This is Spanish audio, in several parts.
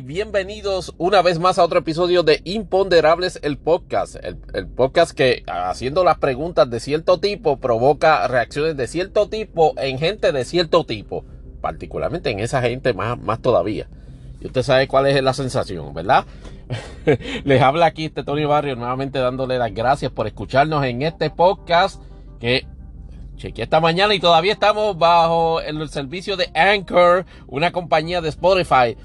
Bienvenidos una vez más a otro episodio de Imponderables, el podcast. El, podcast que haciendo las preguntas de cierto tipo provoca reacciones de cierto tipo en gente de cierto tipo. Particularmente en esa gente más, más todavía. Y usted sabe cuál es la sensación, ¿verdad? Les habla aquí este Tony Barrio nuevamente dándole las gracias por escucharnos en este podcast que chequeé esta mañana y todavía estamos bajo el servicio de Anchor, una compañía de Spotify.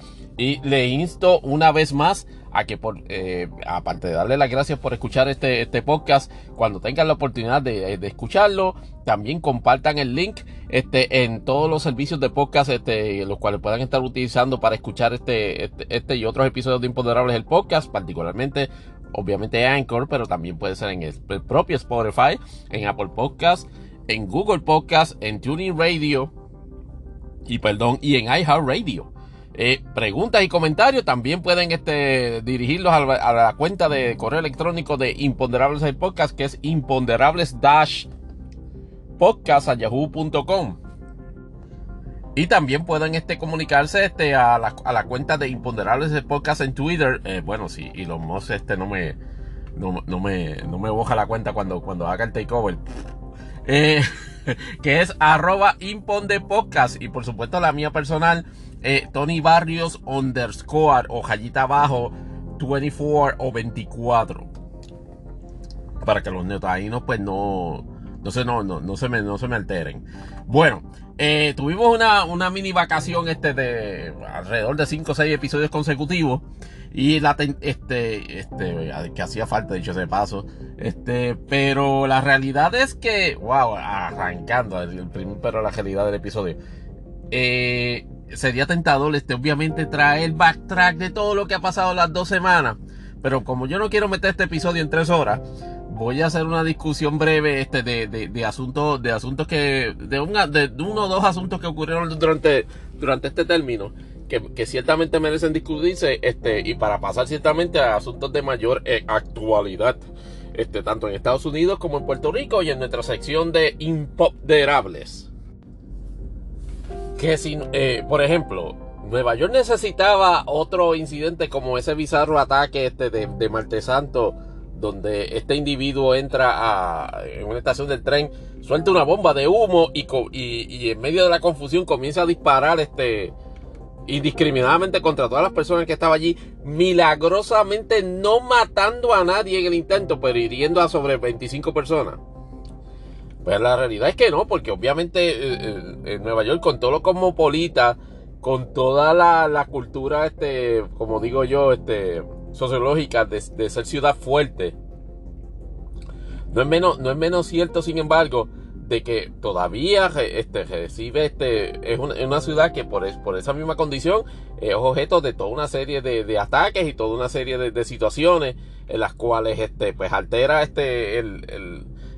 Y le insto una vez más a que, por, eh, aparte de darle las gracias por escuchar este, este podcast, cuando tengan la oportunidad de, escucharlo, también compartan el link este, en todos los servicios de podcast este, los cuales puedan estar utilizando para escuchar este, este, este y otros episodios de Imponderables el podcast, particularmente obviamente Anchor, pero también puede ser en el, propio Spotify, en Apple Podcast, en Google Podcast, en Tuning Radio y perdón, y en iHeartRadio. Eh, preguntas y comentarios también pueden este, dirigirlos a la, cuenta de correo electrónico de Imponderables el Podcast, que es imponderables podcast a yahoo.com. Y también pueden este, comunicarse este, a, la, a la cuenta de Imponderables el Podcast en Twitter. Eh, bueno, sí, y los Moss este, no me, no, me, no me boja la cuenta cuando, cuando haga el takeover. Eh, que es arroba impondepodcast. Y por supuesto la mía personal eh, Tony Barrios underscore o jallita abajo 24 o 24. Para que los neotaínos pues no, no, se, no, no, se me, no se me alteren. Bueno, eh, tuvimos una, una, mini vacación este de alrededor de 5 o 6 episodios consecutivos. Y la este, este, que hacía falta, dicho ese paso. Este, pero la realidad es que, wow, arrancando el, primer, pero la realidad del episodio. Eh, sería tentador este, obviamente traer el backtrack de todo lo que ha pasado las dos semanas. Pero como yo no quiero meter este episodio en tres horas, voy a hacer una discusión breve este, de, de, asuntos, de asuntos que, de, uno o dos asuntos que ocurrieron durante, este término. Que, ciertamente merecen discutirse este, y para pasar ciertamente a asuntos de mayor eh, actualidad, este, tanto en Estados Unidos como en Puerto Rico y en nuestra sección de imponderables que si, eh, por ejemplo, Nueva York necesitaba otro incidente como ese bizarro ataque este de, de Marte Santo, donde este individuo entra a, en una estación del tren, suelta una bomba de humo y, y, en medio de la confusión comienza a disparar este indiscriminadamente contra todas las personas que estaban allí, milagrosamente no matando a nadie en el intento, pero hiriendo a sobre 25 personas. Pues la realidad es que no, porque obviamente eh, eh, en Nueva York con todo lo cosmopolita, con toda la, cultura, este, como digo yo, este, sociológica de, ser ciudad fuerte, no es menos, no es menos cierto, sin embargo, de que todavía este, recibe, este, es una, ciudad que por, por esa misma condición es objeto de toda una serie de, ataques y toda una serie de, situaciones en las cuales, este, pues altera, este, el,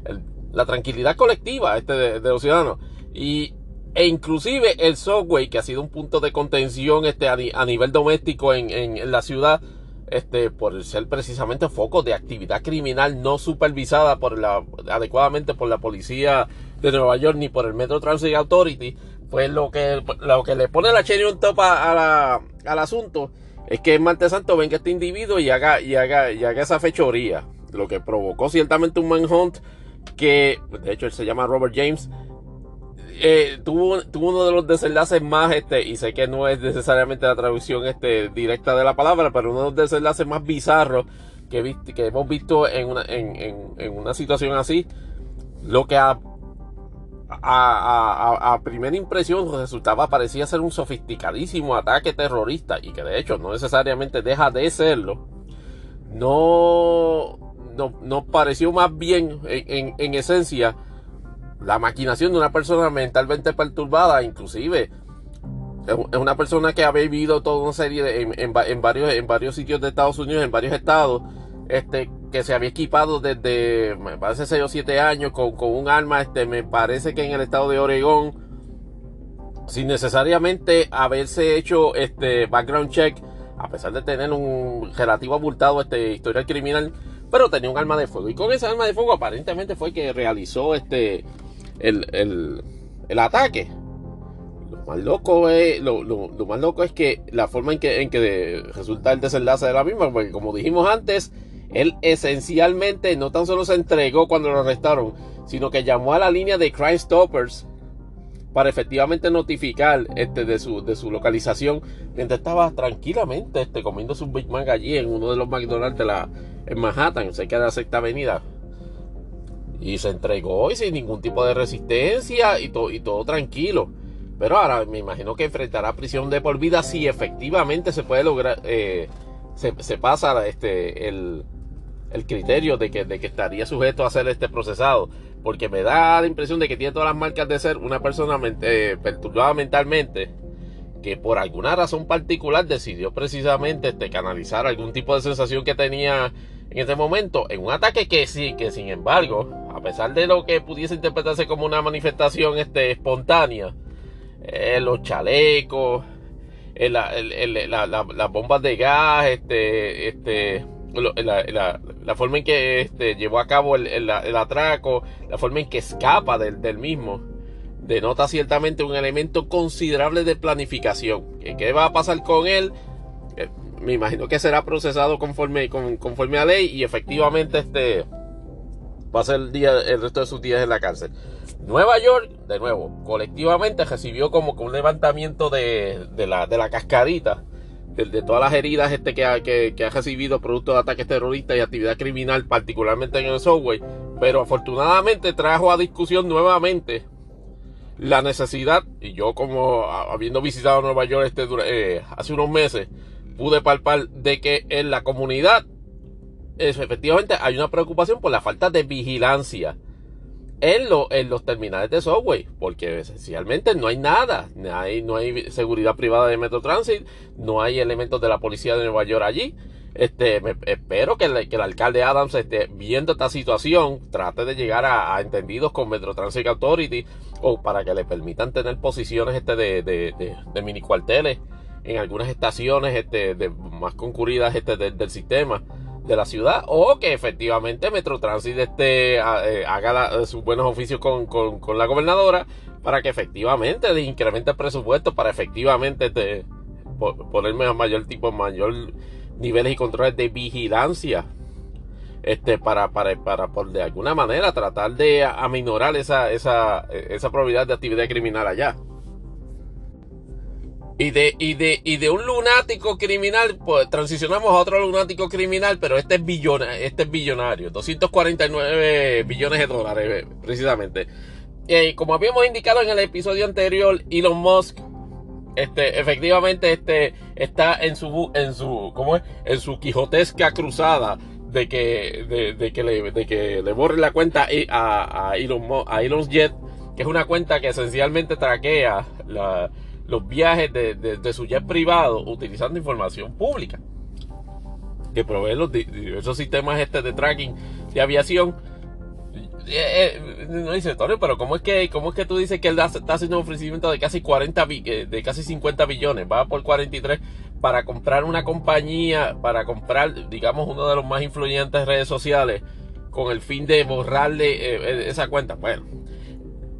el la tranquilidad colectiva este de, los ciudadanos. Y, e inclusive el subway, que ha sido un punto de contención este, a, nivel doméstico en, en, la ciudad, este, por ser precisamente foco de actividad criminal no supervisada por la, adecuadamente por la policía de Nueva York ni por el Metro Transit Authority, pues lo que, lo que le pone la cherry on top a, la, al asunto es que en Marte Santo venga este individuo y haga, y haga, y haga esa fechoría, lo que provocó ciertamente un manhunt que de hecho él se llama Robert James, eh, tuvo, uno de los desenlaces más, este, y sé que no es necesariamente la traducción este, directa de la palabra, pero uno de los desenlaces más bizarros que, que hemos visto en una, en, una situación así, lo que a, a, a, primera impresión resultaba, parecía ser un sofisticadísimo ataque terrorista, y que de hecho no necesariamente deja de serlo, no, nos pareció más bien, en, esencia, la maquinación de una persona mentalmente perturbada, inclusive. Es una persona que ha vivido toda una serie de, en, varios, en varios sitios de Estados Unidos, en varios estados, este, que se había equipado desde, me parece, 6 o 7 años con, un arma, este, me parece que en el estado de Oregón, sin necesariamente haberse hecho este background check, a pesar de tener un relativo abultado este historial criminal, pero tenía un arma de fuego. Y con esa arma de fuego aparentemente fue que realizó este el, el, el ataque. Lo más loco es, lo, más loco es que la forma en que, en que resulta el desenlace de la misma, porque como dijimos antes, él esencialmente no tan solo se entregó cuando lo arrestaron, sino que llamó a la línea de Crime Stoppers para efectivamente notificar este, de, su, de su localización mientras estaba tranquilamente este, comiendo su Big Mac allí en uno de los McDonald's de la, en Manhattan, cerca de la sexta avenida. Y se entregó y sin ningún tipo de resistencia y, y todo tranquilo. Pero ahora me imagino que enfrentará prisión de por vida si efectivamente se puede lograr, eh, se, se, pasa este, el, el criterio de que, de que estaría sujeto a ser este procesado porque me da la impresión de que tiene todas las marcas de ser una persona eh, perturbada mentalmente que por alguna razón particular decidió precisamente este, canalizar algún tipo de sensación que tenía en ese momento en un ataque que sí, que sin embargo, a pesar de lo que pudiese interpretarse como una manifestación este, espontánea, eh, los chalecos, eh, las bombas de gas, este, este, la, forma en que este, llevó a cabo el, atraco, la forma en que escapa del, mismo, denota ciertamente un elemento considerable de planificación. ¿Qué, va a pasar con él? Eh, me imagino que será procesado conforme, conforme a ley y efectivamente este va a ser el, día, el resto de sus días en la cárcel. Nueva York, de nuevo, colectivamente recibió como un levantamiento de, de, la, de la cascarita de, todas las heridas este que ha, que, ha recibido producto de ataques terroristas y actividad criminal, particularmente en el software, pero afortunadamente trajo a discusión nuevamente la necesidad, y yo como habiendo visitado Nueva York este, eh, hace unos meses, pude palpar de que en la comunidad efectivamente hay una preocupación por la falta de vigilancia en, en los terminales de software, porque esencialmente no hay nada, no hay, no hay seguridad privada de Metro Transit, no hay elementos de la policía de Nueva York allí. Este, espero que el, que el, alcalde Adams, esté viendo esta situación, trate de llegar a, entendidos con Metro Transit Authority o para que le permitan tener posiciones este de, de, de, mini cuarteles en algunas estaciones este, de, más concurridas este, del sistema de la ciudad o que efectivamente Metrotransit este, eh, haga sus buenos oficios con, la gobernadora para que efectivamente incremente el presupuesto para efectivamente este, ponerme a mayor tipo, mayor niveles y controles de vigilancia este para, para, para por de alguna manera tratar de aminorar esa, esa, esa probabilidad de actividad criminal allá. Y de, y de, y de un lunático criminal, pues transicionamos a otro lunático criminal, pero este es, billonario, este es billonario, 249 billones de dólares, precisamente. Eh, como habíamos indicado en el episodio anterior, Elon Musk, este, efectivamente, este, está en su, en su, ¿cómo es? En su quijotesca cruzada de que, de, que le, de que le borre la cuenta a, a, Elon, a Elon's Jet, que es una cuenta que esencialmente traquea la, los viajes de, su jet privado utilizando información pública que provee los diversos sistemas este de tracking de aviación. Eh, eh, no dice pero ¿cómo es que cómo es que tú dices que él está haciendo un ofrecimiento de casi 40 eh, de casi 50 billones, va por 43 para comprar una compañía, para comprar, digamos, uno de los más influyentes redes sociales con el fin de borrarle esa cuenta? Bueno,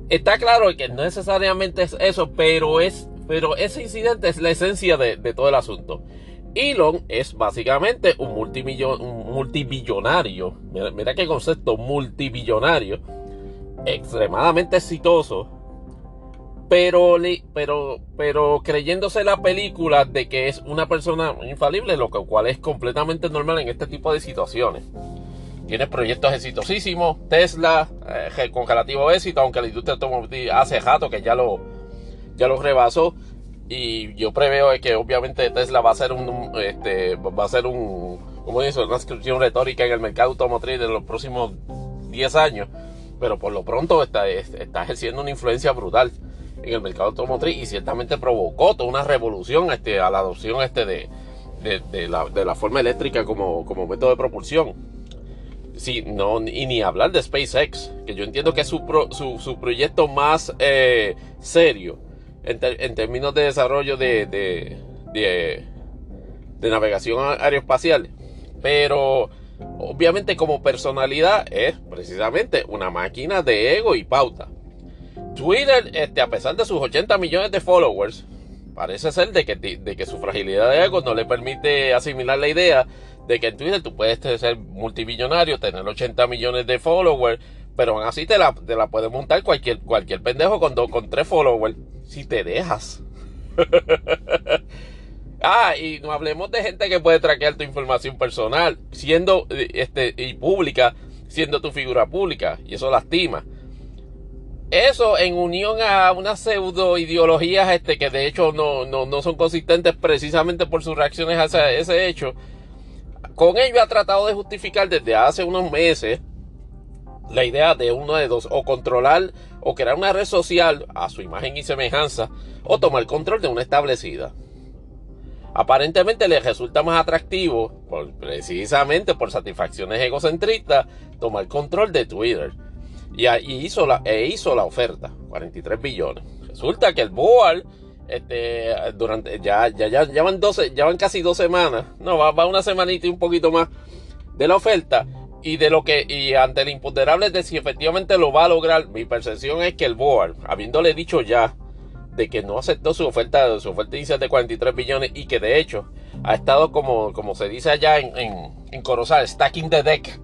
está claro que no necesariamente es eso, pero es pero ese incidente es la esencia de, todo el asunto. Elon es básicamente un, un multibillonario. Mira, qué concepto, multibillonario. Extremadamente exitoso. Pero creyéndose la película de que es una persona infalible, lo cual es completamente normal en este tipo de situaciones. Tiene proyectos exitosísimos, Tesla, eh, con relativo éxito, aunque la industria automotriz hace rato que ya lo, ya lo rebasó y yo preveo que obviamente Tesla va a ser un este, va a ser un como dice una inscripción retórica en el mercado automotriz de los próximos 10 años pero por lo pronto está, está ejerciendo una influencia brutal en el mercado automotriz y ciertamente provocó toda una revolución este, a la adopción este de, la, forma eléctrica como, método de propulsión. Sí, no, y ni hablar de SpaceX, que yo entiendo que es su, su, su proyecto más eh, serio en, términos de desarrollo de, de, de, navegación aeroespacial. Pero obviamente como personalidad es precisamente una máquina de ego y pauta. Twitter, este, a pesar de sus 80 millones de followers, parece ser de que, de que su fragilidad de ego no le permite asimilar la idea de que en Twitter tú puedes ser multimillonario, tener 80 millones de followers, pero aún así te la, te la puede montar cualquier, cualquier pendejo con, dos, con tres followers, si te dejas. ah, y no hablemos de gente que puede traquear tu información personal, siendo este, y pública, siendo tu figura pública, y eso lastima. Eso en unión a unas pseudo ideologías este, que de hecho no, no, no son consistentes precisamente por sus reacciones a ese hecho, con ello ha tratado de justificar desde hace unos meses la idea de uno de dos, o controlar o crear una red social a su imagen y semejanza, o tomar control de una establecida. Aparentemente le resulta más atractivo, precisamente por satisfacciones egocentristas, tomar control de Twitter. Y, hizo la, e hizo la oferta, 43 billones. Resulta que el board este, durante, ya, ya, ya, ya van 12, ya van casi dos semanas, no, va, va una semanita y un poquito más de la oferta y de lo que, y ante el imponderable de si efectivamente lo va a lograr, mi percepción es que el board, habiéndole dicho ya de que no aceptó su oferta, su oferta inicial de 43 billones y que de hecho ha estado como, como se dice allá en, en, en Corozal, stacking the deck,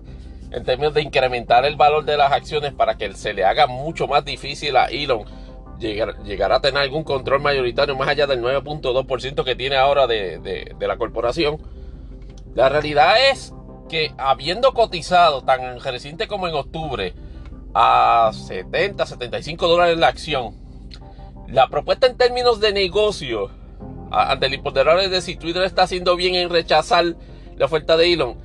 en términos de incrementar el valor de las acciones para que se le haga mucho más difícil a Elon llegar, a tener algún control mayoritario más allá del 9.2% que tiene ahora de, de, la corporación. La realidad es que habiendo cotizado tan reciente como en octubre a 70, 75 dólares la acción, la propuesta en términos de negocio ante el imponderable de si Twitter está haciendo bien en rechazar la oferta de Elon.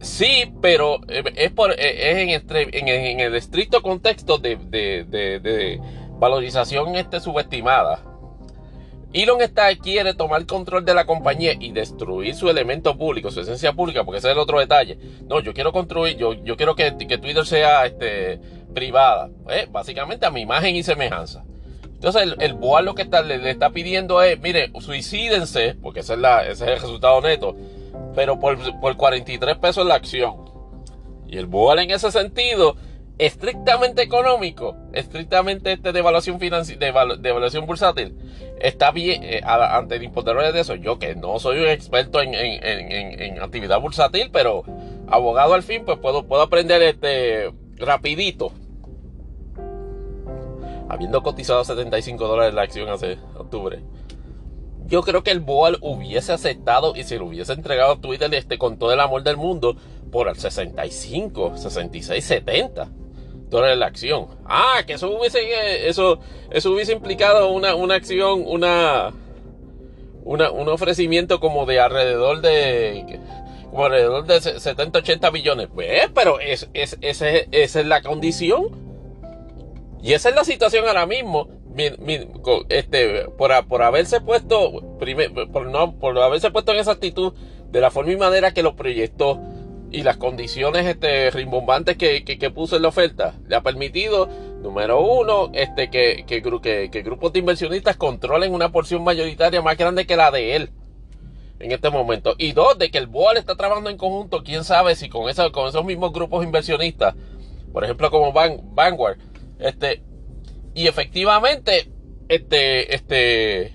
Sí, pero eh, es, por, eh, es en, el estricto contexto de, de valorización este, subestimada. Elon está, quiere tomar control de la compañía y destruir su elemento público, su esencia pública, porque ese es el otro detalle. No, yo quiero construir, yo, yo quiero que, que Twitter sea este, privada, eh, básicamente a mi imagen y semejanza. Entonces el, el BOAL lo que está, le, está pidiendo es, mire, suicídense, porque ese es, la, ese es el resultado neto, pero por, por 43 pesos la acción. Y el BOAL en ese sentido estrictamente económico, estrictamente este de evaluación financiera, de, evaluación bursátil, está bien eh, ante el imponderable de eso. Yo que no soy un experto en, en, actividad bursátil, pero abogado al fin, pues puedo, puedo aprender este rapidito. Habiendo cotizado 75 dólares la acción hace octubre. Yo creo que el Boal hubiese aceptado y se lo hubiese entregado a Twitter este, con todo el amor del mundo por el 65, 66, 70 de la acción. Ah, que eso hubiese, eso, eso hubiese implicado una, una acción, una, una, un ofrecimiento como de alrededor de, como alrededor de 70, 80 billones. Pues, pero es, es, esa es la condición. Y esa es la situación ahora mismo. este, por, por haberse puesto, por, no, por haberse puesto en esa actitud de la forma y manera que lo proyectó y las condiciones este, rimbombantes que, que, puso en la oferta le ha permitido, número uno, este, que, que, grupos de inversionistas controlen una porción mayoritaria más grande que la de él en este momento. Y dos, de que el BOAL está trabajando en conjunto, quién sabe si con, esa, con esos mismos grupos inversionistas, por ejemplo como Vanguard, este, y efectivamente, este, este,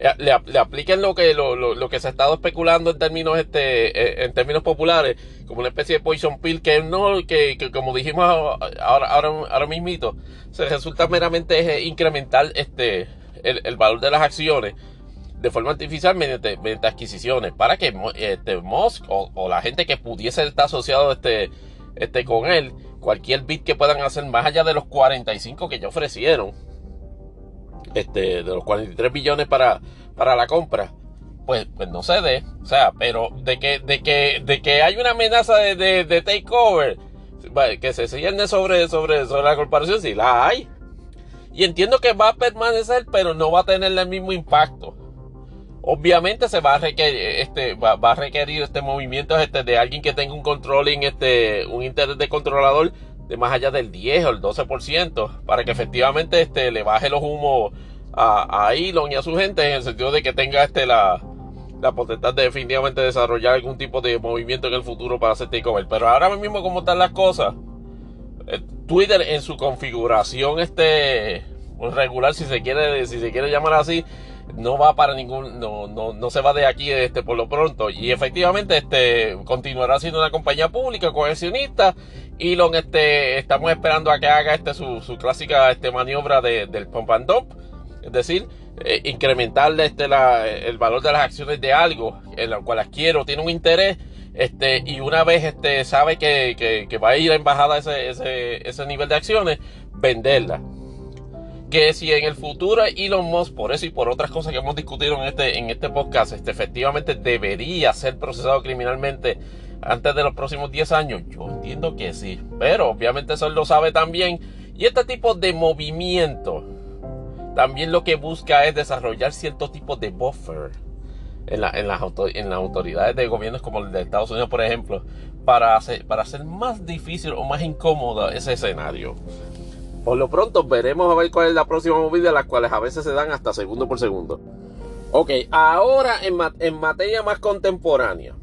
eh, le, apliquen lo que, lo, lo, que se ha estado especulando en términos, este, eh, en términos populares, como una especie de poison pill que no, que, que como dijimos ahora, ahora, ahora mismito, se resulta meramente incrementar este, el, valor de las acciones de forma artificial mediante, mediante adquisiciones para que este, Musk o, o, la gente que pudiese estar asociado este, este, con él, cualquier bit que puedan hacer más allá de los 45 que ya ofrecieron, este, de los 43 billones para, para la compra, pues, pues no se dé. O sea, pero de que, de que, de que hay una amenaza de, de, takeover, que se cierne sobre, sobre, sobre la corporación, sí la hay. Y entiendo que va a permanecer, pero no va a tener el mismo impacto. Obviamente se va a requerir, este, va, a requerir este movimiento este, de alguien que tenga un controlling, este, un interés de controlador de más allá del 10 o el 12% para que efectivamente este, le baje los humos a, a, Elon y a su gente en el sentido de que tenga este, la, la potestad de definitivamente desarrollar algún tipo de movimiento en el futuro para hacer takeover. Pero ahora mismo como están las cosas, eh, Twitter en su configuración este regular, si se quiere, si se quiere llamar así, no va para ningún, no, no, no se va de aquí este, por lo pronto. Y efectivamente este, continuará siendo una compañía pública, cohesionista. Elon este, estamos esperando a que haga este, su, su clásica este, maniobra de, del pump and dump. Es decir, eh, incrementarle este, la, el valor de las acciones de algo en lo cual adquiero, tiene un interés. Este, y una vez este, sabe que, que, que va a ir a embajada ese, ese, ese nivel de acciones, venderla que si en el futuro Elon Musk, por eso y por otras cosas que hemos discutido en este, en este podcast, este, efectivamente debería ser procesado criminalmente antes de los próximos 10 años, yo entiendo que sí, pero obviamente eso él lo sabe también. Y este tipo de movimiento también lo que busca es desarrollar cierto tipo de buffer en, la, en, las, en las autoridades de gobiernos como el de Estados Unidos, por ejemplo, para hacer, para hacer más difícil o más incómodo ese escenario. Por lo pronto veremos a ver cuál es la próxima movida, las cuales a veces se dan hasta segundo por segundo. Ok, ahora en, materia más contemporánea.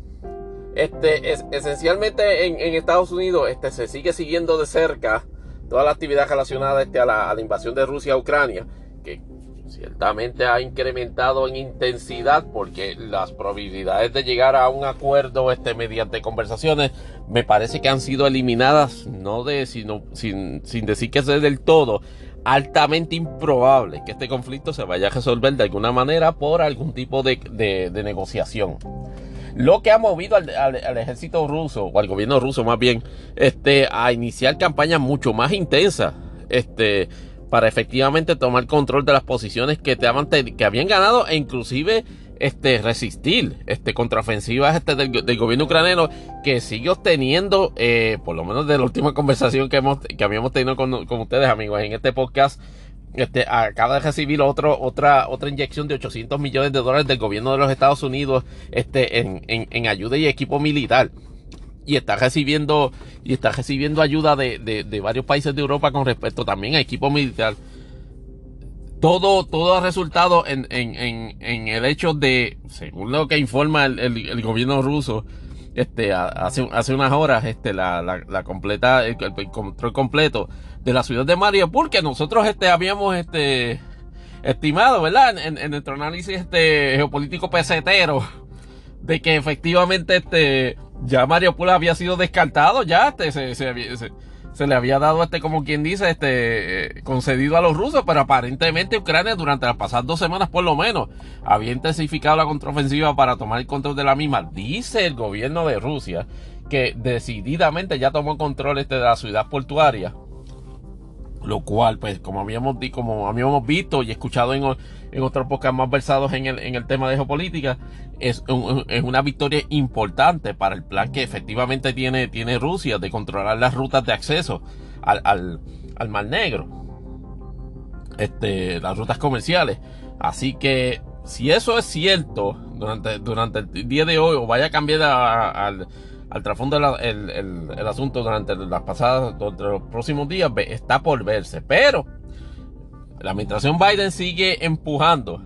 Este, es, esencialmente en, Estados Unidos este, se sigue siguiendo de cerca toda la actividad relacionada este, a, la, a la invasión de Rusia a Ucrania, que ciertamente ha incrementado en intensidad porque las probabilidades de llegar a un acuerdo este, mediante conversaciones me parece que han sido eliminadas, no de, sino, sin, decir que sea del todo, altamente improbable que este conflicto se vaya a resolver de alguna manera por algún tipo de, negociación. Lo que ha movido al, al, ejército ruso, o al gobierno ruso más bien, este, a iniciar campañas mucho más intensas, este, para efectivamente tomar control de las posiciones que, te, que habían ganado e inclusive este, resistir este, contraofensivas este, del, gobierno ucraniano que sigue obteniendo, eh, por lo menos de la última conversación que, hemos, que habíamos tenido con, ustedes amigos en este podcast, este, acaba de recibir otro, otra, otra inyección de 800 millones de dólares del gobierno de los Estados Unidos este, en, en ayuda y equipo militar y está recibiendo y está recibiendo ayuda de, de, varios países de Europa con respecto también a equipo militar. Todo, todo ha resultado en, en, en, en el hecho de, según lo que informa el, el, gobierno ruso, este, hace, hace unas horas, este, la, la, la completa, el, control completo de la ciudad de Mariupol, que nosotros, este, habíamos, este, estimado, ¿verdad? En, nuestro análisis, este, geopolítico pesetero, de que efectivamente, este, ya Mariupol había sido descartado, ya este, se, se, le había dado este, como quien dice, este, concedido a los rusos, pero aparentemente Ucrania durante las pasadas dos semanas por lo menos había intensificado la contraofensiva para tomar el control de la misma. Dice el gobierno de Rusia que decididamente ya tomó control este de la ciudad portuaria lo cual, pues, como habíamos, como habíamos visto y escuchado en, en otros podcasts más versados en el, en el tema de geopolítica, es, es, una victoria importante para el plan que efectivamente tiene, tiene Rusia de controlar las rutas de acceso al, al, al Mar Negro. Este, las rutas comerciales. Así que, si eso es cierto durante, durante el día de hoy, o vaya a cambiar al al trasfondo el, el, asunto durante las pasadas, durante los próximos días, está por verse. Pero la administración Biden sigue empujando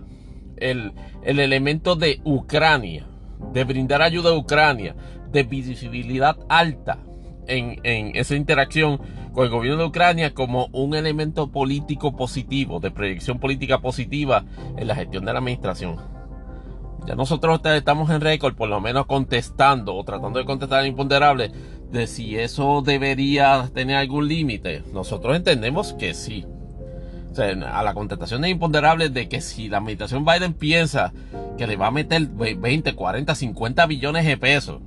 el, elemento de Ucrania, de brindar ayuda a Ucrania, de visibilidad alta en, en esa interacción con el gobierno de Ucrania como un elemento político positivo, de proyección política positiva en la gestión de la administración. Nosotros estamos en récord, por lo menos contestando o tratando de contestar al imponderable de si eso debería tener algún límite. Nosotros entendemos que sí. A la contestación de imponderable de que si la administración Biden piensa que le va a meter 20, 40, 50 billones de pesos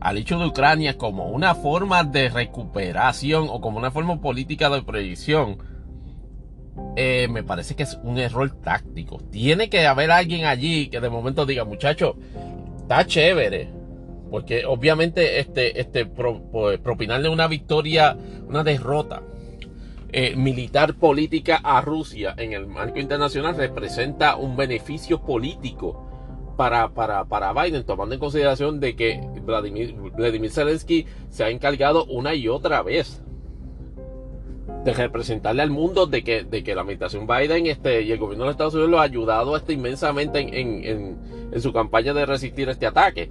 al hecho de Ucrania como una forma de recuperación o como una forma política de proyección, eh, me parece que es un error táctico. Tiene que haber alguien allí que de momento diga, muchacho, está chévere. Porque obviamente este, este pues, propinarle una victoria, una derrota eh, militar política a Rusia en el marco internacional representa un beneficio político para, para, para Biden, tomando en consideración de que Vladimir, Vladimir Zelensky se ha encargado una y otra vez de representarle al mundo de que, de que la administración Biden este, y el gobierno de Estados Unidos lo ha ayudado este, inmensamente en, en, en, su campaña de resistir este ataque.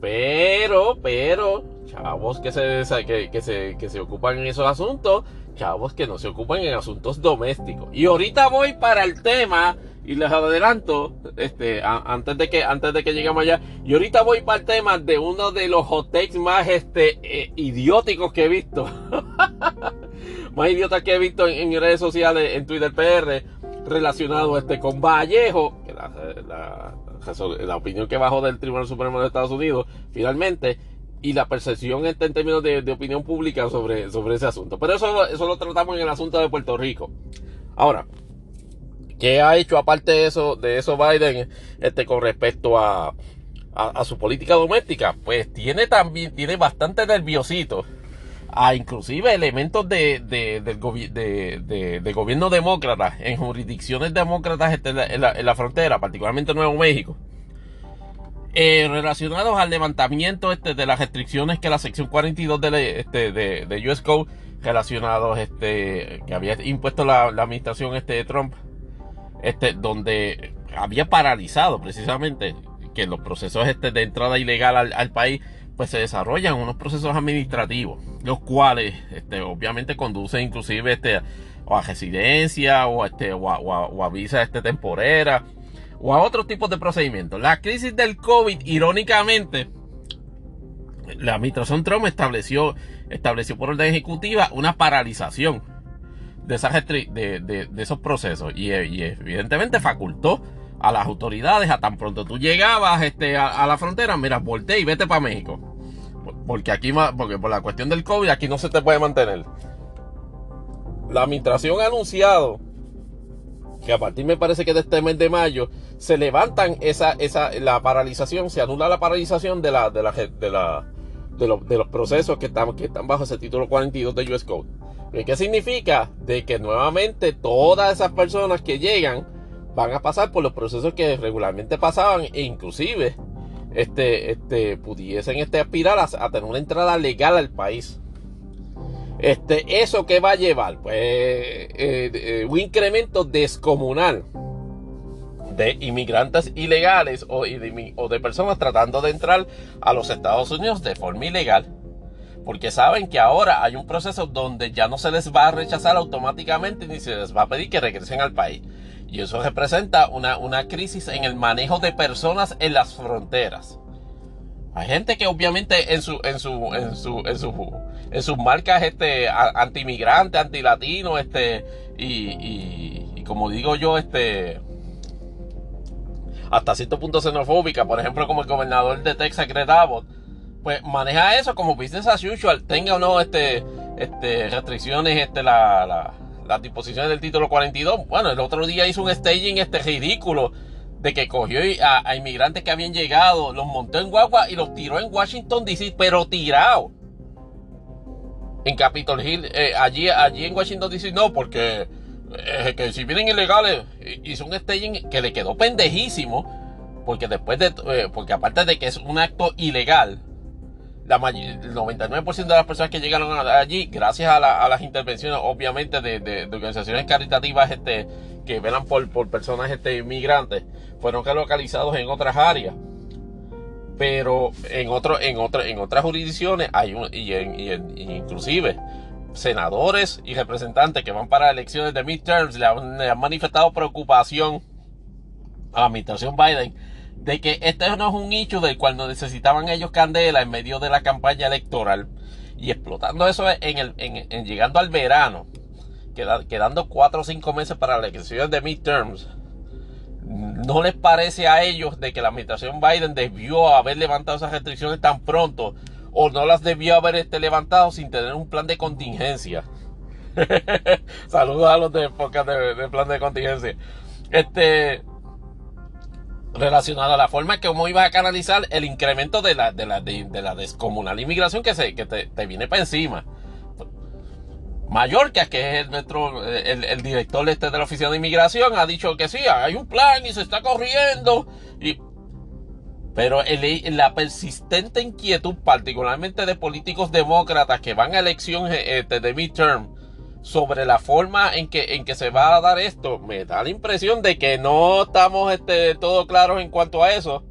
Pero, pero, chavos que se, que, que, se, que se ocupan en esos asuntos, chavos que no se ocupan en asuntos domésticos. Y ahorita voy para el tema y les adelanto, este, antes de que, antes de que lleguemos allá, y ahorita voy para el tema de uno de los hotex más, este, eh, idióticos que he visto. más idiotas que he visto en, redes sociales, en Twitter PR, relacionado este, con Vallejo, que la, la, opinión que bajó del Tribunal Supremo de Estados Unidos, finalmente, y la percepción en términos de, opinión pública sobre, sobre ese asunto. Pero eso, eso lo tratamos en el asunto de Puerto Rico. Ahora, ¿Qué ha hecho aparte de eso, de eso Biden este, con respecto a, a, su política doméstica? Pues tiene también, tiene bastante nerviosito a inclusive elementos de, de, de, de gobierno demócrata en jurisdicciones demócratas este, en, la, en, la, frontera, particularmente Nuevo México, eh, relacionados al levantamiento este, de las restricciones que la sección 42 de, este, de, de US Code relacionados este, que había impuesto la, la administración este, de Trump este, donde había paralizado precisamente que los procesos este de entrada ilegal al, país pues se desarrollan unos procesos administrativos, los cuales este, obviamente conducen inclusive este, o a residencia o, este, o, a, visa este, temporera o a otros tipos de procedimientos. La crisis del COVID, irónicamente, la administración Trump estableció, estableció por orden ejecutiva una paralización de, esas de, de, esos procesos y, evidentemente facultó a las autoridades a tan pronto tú llegabas este, a, la frontera, mira, voltea y vete para México. Porque aquí, porque por la cuestión del COVID, aquí no se te puede mantener. La administración ha anunciado que a partir me parece que de este mes de mayo se levantan esa, esa, la paralización, se anula la paralización de la, de la, de la, de los, procesos que están, que están bajo ese título 42 de US Code. ¿Qué significa? De que nuevamente todas esas personas que llegan van a pasar por los procesos que regularmente pasaban e inclusive este, este, pudiesen este, aspirar a, tener una entrada legal al país. Este, ¿Eso qué va a llevar? Pues eh, eh, un incremento descomunal de inmigrantes ilegales o, o de personas tratando de entrar a los Estados Unidos de forma ilegal porque saben que ahora hay un proceso donde ya no se les va a rechazar automáticamente ni se les va a pedir que regresen al país. Y eso representa una, una crisis en el manejo de personas en las fronteras. Hay gente que obviamente en su, en su, en su, en su, en sus marcas este, anti-inmigrante, anti-latino, este, y, y, como digo yo, este, hasta cierto punto xenofóbica, por ejemplo, como el gobernador de Texas, Greg Abbott, pues maneja eso como business as usual, tenga o no este, este, restricciones, este, la, las disposiciones del título 42. Bueno, el otro día hizo un staging este ridículo de que cogió a, inmigrantes que habían llegado, los montó en guagua y los tiró en Washington DC, pero tirado. En Capitol Hill, eh, allí, allí en Washington DC no, porque eh, que si vienen ilegales, hizo un staging que le quedó pendejísimo, porque después de, eh, porque aparte de que es un acto ilegal, la el 99% de las personas que llegaron allí, gracias a, las intervenciones, obviamente, de, organizaciones caritativas este, que velan por, personas este, inmigrantes, fueron relocalizados en otras áreas. Pero en, otro, en, en otras jurisdicciones hay un, y, inclusive senadores y representantes que van para elecciones de midterms le han manifestado preocupación a la administración Biden de que este no es un nicho del cual no necesitaban ellos candela en medio de la campaña electoral y explotando eso en, el, en, llegando al verano, quedando cuatro o cinco meses para la elección de midterms, ¿no les parece a ellos de que la administración Biden debió haber levantado esas restricciones tan pronto o no las debió haber este, levantado sin tener un plan de contingencia? Saludos a los de de plan de contingencia. Este, relacionado a la forma que cómo ibas a canalizar el incremento de la, de la, de, la descomunal inmigración que, se, que te, te, viene para encima. Mallorca, que es nuestro, el, el, director este de la oficina de inmigración, ha dicho que sí, hay un plan y se está corriendo. Y, pero el, la persistente inquietud, particularmente de políticos demócratas que van a elección este, de midterm, sobre la forma en que, en que se va a dar esto, me da la impresión de que no estamos este, todo claros en cuanto a eso.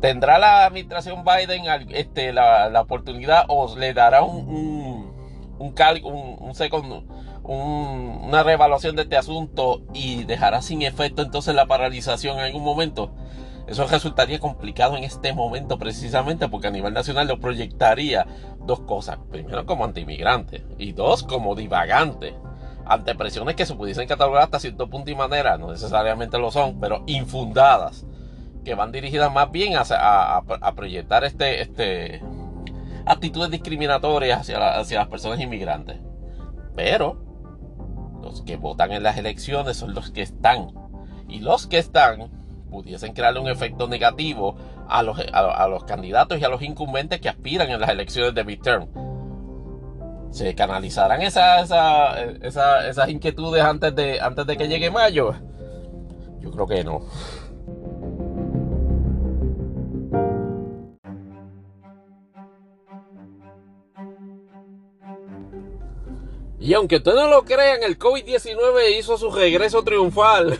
¿Tendrá la administración Biden este, la, oportunidad o le dará un, un, un, un, segundo, una reevaluación de este asunto y dejará sin efecto entonces la paralización en algún momento? Eso resultaría complicado en este momento precisamente porque a nivel nacional lo proyectaría dos cosas. Primero como antimigrante y dos como divagante. Ante presiones que se pudiesen catalogar hasta cierto punto y manera, no necesariamente lo son, pero infundadas que van dirigidas más bien a, proyectar este, este, actitudes discriminatorias hacia, hacia las personas inmigrantes. Pero los que votan en las elecciones son los que están. Y los que están pudiesen crearle un efecto negativo a los, a, los candidatos y a los incumbentes que aspiran en las elecciones de midterm. ¿Se canalizarán esa, esas inquietudes antes de, antes de que llegue mayo? Yo creo que no. Y aunque ustedes no lo crean, el COVID-19 hizo su regreso triunfal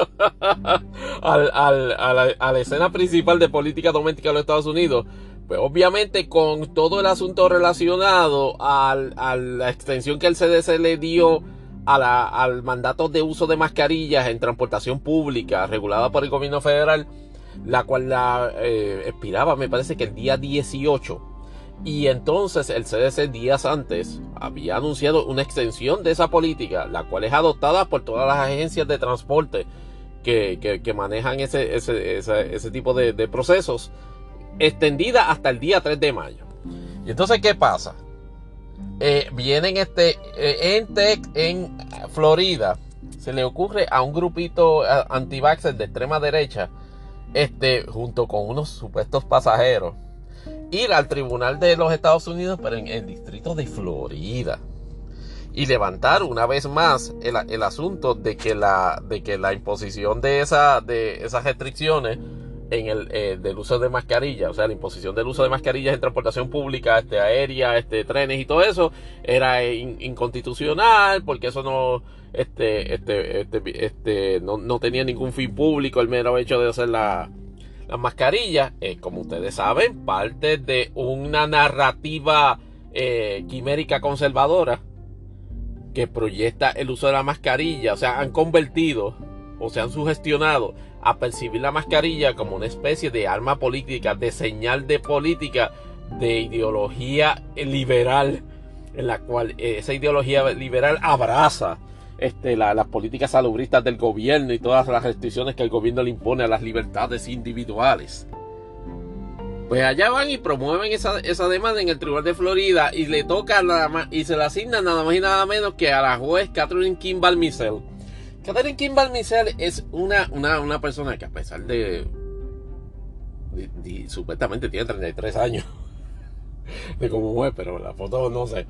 a, la, escena principal de política doméstica de los Estados Unidos. Pues obviamente con todo el asunto relacionado a la extensión que el CDC le dio al mandato de uso de mascarillas en transportación pública regulada por el gobierno federal, la cual la eh, expiraba, me parece que el día 18 y entonces el CDC días antes había anunciado una extensión de esa política, la cual es adoptada por todas las agencias de transporte que, manejan ese, ese, tipo de, procesos, extendida hasta el día 3 de mayo. Y entonces, ¿qué pasa? Eh, vienen este, eh, en Tech, en Florida, se le ocurre a un grupito anti de extrema derecha, este, junto con unos supuestos pasajeros, ir al tribunal de los Estados Unidos, pero en el distrito de Florida. Y levantar una vez más el, asunto de que, la, de que la imposición de, esa, de esas restricciones en el eh, del uso de mascarilla, o sea, la imposición del uso de mascarillas en transportación pública, este, aérea, este, trenes y todo eso, era inconstitucional, porque eso no, este, este, este, este, no, no tenía ningún fin público, el mero hecho de hacer la, la mascarilla es, como ustedes saben, parte de una narrativa eh, quimérica conservadora que proyecta el uso de la mascarilla. O sea, han convertido o se han sugestionado a percibir la mascarilla como una especie de arma política, de señal de política, de ideología liberal, en la cual eh, esa ideología liberal abraza este, las políticas salubristas del gobierno y todas las restricciones que el gobierno le impone a las libertades individuales. Pues allá van y promueven esa, demanda en el Tribunal de Florida y le toca nada más y se la asignan nada más y nada menos que a la juez Catherine Kimball Missel. Catherine Kimball Missel es una, una, persona que a pesar de, supuestamente tiene 33 años de como juez, pero la foto no sé.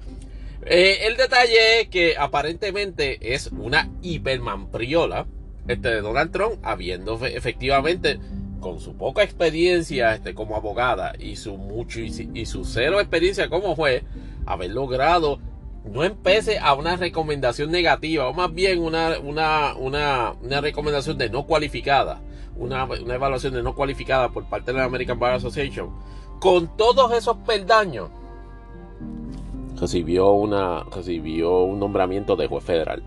Eh, el detalle es que aparentemente es una hipermanpriola este, de Donald Trump, habiendo efectivamente con su poca experiencia este, como abogada y su mucho y, su cero experiencia como juez, haber logrado no empece a una recomendación negativa, o más bien una, una, una, una recomendación de no cualificada, una, una, evaluación de no cualificada por parte de la American Bar Association, con todos esos peldaños recibió, una, recibió un nombramiento de juez federal.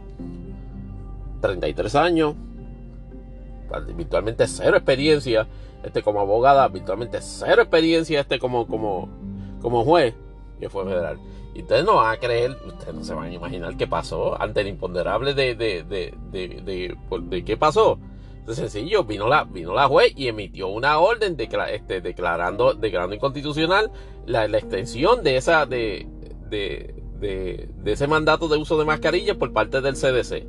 33 años, virtualmente cero experiencia este como abogada, virtualmente cero experiencia este como, como, como juez y fue federal. Y ustedes no van a creer, ustedes no se van a imaginar qué pasó ante el imponderable de, de, de, de, de qué pasó. Es sencillo, vino la, vino la juez y emitió una orden este, declarando, declarando inconstitucional la, extensión de esa, de, de, ese mandato de uso de mascarilla por parte del CDC.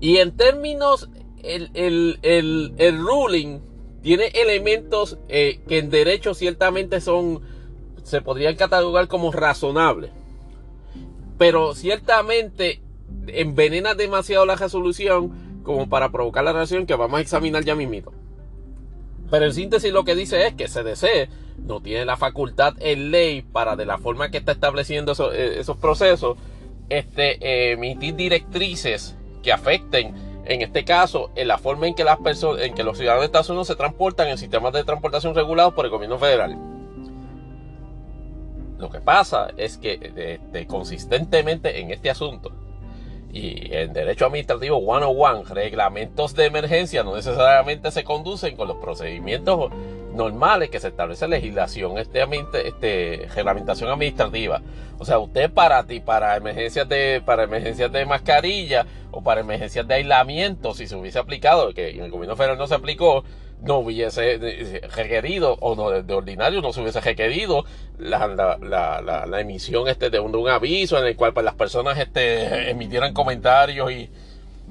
Y en términos, el, el, ruling tiene elementos eh, que en derecho ciertamente son, se podrían catalogar como razonables. Pero ciertamente envenena demasiado la resolución como para provocar la reacción que vamos a examinar ya mismito. Pero en síntesis lo que dice es que CDC no tiene la facultad en ley para de la forma que está estableciendo eh, esos, procesos este, emitir directrices que afecten en este caso, en la forma en que, las personas, en que los ciudadanos de Estados Unidos se transportan en sistemas de transportación regulados por el gobierno federal. Lo que pasa es que este, consistentemente en este asunto y en derecho administrativo 101, reglamentos de emergencia no necesariamente se conducen con los procedimientos normales que se establece legislación, este, este, reglamentación administrativa. O sea, usted para ti, para emergencias de, para emergencias de mascarilla o para emergencias de aislamiento, si se hubiese aplicado, que en el gobierno federal no se aplicó, no hubiese eh, requerido, o no, de ordinario no se hubiese requerido la, la, la, emisión este de un, aviso en el cual pues, las personas este, emitieran comentarios y,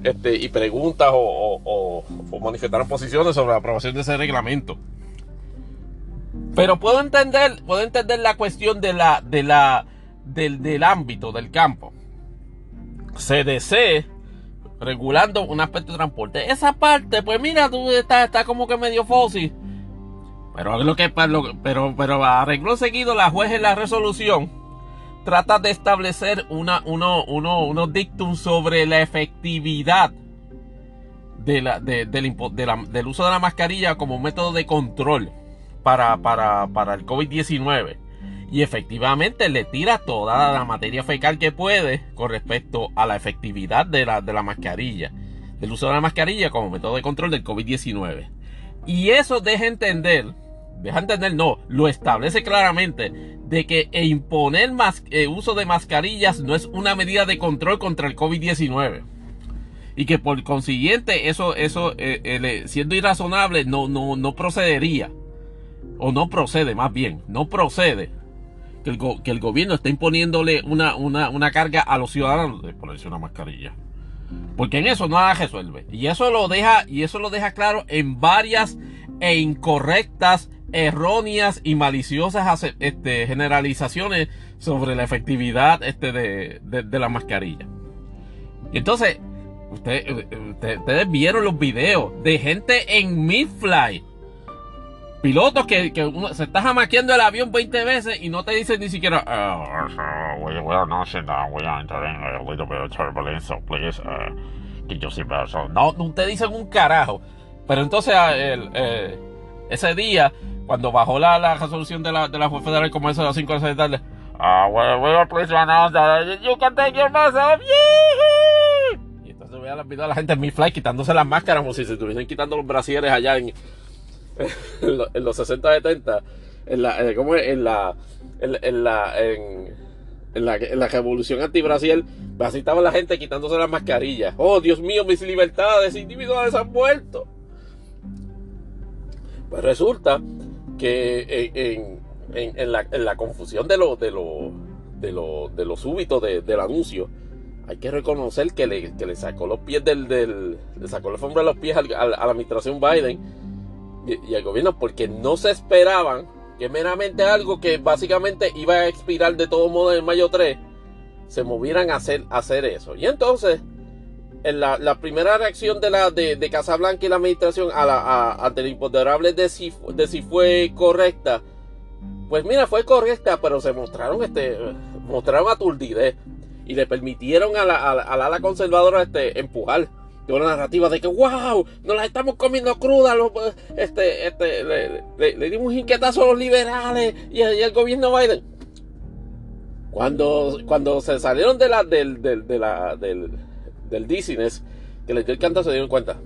este, y preguntas o, o, o manifestaran posiciones sobre la aprobación de ese reglamento. Pero puedo entender, puedo entender la cuestión de la, de la, del, del ámbito, del campo. CDC regulando un aspecto de transporte. Esa parte, pues mira, tú estás está como que medio fósil. Pero lo que pero, pero arregló seguido la juez en la resolución trata de establecer una, uno, uno, unos dictum sobre la efectividad de la, de, del uso de la mascarilla como método de control para, para, para el COVID-19. Y efectivamente le tira toda la materia fecal que puede con respecto a la efectividad de la, de la mascarilla, del uso de la mascarilla como método de control del COVID-19. Y eso deja entender, deja entender, no, lo establece claramente, de que imponer el uso de mascarillas no es una medida de control contra el COVID-19 y que por consiguiente eso eso eh, eh, siendo irrazonable no no no procedería o no procede más bien, no procede que el, que el gobierno está imponiéndole una, una, carga a los ciudadanos de ponerse una mascarilla. Porque en eso nada resuelve. Y eso lo deja, y eso lo deja claro en varias e incorrectas, erróneas y maliciosas este, generalizaciones sobre la efectividad este, de, de, la mascarilla. Entonces, ustedes vieron los videos de gente en Midfly pilotos que, que uno, se está jamaqueando el avión 20 veces y no te dicen ni siquiera uh, we, we are not we are entering a little bit of turbulence so please uh, no, no te dicen un carajo. Pero entonces ah, el, eh, ese día cuando bajó la, la resolución de la, de la federal como eso a las 5 de la tarde uh, we, we are pleased to announce that you can take your mask off y entonces voy a la a la gente en mi flight quitándose las máscaras como si se estuviesen quitando los brasieres allá en en, los 60 70 en la eh, ¿cómo es? en la en, la en, la, en la revolución así estaba la gente quitándose las mascarillas. Oh, Dios mío, mis libertades individuales han muerto. Pues resulta que en, en, la, en la, confusión de lo, de lo, de lo, de lo súbito del anuncio, hay que reconocer que le, que le sacó los pies del, del le sacó la alfombra de los pies a la administración Biden y, al gobierno porque no se esperaban que meramente algo que básicamente iba a expirar de todo modo en mayo 3 se movieran a hacer, hacer eso. Y entonces, en la, primera reacción de la de, de Casablanca y la administración a ante el imponderable de si, de si fue correcta, pues mira, fue correcta, pero se mostraron este mostraron aturdidez y le permitieron a la, a la, ala conservadora este, empujar de una narrativa de que, wow, nos la estamos comiendo cruda, este, este, le, dimos un inquietazo a los liberales y, al gobierno Biden. Cuando, cuando se salieron de la, del, del, de del, del dizziness que les dio el canto, se dieron cuenta.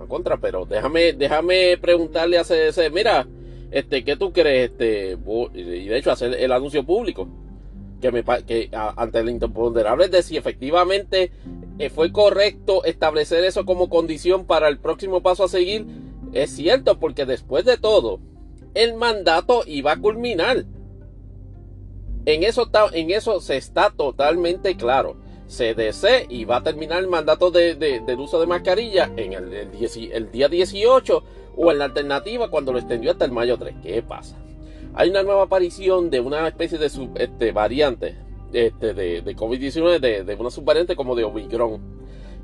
A contra, pero déjame, déjame preguntarle a CDC, mira, este, ¿qué tú crees? Este, y de hecho hacer el anuncio público que, me, que ante el imponderable de si efectivamente fue correcto establecer eso como condición para el próximo paso a seguir, es cierto, porque después de todo, el mandato iba a culminar. En eso, en eso se está totalmente claro. CDC iba a terminar el mandato de, del uso de mascarilla en el, día 18 o en la alternativa cuando lo extendió hasta el mayo 3. ¿Qué pasa? hay una nueva aparición de una especie de este, variante este, de, de COVID-19, de, una subvariante como de Omicron,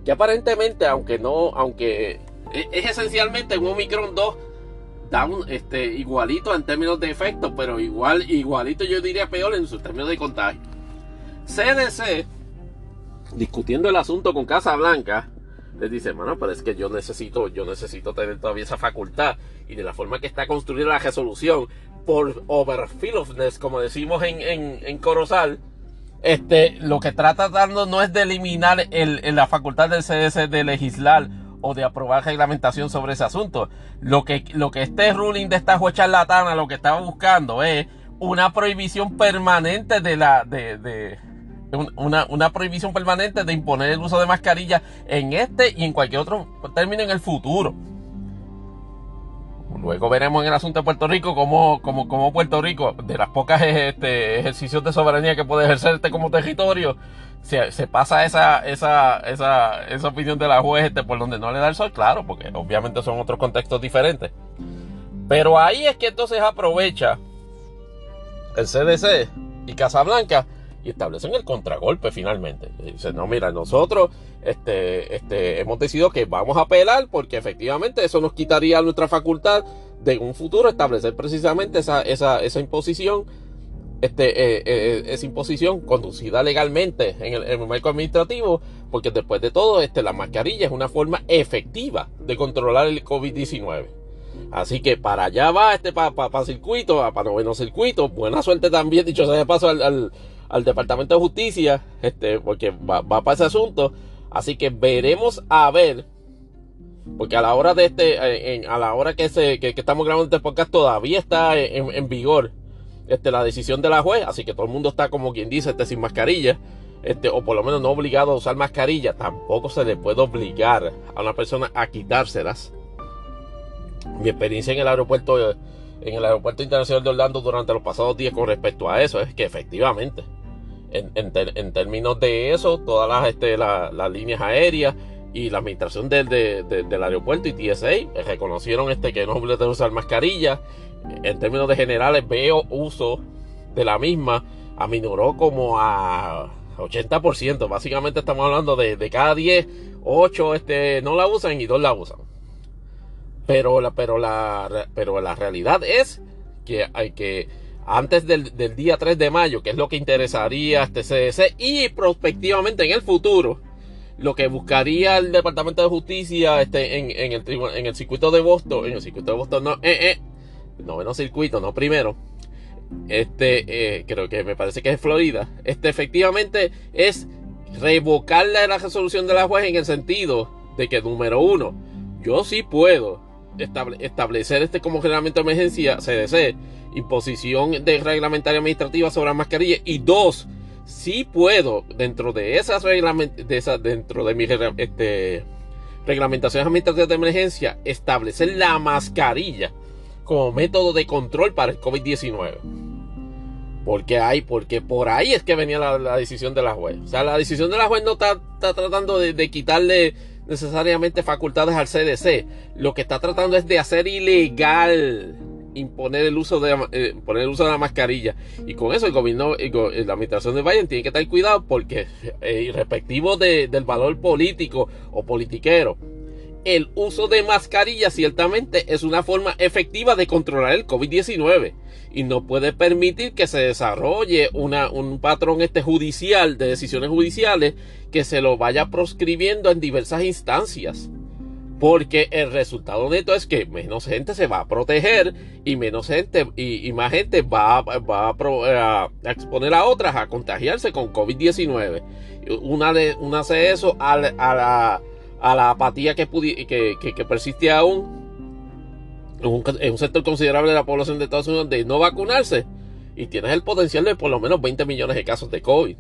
que aparentemente, aunque no, aunque e, es, esencialmente un Omicron 2, da un, este, igualito en términos de efecto, pero igual, igualito yo diría peor en sus términos de contagio. CDC, discutiendo el asunto con Casa Blanca, les dice, bueno, pero es que yo necesito, yo necesito tener todavía esa facultad. Y de la forma que está construida la resolución, por overfilledness, como decimos en, en, en Corozal, este, lo que trata dando no es de eliminar el, la facultad del CS de legislar o de aprobar reglamentación sobre ese asunto. Lo que, lo que este ruling de esta juez charlatana lo que estaba buscando es una prohibición permanente de la, de una, una, prohibición permanente de imponer el uso de mascarilla en este y en cualquier otro término en el futuro. Luego veremos en el asunto de Puerto Rico cómo, cómo, Puerto Rico, de las pocas este, ejercicios de soberanía que puede ejercer este como territorio, se, se pasa esa, esa, esa, esa opinión de la juez este, por donde no le da el sol, claro, porque obviamente son otros contextos diferentes. Pero ahí es que entonces aprovecha el CDC y Casablanca y establecen el contragolpe finalmente. Dicen, no, mira, nosotros este, este, hemos decidido que vamos a apelar porque efectivamente eso nos quitaría nuestra facultad de un futuro establecer precisamente esa, esa, esa imposición, este, eh, eh, esa imposición conducida legalmente en el, marco administrativo, porque después de todo, este, la mascarilla es una forma efectiva de controlar el COVID-19. Así que para allá va este para pa, circuito, para noveno circuito. Buena suerte también, dicho sea de paso, al, al Departamento de Justicia, este, porque va, para ese asunto. Así que veremos a ver, porque a la hora de este, eh, a la hora que, se, que, estamos grabando este podcast todavía está en, vigor este, la decisión de la juez, así que todo el mundo está como quien dice, este, sin mascarilla. Este, o por lo menos no obligado a usar mascarilla, tampoco se le puede obligar a una persona a quitárselas. Mi experiencia en el aeropuerto, en el aeropuerto internacional de Orlando durante los pasados días con respecto a eso es que efectivamente en, términos de eso, todas las, este, las líneas aéreas y la administración del, del aeropuerto y TSA reconocieron este, que no es usar mascarilla. En términos de generales, veo uso de la misma aminoró como a 80%. Básicamente estamos hablando de, de cada 10, 8 este, no la usan y 2 la usan. Pero la, pero la, pero la realidad es que hay que antes del, día 3 de mayo, que es lo que interesaría a este CDC y prospectivamente en el futuro, lo que buscaría el Departamento de Justicia este, en, en, el, en el circuito de Boston, en el circuito de Boston, no, eh, eh, noveno circuito, no primero, este, eh, creo que me parece que es Florida, este efectivamente es revocarle la resolución de la juez en el sentido de que, número uno, yo sí puedo establecer este como reglamento de emergencia CDC imposición de reglamentaria administrativa sobre la mascarilla. Y dos, si puedo, dentro de esas de esas, dentro de mis este, reglamentaciones administrativas de emergencia, establecer la mascarilla como método de control para el COVID-19. Porque hay, porque por ahí es que venía la, decisión de la juez. O sea, la decisión de la juez no está, tratando de, de quitarle necesariamente facultades al CDC. Lo que está tratando es de hacer ilegal imponer el uso de eh, poner el uso de la mascarilla y con eso el gobierno y la administración de Biden tiene que tener cuidado porque eh, respectivo de, del valor político o politiquero el uso de mascarilla ciertamente es una forma efectiva de controlar el COVID-19 y no puede permitir que se desarrolle un patrón este judicial de decisiones judiciales que se lo vaya proscribiendo en diversas instancias. Porque el resultado neto es que menos gente se va a proteger y menos gente y, más gente va, va a, exponer a otras a contagiarse con COVID-19. Una, una hace eso a, la, a la apatía que, que, que, persiste aún en un, sector considerable de la población de Estados Unidos de no vacunarse. Y tienes el potencial de por lo menos 20 millones de casos de COVID.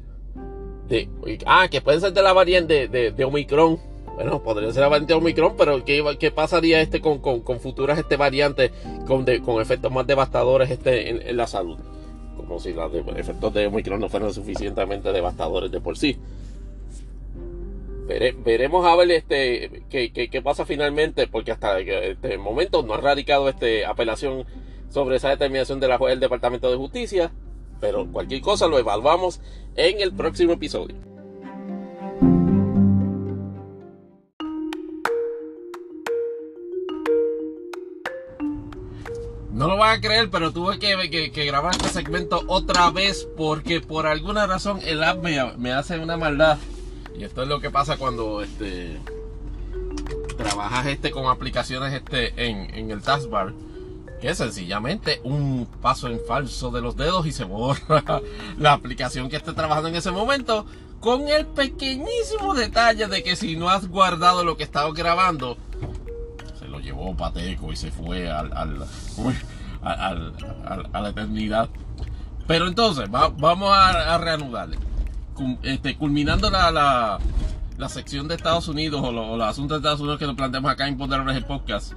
De, ah, que pueden ser de la variante de, de Omicron bueno, podría ser la variante Omicron, pero ¿qué, qué pasaría este con, futuras este variantes con, con efectos más devastadores este en, la salud? Como si los efectos de Omicron no fueran suficientemente devastadores de por sí. Veremos a ver este qué, pasa finalmente, porque hasta este momento no ha radicado este apelación sobre esa determinación del Departamento de Justicia. Pero cualquier cosa lo evaluamos en el próximo episodio. No lo van a creer, pero tuve que, grabar este segmento otra vez porque por alguna razón el app me, hace una maldad. Y esto es lo que pasa cuando este trabajas este con aplicaciones este en, en el taskbar, que es sencillamente un paso en falso de los dedos y se borra la aplicación que esté trabajando en ese momento, con el pequeñísimo detalle de que si no has guardado lo que estabas grabando, se lo llevó Pateco y se fue al, al, a la eternidad. Pero entonces, vamos a, a reanudarle. Este, culminando la, la, sección de Estados Unidos o, los asuntos de Estados Unidos que nos planteamos acá en Poderones el Podcast,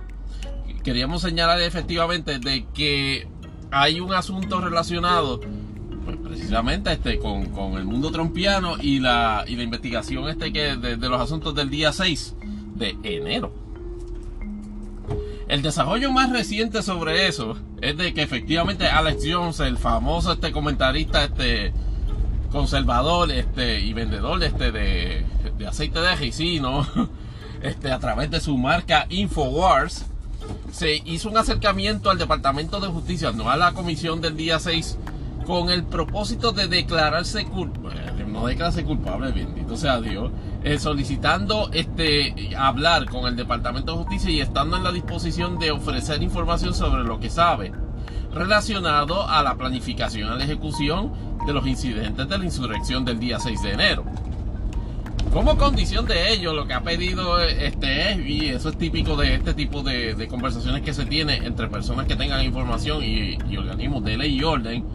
queríamos señalar efectivamente de que hay un asunto relacionado pues, precisamente este, con, con, el mundo trompiano y la, y la investigación este que de, de los asuntos del día 6 de enero. El desarrollo más reciente sobre eso es de que efectivamente Alex Jones, el famoso este comentarista este conservador este y vendedor este de, de aceite de ricino, este a través de su marca Infowars, se hizo un acercamiento al Departamento de Justicia, no a la comisión del día 6, con el propósito de declararse culpable, no declararse culpable, bendito sea Dios, eh, solicitando este, hablar con el Departamento de Justicia y estando en la disposición de ofrecer información sobre lo que sabe relacionado a la planificación y la ejecución de los incidentes de la insurrección del día 6 de enero. Como condición de ello, lo que ha pedido este es, y eso es típico de este tipo de, conversaciones que se tiene entre personas que tengan información y, organismos de ley y orden,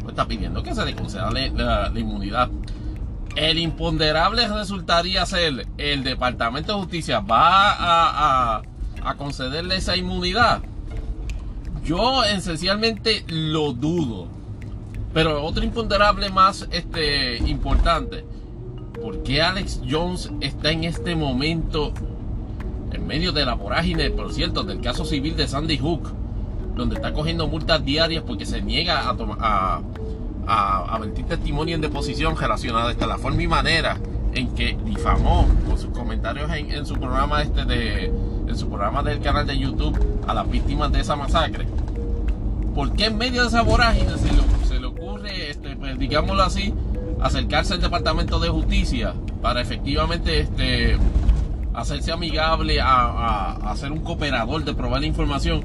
pues está pidiendo que se le conceda la inmunidad el imponderable resultaría ser el Departamento de Justicia va a, a, concederle esa inmunidad. Yo esencialmente lo dudo. Pero otro imponderable más este, importante. ¿Por qué Alex Jones está en este momento en medio de la vorágine, por cierto, del caso civil de Sandy Hook? Donde está cogiendo multas diarias porque se niega a, a, a, a testimonio en deposición relacionada a la forma y manera en que difamó con sus comentarios en, su programa este de en su programa del canal de YouTube a las víctimas de esa masacre. ¿Por qué en medio de esa vorágine se este, pues, digámoslo así, acercarse al Departamento de Justicia para efectivamente este, hacerse amigable a, a ser un cooperador de probar la información?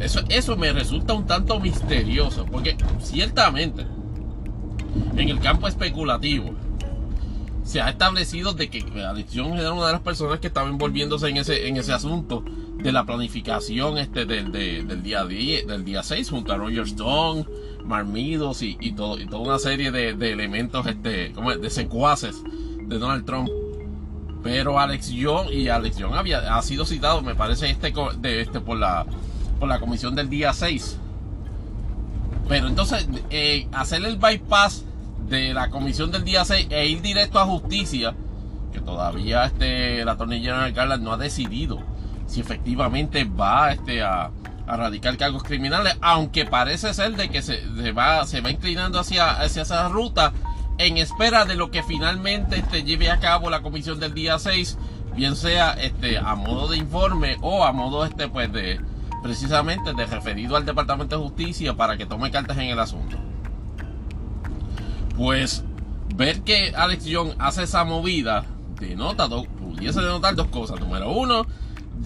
Eso, eso me resulta un tanto misterioso, porque ciertamente en el campo especulativo se ha establecido de que Adicción era una de las personas que estaba envolviéndose en ese, en ese asunto de la planificación este del, del día 6 junto a Roger Stone, Marmidos y, y, todo, y toda una serie de, elementos este, como de secuaces de Donald Trump. Pero Alex Young y Alex Young había, ha sido citado, me parece, este, de, este por la por la comisión del día 6. Pero entonces, eh, hacer el bypass de la comisión del día 6 e ir directo a justicia, que todavía este, la General Garland no ha decidido si efectivamente va este, a, a radicar cargos criminales, aunque parece ser de que se, va, se va inclinando hacia, hacia esa ruta en espera de lo que finalmente lleve a cabo la comisión del día 6, bien sea este, a modo de informe o a modo este, pues, de, precisamente de referido al Departamento de Justicia para que tome cartas en el asunto. Pues ver que Alex Young hace esa movida denota, pudiese denotar dos cosas. Número uno,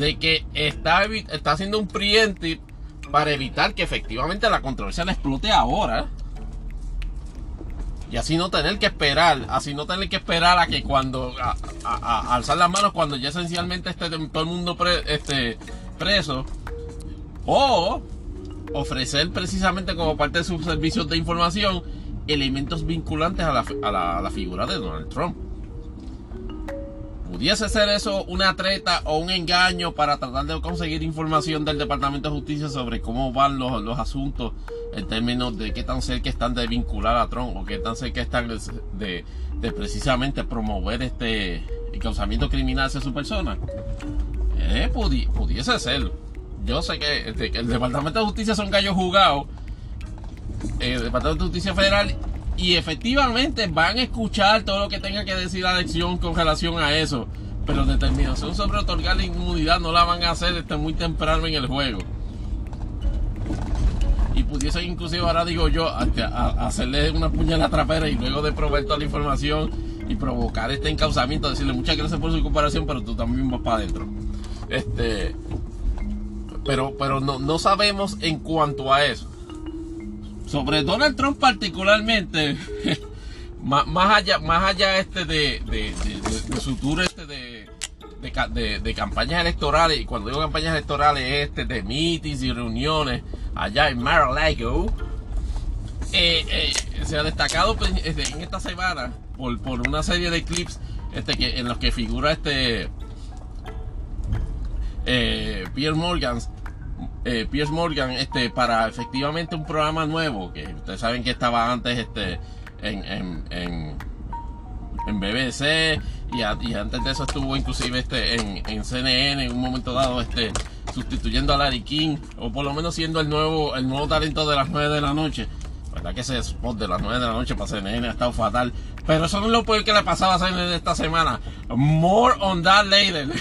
de que está, está haciendo un preemptive para evitar que efectivamente la controversia le explote ahora. Y así no tener que esperar, así no tener que esperar a que cuando, a, alzar las manos cuando ya esencialmente esté todo el mundo este, preso o ofrecer precisamente como parte de sus servicios de información elementos vinculantes a la, figura de Donald Trump. ¿Pudiese ser eso una treta o un engaño para tratar de conseguir información del Departamento de Justicia sobre cómo van los, asuntos en términos de qué tan cerca están de vincular a Trump o qué tan cerca están de, precisamente promover este causamiento criminal hacia su persona? Eh, pudiese serlo yo sé que, este, el Departamento de Justicia son gallos jugados, el Departamento de Justicia Federal, y efectivamente van a escuchar todo lo que tenga que decir la elección con relación a eso. Pero determinación sobre otorgar la inmunidad no la van a hacer desde muy temprano en el juego. Y pudiese inclusive ahora digo yo, a, hacerle una puñalada trapera y luego de proveer toda la información y provocar este encauzamiento, decirle muchas gracias por su comparación, pero tú también vas para adentro. Este, pero, pero no, no sabemos en cuanto a eso. Sobre Donald Trump particularmente, más, allá, más allá este de, su tour este de, campañas electorales, y cuando digo campañas electorales, este de meetings y reuniones allá en Mar-a-Lago, eh, eh, se ha destacado pues, en esta semana por, una serie de clips este, en los que figura este eh, Pierre Morgan eh, Pierce Morgan este para efectivamente un programa nuevo que ustedes saben que estaba antes este en, en, en, en BBC y, antes de eso estuvo inclusive este en, en, CNN en un momento dado este sustituyendo a Larry King o por lo menos siendo el nuevo el nuevo talento de las 9 de la noche. Verdad que ese spot de las 9 de la noche para CNN ha estado fatal. Pero eso no es lo peor que le pasaba a CNN esta semana. More on that later.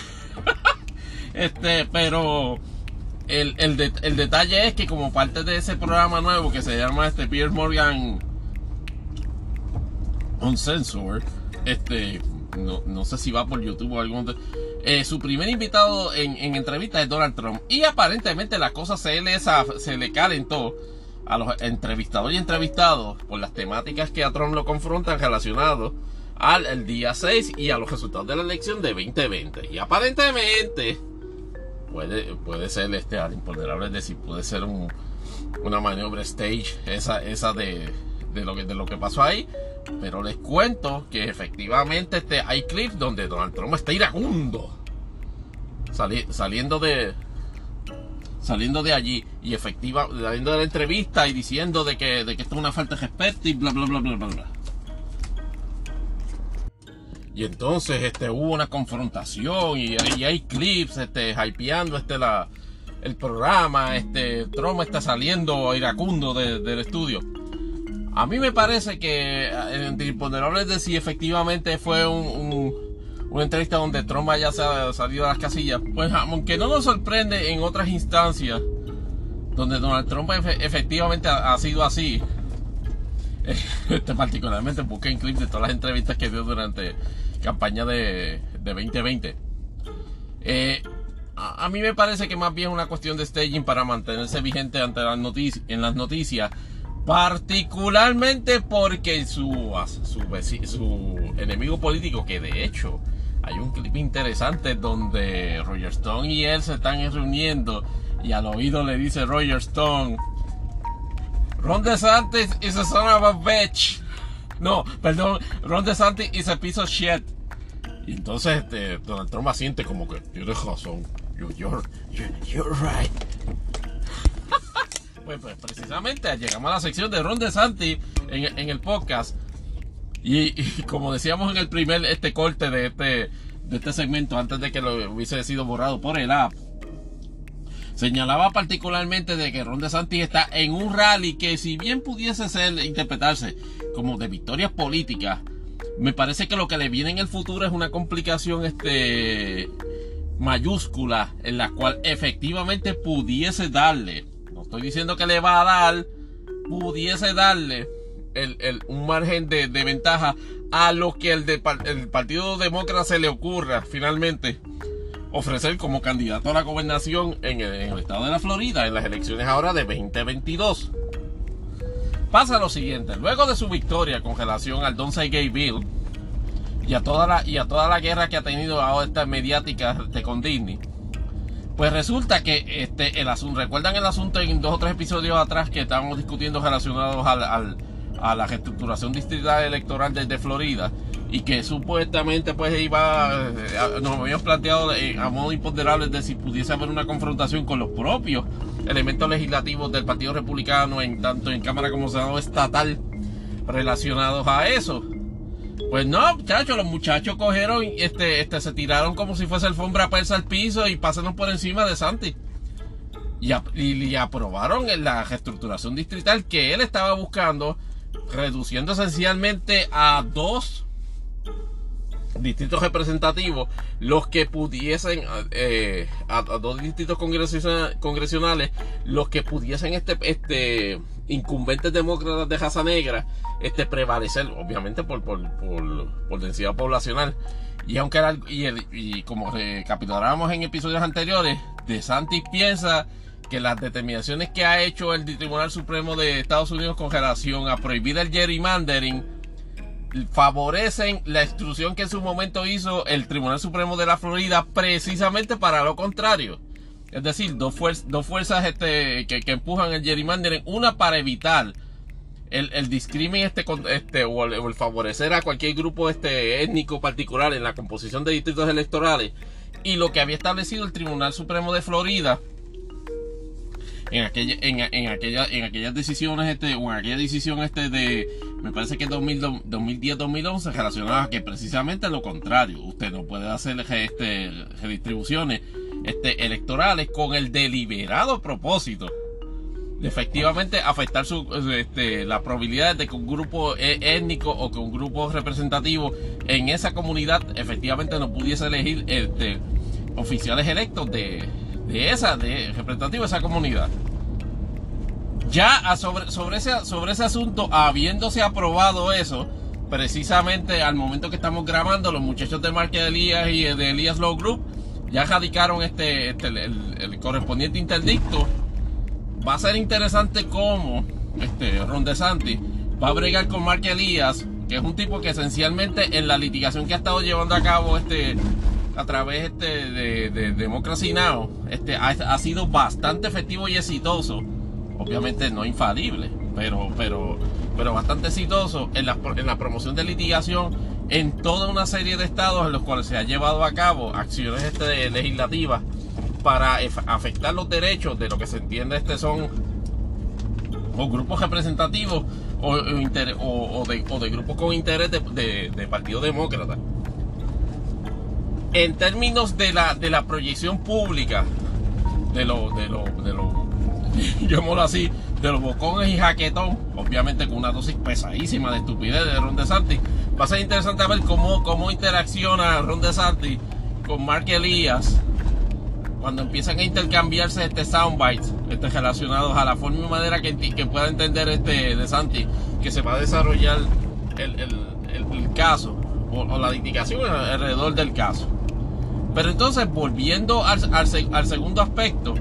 Este pero el, el, detalle es que como parte de ese programa nuevo que se llama este Morgan Uncensored, este, no, sé si va por YouTube o algún... Eh, su primer invitado en, entrevista es Donald Trump. Y aparentemente la cosa se le, se le calentó a los entrevistadores y entrevistados por las temáticas que a Trump lo confrontan relacionados al el día 6 y a los resultados de la elección de 2020. Y aparentemente puede, puede ser este al imponderable, es decir, puede ser un, una maniobra stage, esa, esa de, de, lo que, de lo que pasó ahí. Pero les cuento que efectivamente este, hay clips donde Donald Trump está iracundo. saliendo de. Saliendo de allí y efectiva, saliendo de la entrevista y diciendo de que, de que esto es una falta de respeto y bla bla bla bla bla bla. Y entonces este, hubo una confrontación y, hay clips este, hypeando este, la, el programa. Este, Trump está saliendo iracundo del estudio. A mí me parece que eh, en Imponderables de si efectivamente fue un, una entrevista donde Trump haya salido de las casillas. Pues aunque no nos sorprende en otras instancias donde Donald Trump efectivamente ha, sido así. Este, particularmente busqué en clips de todas las entrevistas que dio durante campaña de, 2020. Eh, a, mí me parece que más bien es una cuestión de staging para mantenerse vigente ante las noticias, en las noticias. Particularmente porque su, su, su enemigo político, que de hecho hay un clip interesante donde Roger Stone y él se están reuniendo y al oído le dice Roger Stone, Ron DeSantis is a son of a bitch. No, perdón, Ron DeSantis is a piece shit. Y entonces este, Donald Trump asiente como que tienes razón. You're, you're, you're right. pues, pues, precisamente llegamos a la sección de Ron DeSantis en, en el podcast. Y, como decíamos en el primer este corte de este, de este segmento, antes de que lo hubiese sido borrado por el app, señalaba particularmente de que Ron DeSantis está en un rally que si bien pudiese ser interpretarse como de victorias políticas, me parece que lo que le viene en el futuro es una complicación este mayúscula en la cual efectivamente pudiese darle, no estoy diciendo que le va a dar, pudiese darle el, un margen de, ventaja a lo que el, el Partido Demócrata se le ocurra finalmente ofrecer como candidato a la gobernación en el, en el estado de la Florida en las elecciones ahora de 2022. Pasa lo siguiente, luego de su victoria con relación al Don't Say Gay Bill y a toda la, y a toda la guerra que ha tenido ahora esta mediática de con Disney, pues resulta que este, el asunto, recuerdan el asunto en dos o tres episodios atrás que estábamos discutiendo relacionados al, a la reestructuración distrital electoral desde Florida y que supuestamente pues iba, eh, nos habíamos planteado a modo imponderable de si pudiese haber una confrontación con los propios elementos legislativos del Partido Republicano en tanto en Cámara como Senado estatal relacionados a eso. Pues no, muchachos, los muchachos cogieron, este, este, se tiraron como si fuese alfombra persa al piso y pasaron por encima de Santi. Y, y, aprobaron la reestructuración distrital que él estaba buscando, reduciendo esencialmente a dos distritos representativos, los que pudiesen, eh, a, dos distritos congresionales, los que pudiesen este, este incumbentes demócratas de raza negra, este prevalecer, obviamente por, por, por, densidad poblacional. Y aunque y, y como recapitulábamos en episodios anteriores, De Santis piensa que las determinaciones que ha hecho el Tribunal Supremo de Estados Unidos con relación a prohibir el gerrymandering favorecen la instrucción que en su momento hizo el Tribunal Supremo de la Florida precisamente para lo contrario. Es decir, dos, dos fuerzas este, que, empujan el gerrymandering, una para evitar el, el discrimen este, este o el, favorecer a cualquier grupo este étnico particular en la composición de distritos electorales y lo que había establecido el Tribunal Supremo de Florida en aquella, en, en en aquellas decisiones, este, o en aquella decisión este de, me parece que 2010-2011, relacionada a que precisamente lo contrario, usted no puede hacer este, redistribuciones este, electorales con el deliberado propósito de efectivamente afectar su, este, la probabilidad de que un grupo e, étnico o que un grupo representativo en esa comunidad efectivamente no pudiese elegir este, oficiales electos de, de esa, de representativo de esa comunidad. Ya sobre, sobre, ese, sobre ese asunto, habiéndose aprobado eso, precisamente al momento que estamos grabando, los muchachos de Marque Elías y de Elías Law Group ya radicaron este, este el, correspondiente interdicto. Va a ser interesante cómo este, Ron DeSantis va a bregar con Mark Elías, que es un tipo que esencialmente en la litigación que ha estado llevando a cabo este, a través este de, de Democracy Now, este, ha, sido bastante efectivo y exitoso. Obviamente no infalible, pero, pero, pero bastante exitoso en la, en la promoción de litigación en toda una serie de estados en los cuales se ha llevado a cabo acciones este, legislativas para afectar los derechos de lo que se entiende este son o grupos representativos o, o, de, grupos con interés de, de Partido Demócrata en términos de la, de la proyección pública de los, de los, de llamémoslo así, de los bocones y jaquetón, obviamente con una dosis pesadísima de estupidez de Ron DeSantis, va a ser interesante ver cómo, cómo interacciona Ron DeSantis con Mark Elías cuando empiezan a intercambiarse este soundbites este, relacionados a la forma y manera que, que pueda entender este DeSantis que se va a desarrollar el, el, el, caso o la indicación alrededor del caso. Pero entonces, volviendo al, al, segundo aspecto,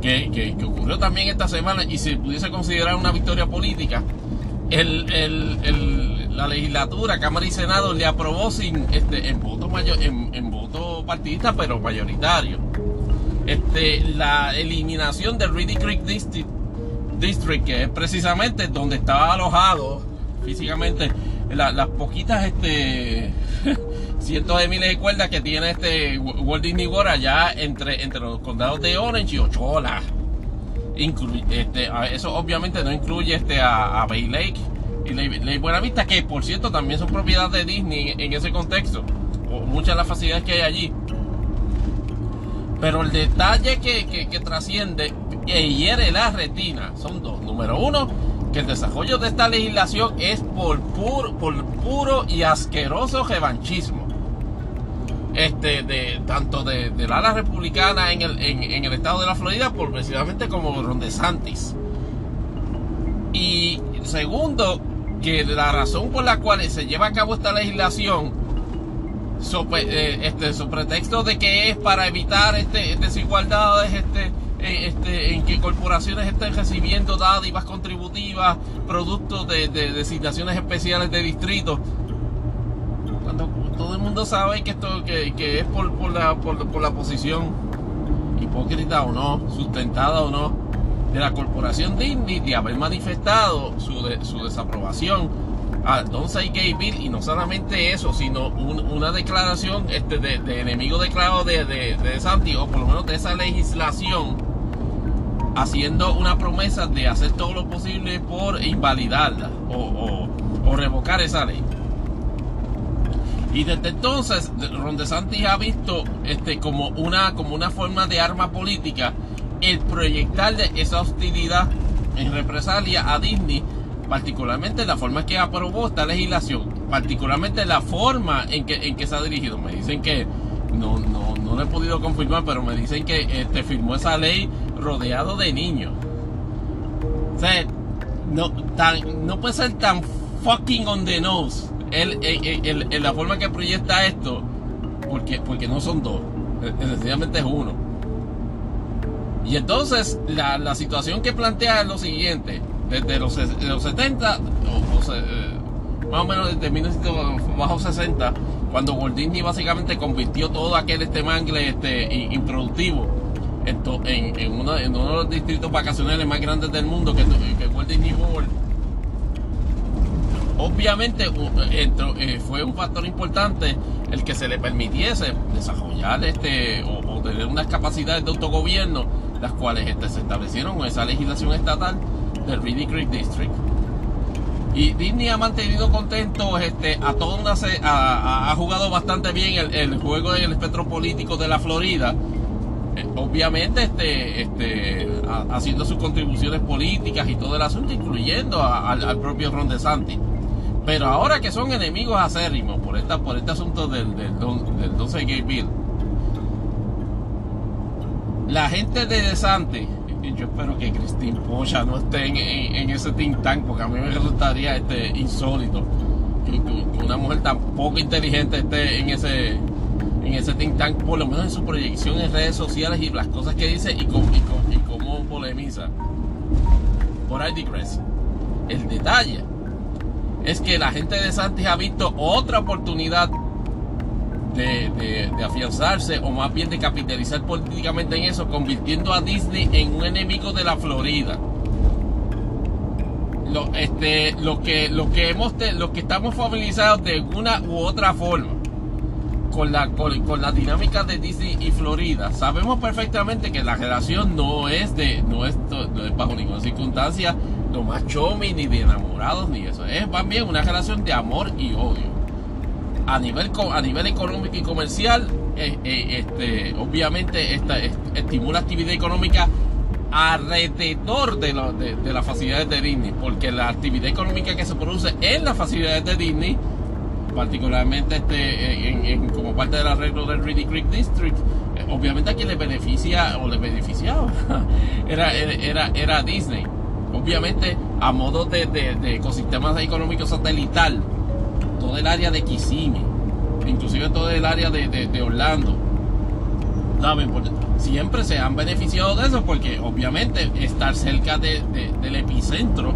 que, que, ocurrió también esta semana y se pudiese considerar una victoria política, el, el, la legislatura, Cámara y Senado le aprobó sin este, en voto mayor, en, en voto partidista, pero mayoritario. Este, la eliminación del Reedy Creek District, District, que es precisamente donde estaba alojado físicamente las poquitas este cientos de miles de cuerdas que tiene este Walt Disney World allá entre, entre los condados de Orange y Ochola. este, eso obviamente no incluye este a, Bay Lake y Lake, Buenavista, que por cierto también son propiedad de Disney en ese contexto. Muchas de las facilidades que hay allí. Pero el detalle que, que, trasciende e hiere la retina son dos. Número uno, que el desarrollo de esta legislación es por puro, por puro y asqueroso revanchismo este, de, tanto de, la ala republicana en el, en, el estado de la Florida, por precisamente como Ron DeSantis. Y segundo, que la razón por la cual se lleva a cabo esta legislación, sobre, eh, este, su pretexto de que es para evitar este, desigualdades este, eh, este, en que corporaciones estén recibiendo dádivas contributivas, productos de, de designaciones especiales de distritos, todo el mundo sabe que esto que, es por, la, por, la posición hipócrita o no, sustentada o no, de la corporación Disney de haber manifestado su, su desaprobación a Don't Say Gay Bill y no solamente eso, sino una declaración este, de, enemigo declarado de, de, de Santi, o por lo menos de esa legislación, haciendo una promesa de hacer todo lo posible por invalidarla o, o revocar esa ley. Y desde entonces, Ron DeSantis ha visto este, como, una, como una forma de arma política el proyectar esa hostilidad en represalia a Disney particularmente la forma en que aprobó esta legislación, particularmente la forma en que, en que se ha dirigido. Me dicen que no, no, no lo he podido confirmar, pero me dicen que este, firmó esa ley rodeado de niños. O sea, no, no puede ser tan fucking on the nose en la forma que proyecta esto, porque, porque no son dos, sencillamente es uno. Y entonces la, la situación que plantea es lo siguiente, desde los, los 70, o, eh, más o menos desde 1960, cuando Walt Disney básicamente convirtió todo aquel este mangle este, improductivo en, en, uno de los distritos vacacionales más grandes del mundo, que, que Walt Disney World. Obviamente eh, fue un factor importante el que se le permitiese desarrollar este o, tener unas capacidades de autogobierno, las cuales este, se establecieron con esa legislación estatal del Reedy Creek District. Y Disney ha mantenido contento este, a toda ha, jugado bastante bien el, juego en el espectro político de la Florida. Eh, obviamente este, este, haciendo sus contribuciones políticas y todo el asunto, incluyendo al propio Ron DeSantis. Pero ahora que son enemigos acérrimos por, esta, por este asunto del, del, del 12 Gay Bill, la gente de DeSantis yo espero que Christine Pocha no esté en, ese think tank, porque a mí me resultaría este, insólito que, una mujer tan poco inteligente esté en ese, en ese think tank, por lo menos en su proyección en redes sociales y las cosas que dice y, cómo, y, cómo polemiza. Por ahí digress. El detalle es que la gente de Santis ha visto otra oportunidad de, afianzarse o más bien de capitalizar políticamente en eso, convirtiendo a Disney en un enemigo de la Florida. Lo, este, lo que, lo que hemos, lo que estamos familiarizados de una u otra forma con la, con, la dinámica de Disney y Florida, sabemos perfectamente que la relación no es de, no es bajo ninguna circunstancia lo más chomi ni de enamorados ni eso, es más bien una relación de amor y odio a nivel, a nivel económico y comercial, eh, eh, este, obviamente esta, estimula actividad económica alrededor de, de, las facilidades de Disney, porque la actividad económica que se produce en las facilidades de Disney, particularmente este, en, como parte del arreglo del Reedy Creek District, eh, obviamente a quien le beneficia o le beneficiaba era, era, era Disney. Obviamente a modo de, de, de ecosistema económico satelital todo el área de Kissimmee, inclusive todo el área de, Orlando. ¿Saben? siempre se han beneficiado de eso porque obviamente estar cerca del epicentro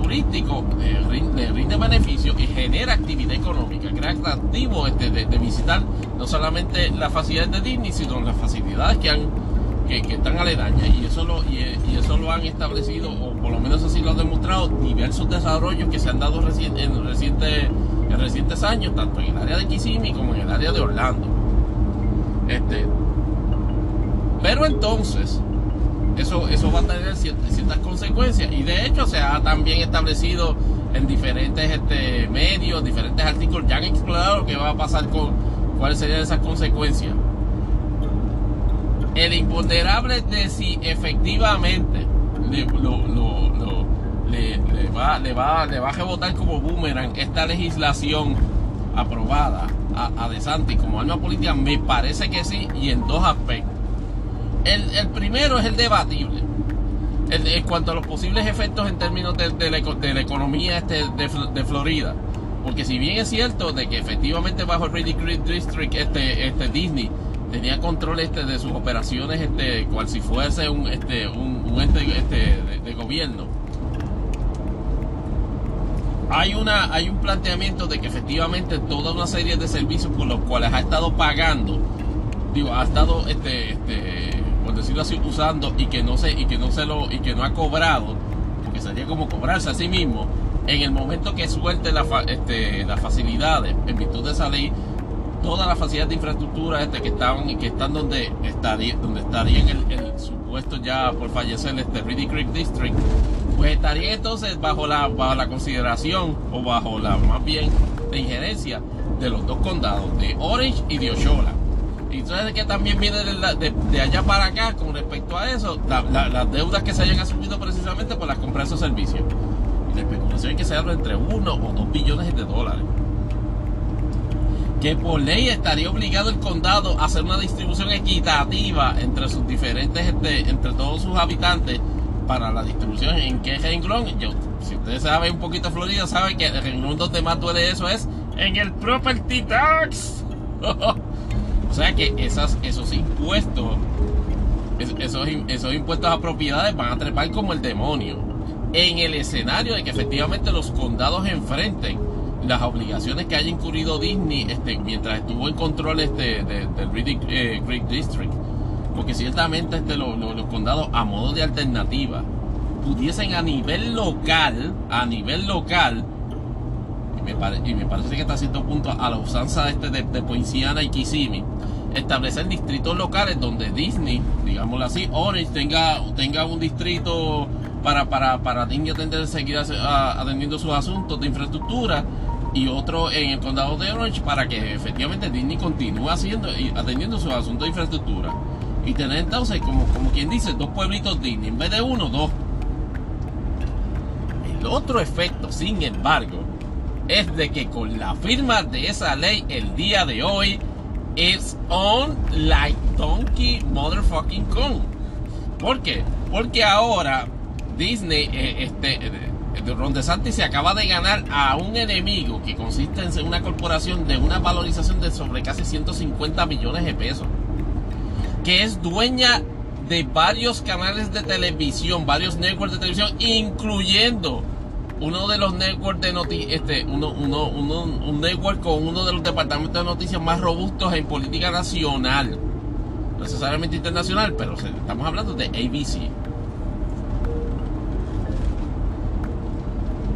turístico eh, le rinde beneficio y genera actividad económica, crea atractivo este, de, visitar no solamente las facilidades de Disney, sino las facilidades que han que, están aledañas y eso lo y, eso lo han establecido o por lo menos así lo han demostrado diversos desarrollos que se han dado en recientes en recientes años, tanto en el área de Kissimmee como en el área de Orlando. Este, pero entonces, eso, eso va a tener ciertas, consecuencias. Y de hecho se ha también establecido en diferentes este, medios, diferentes artículos, ya han explorado lo que va a pasar con cuáles serían esas consecuencias. El imponderable de si efectivamente lo, le, va, le, va, le va a rebotar como boomerang esta legislación aprobada a, a De Santi como arma política? Me parece que sí, y en dos aspectos. El, primero es el debatible. en cuanto a los posibles efectos en términos de, de, la, economía este, de, Florida. Porque si bien es cierto de que efectivamente bajo el Reedy Creek District este, este Disney tenía control este de sus operaciones este cual si fuese un este un, este, de, gobierno. Hay, una, hay un planteamiento de que efectivamente toda una serie de servicios por los cuales ha estado pagando, digo, ha estado, este, este, por decirlo así, usando y que no se, y que no se lo, y que no ha cobrado, porque sería como cobrarse a sí mismo, en el momento que suelte la, este, las facilidades en virtud de esa ley, todas las facilidades de infraestructura este, que estaban que están donde estaría, donde estarían el, el supuesto ya por fallecer este Reedy Creek District pues estaría entonces bajo la, bajo la consideración o bajo la más bien la injerencia de los dos condados, de Orange y de Oshola. Y entonces que también viene de, allá para acá con respecto a eso, las deudas que se hayan asumido precisamente por las compras de esos servicios. La especulación es que se habla entre 1 o 2 billones de dólares. Que por ley estaría obligado el condado a hacer una distribución equitativa entre sus diferentes, este, entre todos sus habitantes para la distribución. ¿En qué renglón? Yo, si ustedes saben un poquito de Florida, saben que el renglón donde más duele eso es en el property tax. o sea que esas, esos impuestos, esos, esos impuestos a propiedades van a trepar como el demonio. En el escenario de que efectivamente los condados enfrenten las obligaciones que haya incurrido Disney este, mientras estuvo en control este, del Riddick eh, Creek District. Porque ciertamente este, los, condados a modo de alternativa pudiesen a nivel local, a nivel local, y me, parece que está a cierto punto a la usanza de, este, de, de y Kissimmee, establecer distritos locales donde Disney, digámoslo así, Orange tenga, tenga un distrito para, para, para Disney atender, seguir atendiendo sus asuntos de infraestructura y otro en el condado de Orange para que efectivamente Disney continúe haciendo atendiendo sus asuntos de infraestructura y tener entonces, como, como quien dice, dos pueblitos Disney, en vez de uno, dos. El otro efecto, sin embargo, es de que con la firma de esa ley el día de hoy, es on like Donkey Motherfucking Kong. ¿Por qué? Porque ahora Disney, eh, este, eh, Ron DeSantis se acaba de ganar a un enemigo que consiste en una corporación de una valorización de sobre casi 150 millones de pesos que es dueña de varios canales de televisión, varios networks de televisión, incluyendo uno de los networks de noticias, este, uno, uno, uno, un network con uno de los departamentos de noticias más robustos en política nacional. No necesariamente internacional, pero estamos hablando de ABC.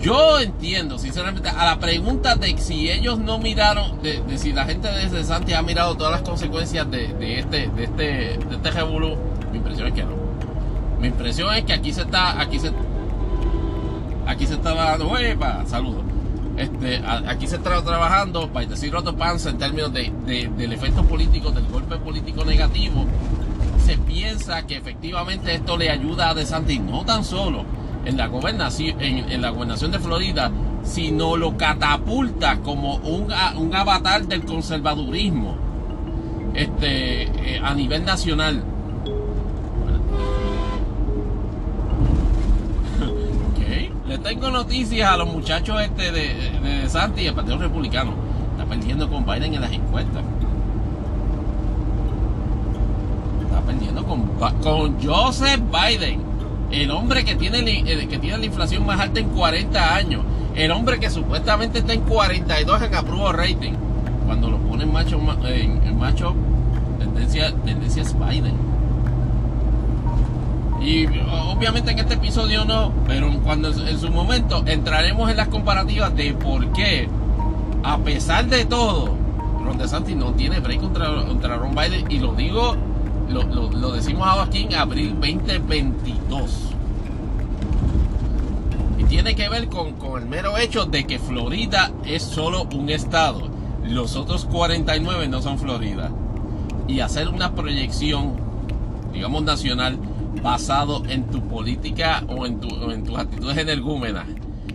Yo entiendo, sinceramente, a la pregunta de si ellos no miraron, de, si la gente de Santi ha mirado todas las consecuencias de, este, de este, de este revolú, mi impresión es que no. Mi impresión es que aquí se está, aquí se, aquí se estaba dando. Saludos. Este, aquí se está trabajando, para decir otro panza, en términos de, del efecto político, del golpe político negativo. Se piensa que efectivamente esto le ayuda a De Santi, no tan solo en la gobernación, en, la gobernación de Florida, sino lo catapulta como un, avatar del conservadurismo este, eh, a nivel nacional. okay. Le tengo noticias a los muchachos este de, de Santi y el Partido Republicano. Está perdiendo con Biden en las encuestas. Está perdiendo con, con Joseph Biden el hombre que tiene, eh, que tiene la inflación más alta en 40 años, el hombre que supuestamente está en 42 en approval rating, cuando lo ponen macho, en, macho, tendencia, tendencia es Biden. Y obviamente en este episodio no, pero cuando en su momento entraremos en las comparativas de por qué, a pesar de todo, Ron DeSantis no tiene break contra, contra Ron Biden. Y lo digo lo, decimos aquí en abril 2022. Y tiene que ver con, el mero hecho de que Florida es solo un estado. Los otros 49 no son Florida. Y hacer una proyección, digamos, nacional, basado en tu política o en, tu, en tus actitudes energúmenas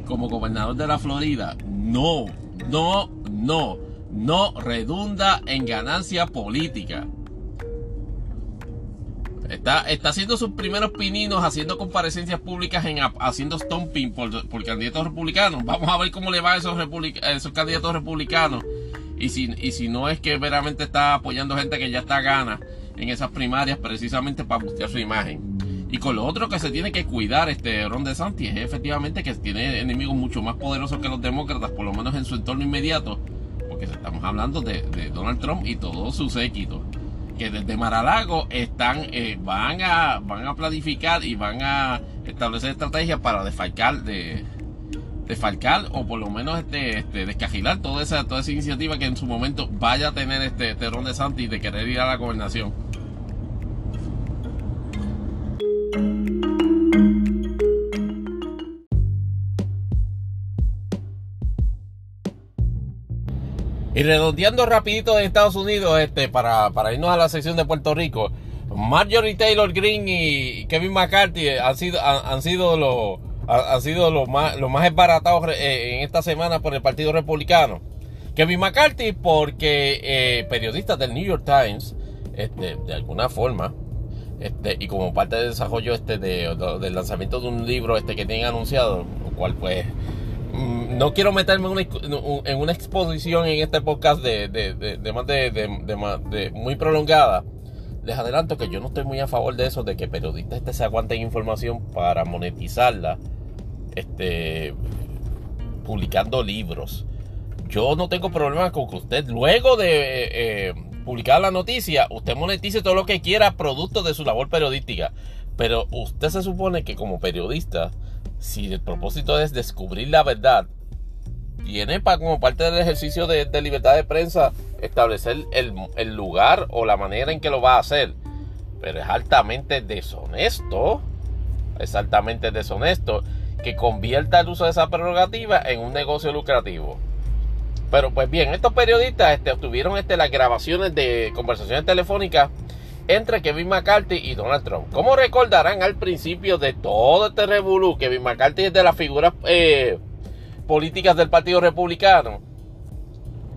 como gobernador de la Florida, no, no, no, no redunda en ganancia política. Está, haciendo sus primeros pininos, haciendo comparecencias públicas, en, haciendo stomping por, por candidatos republicanos. Vamos a ver cómo le va a esos, esos candidatos republicanos. Y si, y si no es que veramente está apoyando gente que ya está gana en esas primarias precisamente para bustear su imagen. Y con lo otro que se tiene que cuidar este Ron DeSantis es efectivamente que tiene enemigos mucho más poderosos que los demócratas, por lo menos en su entorno inmediato, porque estamos hablando de, de Donald Trump y todo su séquito que desde Maralago están, eh, van, a, van a planificar y van a establecer estrategias para desfalcar, de, o por lo menos este, este, descagilar toda esa, toda esa iniciativa que en su momento vaya a tener este Terrón de Santi de querer ir a la gobernación. Y redondeando rapidito en Estados Unidos, este, para, para irnos a la sección de Puerto Rico, Marjorie Taylor Greene y Kevin McCarthy han sido, han, sido los, ha, sido lo más, lo más eh, en esta semana por el Partido Republicano. Kevin McCarthy, porque eh, periodistas del New York Times, este, de alguna forma, este, y como parte del desarrollo este de, del lanzamiento de un libro este que tienen anunciado, lo cual pues no quiero meterme en una, exposición en este podcast de, de, de, más de, muy prolongada. Les adelanto que yo no estoy muy a favor de eso, de que periodistas este se aguanten información para monetizarla, este, publicando libros. Yo no tengo problema con que usted luego de eh, eh, publicar la noticia, usted monetice todo lo que quiera producto de su labor periodística. Pero usted se supone que como periodista, si el propósito es descubrir la verdad, tiene para, como parte del ejercicio de, libertad de prensa establecer el, lugar o la manera en que lo va a hacer. Pero es altamente deshonesto, es altamente deshonesto que convierta el uso de esa prerrogativa en un negocio lucrativo. Pero pues bien, estos periodistas este, obtuvieron este, las grabaciones de conversaciones telefónicas entre Kevin McCarthy y Donald Trump. Como recordarán al principio de todo este revolú, Kevin McCarthy es de las figuras eh, políticas del Partido Republicano,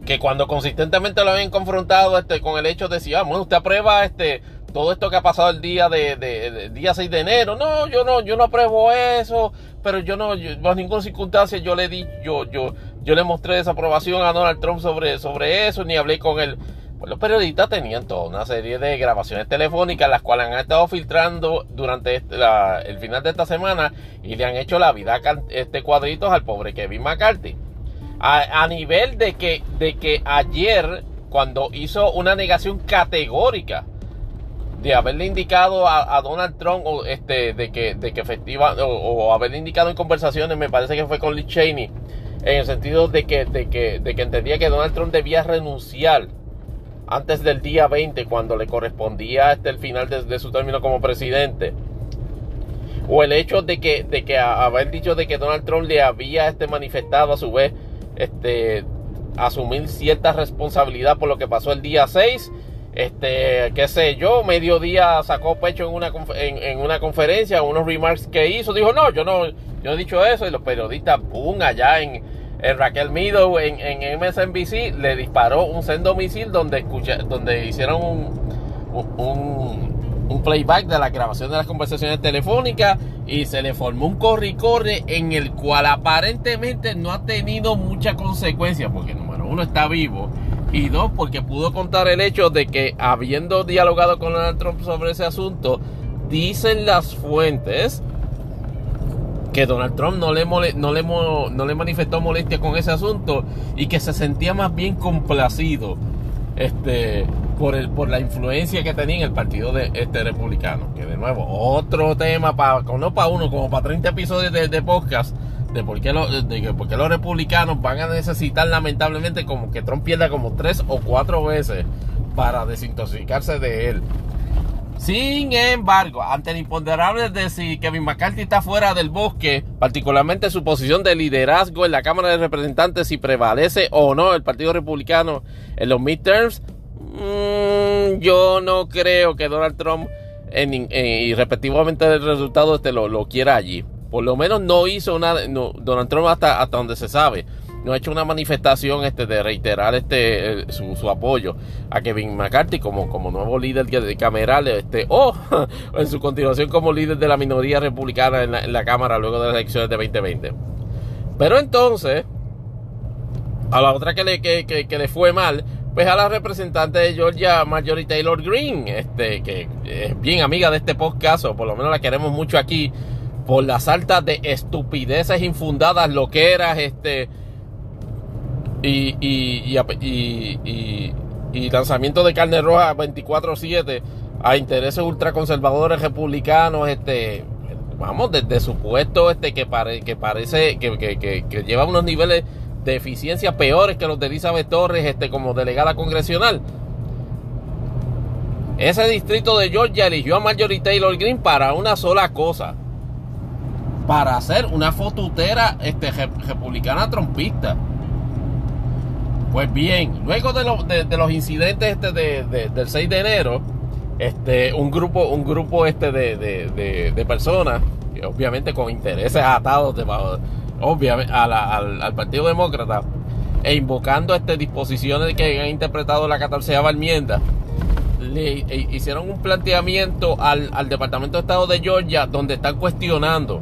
que cuando consistentemente lo habían confrontado este, con el hecho de si, ah, bueno, usted aprueba este, todo esto que ha pasado el día de, día 6 de enero. No, yo no, yo no apruebo eso, pero yo no, bajo ninguna circunstancia yo le di, yo, yo, yo le mostré desaprobación a Donald Trump sobre, sobre eso, ni hablé con él. Los periodistas tenían toda una serie de grabaciones telefónicas, las cuales han estado filtrando durante este, el final de esta semana y le han hecho la vida este cuadritos al pobre Kevin McCarthy. A, nivel de que, de que ayer, cuando hizo una negación categórica de haberle indicado a, Donald Trump este, de que, de que efectiva, o, haberle indicado en conversaciones, me parece que fue con Lee Cheney, en el sentido de que, de que, de que entendía que Donald Trump debía renunciar antes del día 20, cuando le correspondía hasta el final de, su término como presidente. O el hecho de que, de que haber dicho de que Donald Trump le había este, manifestado a su vez este, asumir cierta responsabilidad por lo que pasó el día 6. Este, qué sé yo, mediodía sacó pecho en una, en, una conferencia, unos remarks que hizo, dijo, no, yo no, yo he dicho eso, y los periodistas, pum, allá en, en Raquel Meadow en, MSNBC le disparó un sendo misil donde, escucha, donde hicieron un, un, playback de la grabación de las conversaciones telefónicas y se le formó un corre y corre en el cual aparentemente no ha tenido mucha consecuencia porque número uno está vivo y dos porque pudo contar el hecho de que habiendo dialogado con Donald Trump sobre ese asunto dicen las fuentes que Donald Trump no le, no, le, no le manifestó molestia con ese asunto y que se sentía más bien complacido este, por, el, por la influencia que tenía en el partido de, este republicano. Que de nuevo, otro tema, para, no para uno, como para 30 episodios de, podcast, de por, qué de por qué los republicanos van a necesitar lamentablemente como que Trump pierda como tres o cuatro veces para desintoxicarse de él. Sin embargo, ante el imponderable de si Kevin McCarthy está fuera del bosque, particularmente su posición de liderazgo en la Cámara de Representantes, si prevalece o no el Partido Republicano en los midterms, mm, yo no creo que Donald Trump, en, y respectivamente el resultado, este lo, lo quiera allí. Por lo menos no hizo nada, Donald Trump hasta, hasta donde se sabe, no ha hecho una manifestación este, de reiterar este, su, apoyo a Kevin McCarthy como, como nuevo líder de cameral este, o en su continuación como líder de la minoría republicana en la, Cámara luego de las elecciones de 2020. Pero entonces, a la otra que le, que, le fue mal, pues a la representante de Georgia, Marjorie Taylor Greene, este, que es bien amiga de este podcast, o por lo menos la queremos mucho aquí, por las altas de estupideces infundadas, loqueras, este, y, y, y, y, lanzamiento de carne roja 24-7 a intereses ultraconservadores republicanos, este, vamos, desde su puesto este, que, que parece que, que, lleva unos niveles de eficiencia peores que los de Elizabeth Torres este, como delegada congresional. Ese distrito de Georgia eligió a Marjorie Taylor Greene para una sola cosa. Para hacer una fotutera este, republicana trompista. Pues bien, luego de, de, los incidentes este de, del 6 de enero, este, un grupo, un grupo este de, personas, obviamente con intereses atados obviamente, al, Partido Demócrata, e invocando este, disposiciones que han interpretado la 14 enmienda, le e, hicieron un planteamiento al, al, Departamento de Estado de Georgia donde están cuestionando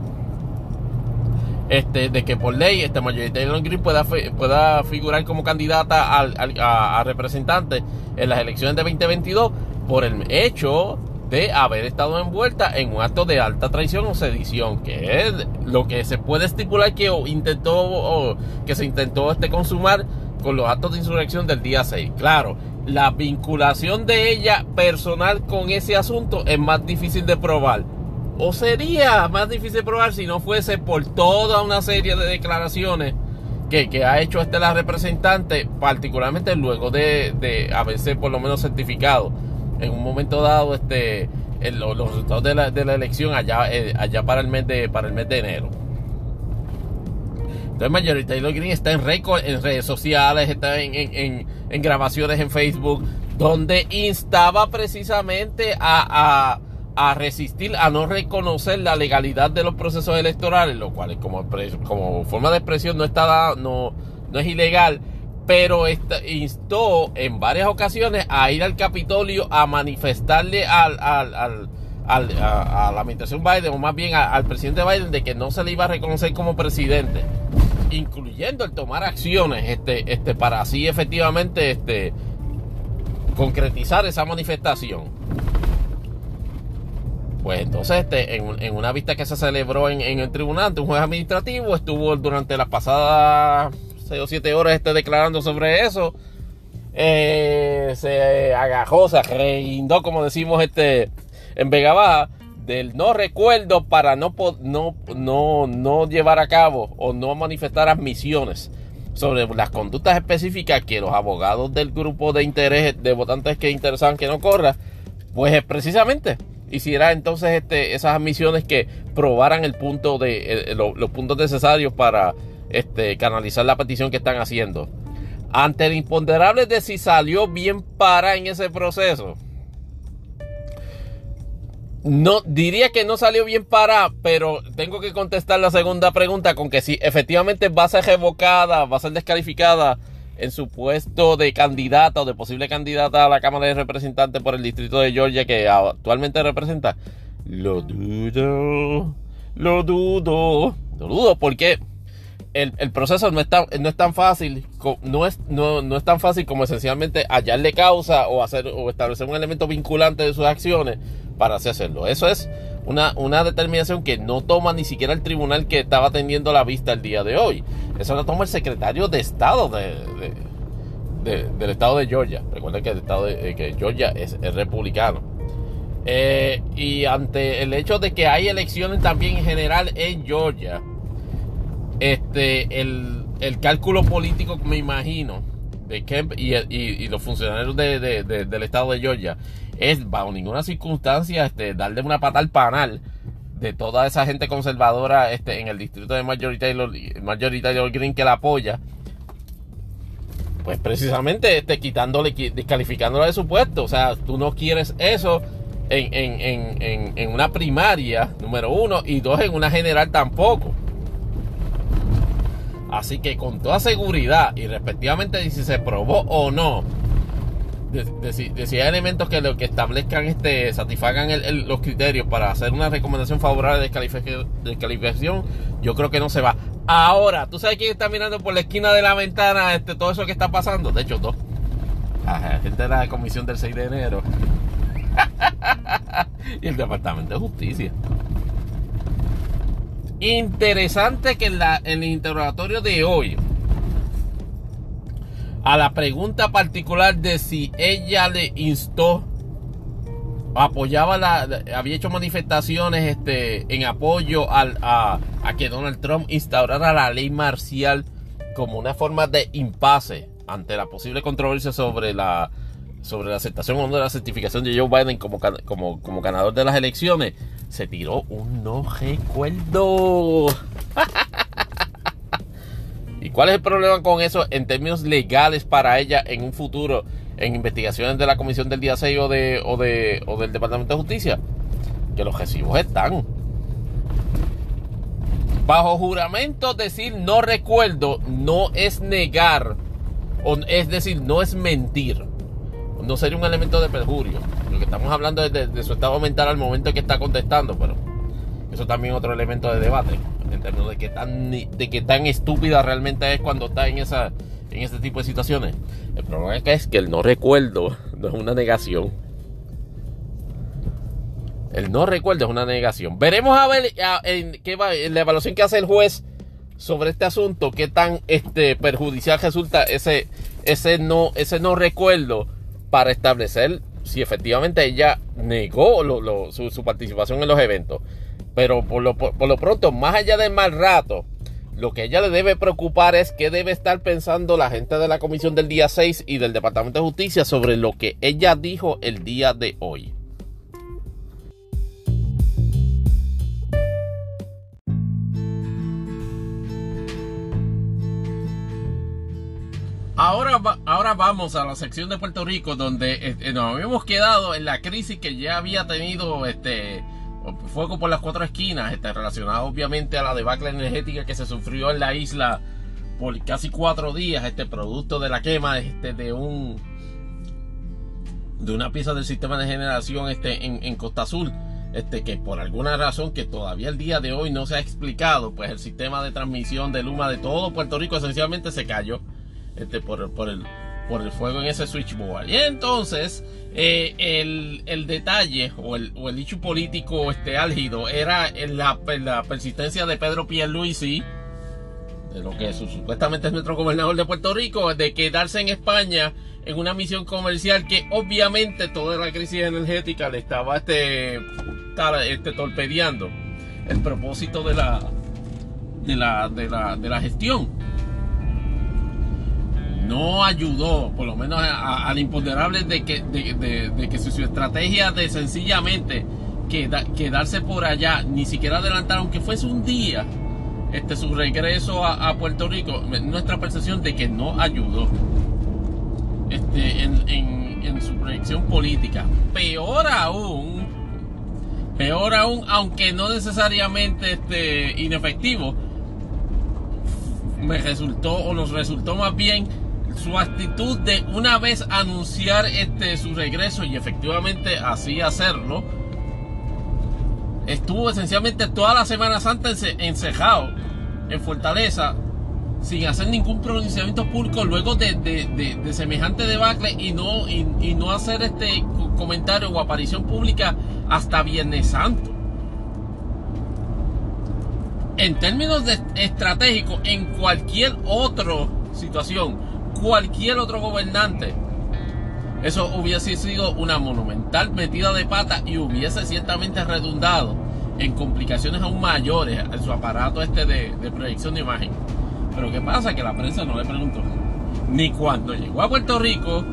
este, de que por ley este Marjorie Taylor Greene pueda, pueda figurar como candidata a, a representante en las elecciones de 2022 por el hecho de haber estado envuelta en un acto de alta traición o sedición, que es lo que se puede estipular que intentó o que se intentó este consumar con los actos de insurrección del día 6. Claro, la vinculación de ella personal con ese asunto es más difícil de probar. O sería más difícil probar si no fuese por toda una serie de declaraciones que, que ha hecho este la representante, particularmente luego de, de haberse por lo menos certificado en un momento dado este, los, resultados de la, de la elección allá, eh, allá para, el mes de, para el mes de enero. Entonces Marjorie Taylor Green está en, en redes sociales, está en, en, en, grabaciones en Facebook, donde instaba precisamente a, a, a, resistir, a no reconocer la legalidad de los procesos electorales, lo cual como, como forma de expresión no, está, no, no es ilegal, pero instó en varias ocasiones a ir al Capitolio a manifestarle al, al, al, a, la administración Biden, o más bien al presidente Biden, de que no se le iba a reconocer como presidente, incluyendo el tomar acciones este, este, para así efectivamente este, concretizar esa manifestación. Pues entonces, este, en, una vista que se celebró en, el tribunal ante un juez administrativo, estuvo durante las pasadas o siete horas esté declarando sobre eso. Eh, se agajó, se reindó, como decimos este, en Vega Baja, del no recuerdo para no, no, no, no llevar a cabo o no manifestar admisiones sobre las conductas específicas que los abogados del grupo de interés de votantes que interesaban que no corra, pues precisamente hiciera entonces este, esas admisiones que probaran el punto de los puntos necesarios para este, canalizar la petición que están haciendo. Ante el imponderable de si salió bien para en ese proceso. No, diría que no salió bien para, pero tengo que contestar la segunda pregunta con que si efectivamente va a ser revocada, va a ser descalificada en su puesto de candidata o de posible candidata a la Cámara de Representantes por el distrito de Georgia que actualmente representa. Lo dudo, lo dudo, lo dudo porque el, proceso no es tan, no es tan fácil, no es, no, es tan fácil como esencialmente hallarle causa o hacer o establecer un elemento vinculante de sus acciones para así hacerlo. Eso es una, una determinación que no toma ni siquiera el tribunal que estaba atendiendo la vista el día de hoy. Eso lo toma el secretario de Estado de, del Estado de Georgia. Recuerden que el Estado de eh, que Georgia es, republicano. Eh, y ante el hecho de que hay elecciones también en general en Georgia, este, el, cálculo político, me imagino, de Kemp y, los funcionarios del estado de Georgia es, bajo ninguna circunstancia, este, darle una pata al panal de toda esa gente conservadora este, en el distrito de Marjorie Taylor, Green que la apoya. Pues precisamente este, quitándole, descalificándola de su puesto. O sea, tú no quieres eso en, en, en una primaria, número uno, y dos, en una general tampoco. Así que con toda seguridad y respectivamente si se probó o no, de, si, hay elementos que lo que establezcan este satisfagan los criterios para hacer una recomendación favorable de descalificación, yo creo que no se va. Ahora, ¿tú sabes quién está mirando por la esquina de la ventana este, todo eso que está pasando? De hecho, dos. La gente de la comisión del 6 de enero. y el Departamento de Justicia. Interesante que la, en el interrogatorio de hoy, a la pregunta particular de si ella le instó, apoyaba la, había hecho manifestaciones este, en apoyo al, a, que Donald Trump instaurara la ley marcial como una forma de impasse ante la posible controversia sobre la, sobre la aceptación o no de la certificación de Joe Biden como, como, como ganador de las elecciones, se tiró un no recuerdo. ¿Y cuál es el problema con eso en términos legales para ella en un futuro en investigaciones de la Comisión del Día 6 o, de, o, de, o del Departamento de Justicia? Que los recibos están. Bajo juramento decir no recuerdo no es negar, es decir, no es mentir. No sería un elemento de perjurio. Lo que estamos hablando es de, su estado mental al momento en que está contestando, pero eso también es otro elemento de debate. En términos de que tan, de que tan estúpida realmente es cuando está en, esa, en este tipo de situaciones. El problema que, es que el no recuerdo no es una negación. El no recuerdo es una negación. Veremos a ver qué va, la evaluación que hace el juez sobre este asunto, qué tan este, perjudicial resulta ese, ese, no, ese no recuerdo para establecer si efectivamente ella negó su, participación en los eventos. Pero por lo, por lo pronto, más allá del mal rato, lo que ella le debe preocupar es qué debe estar pensando la gente de la comisión del día 6 y del Departamento de Justicia sobre lo que ella dijo el día de hoy. Ahora, ahora vamos a la sección de Puerto Rico donde este, nos habíamos quedado en la crisis que ya había tenido este fuego por las cuatro esquinas, este, relacionado obviamente a la debacle energética que se sufrió en la isla por casi cuatro días, este producto de la quema este, de un de una pieza del sistema de generación este, en, en Costa Azul. Este, que por alguna razón que todavía el día de hoy no se ha explicado, pues el sistema de transmisión de Luma de todo Puerto Rico esencialmente se cayó este, por, por, el, por el fuego en ese switchboard. Y entonces, eh, el, el, detalle o el, o el hecho político este, álgido era la, la persistencia de Pedro Pierluisi, de lo que supuestamente es nuestro gobernador de Puerto Rico, de quedarse en España en una misión comercial que obviamente toda la crisis energética le estaba este, este torpedeando el propósito de la, de la, de la, de la gestión no ayudó, por lo menos al imponderable, de que, de, que su, estrategia de sencillamente quedarse por allá, ni siquiera adelantar, aunque fuese un día, este, su regreso a, Puerto Rico, nuestra percepción de que no ayudó este, en, en su proyección política. Peor aún, peor aún, aunque no necesariamente este, inefectivo, me resultó o nos resultó más bien su actitud de una vez anunciar este su regreso y efectivamente así hacerlo estuvo esencialmente toda la Semana Santa encejado en Fortaleza sin hacer ningún pronunciamiento público luego de, semejante debacle y no, y, no hacer este comentario o aparición pública hasta Viernes Santo. En términos de estratégicos, en cualquier otra situación, cualquier otro gobernante, eso hubiese sido una monumental metida de pata y hubiese ciertamente redundado en complicaciones aún mayores en su aparato este de, proyección de imagen. Pero ¿qué pasa? Que la prensa no le preguntó. Ni cuando llegó a Puerto Rico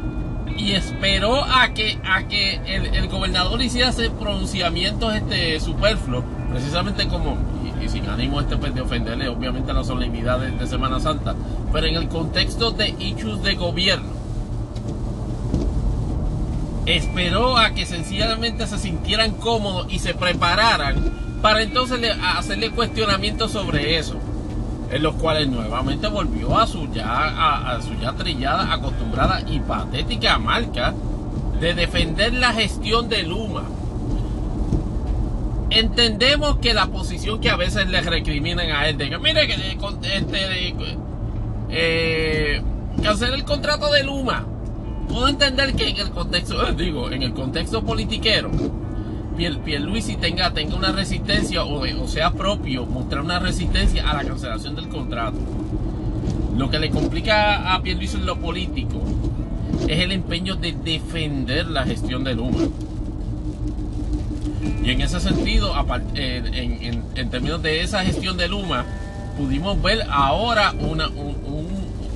y esperó a que, a que el, gobernador hiciera ese pronunciamientos este, superfluo, precisamente como y sin ánimo este pues, de ofenderle obviamente a la solemnidad de, Semana Santa, pero en el contexto de hechos de gobierno, esperó a que sencillamente se sintieran cómodos y se prepararan para entonces hacerle cuestionamientos sobre eso, en los cuales nuevamente volvió a su ya, a su ya trillada, acostumbrada y patética marca de defender la gestión de Luma entendemos que la posición que a veces le recriminan a él de que mire que este, eh, el contrato de Luma puedo entender que en el contexto digo en el contexto politiquero Piel, Pierluisi tenga tenga una resistencia o, o sea propio mostrar una resistencia a la cancelación del contrato. Lo que le complica a Pierluisi en lo político es el empeño de defender la gestión de Luma y en ese sentido, en, términos de esa gestión de Luma, pudimos ver ahora una,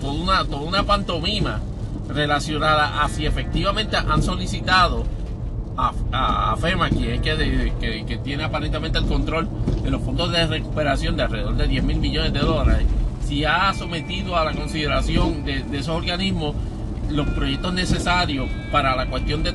toda, una, pantomima relacionada a si efectivamente han solicitado a, FEMA, quien que, que, tiene aparentemente el control de los fondos de recuperación de alrededor de 10 mil millones de dólares, si ha sometido a la consideración de esos organismos los proyectos necesarios para la cuestión de,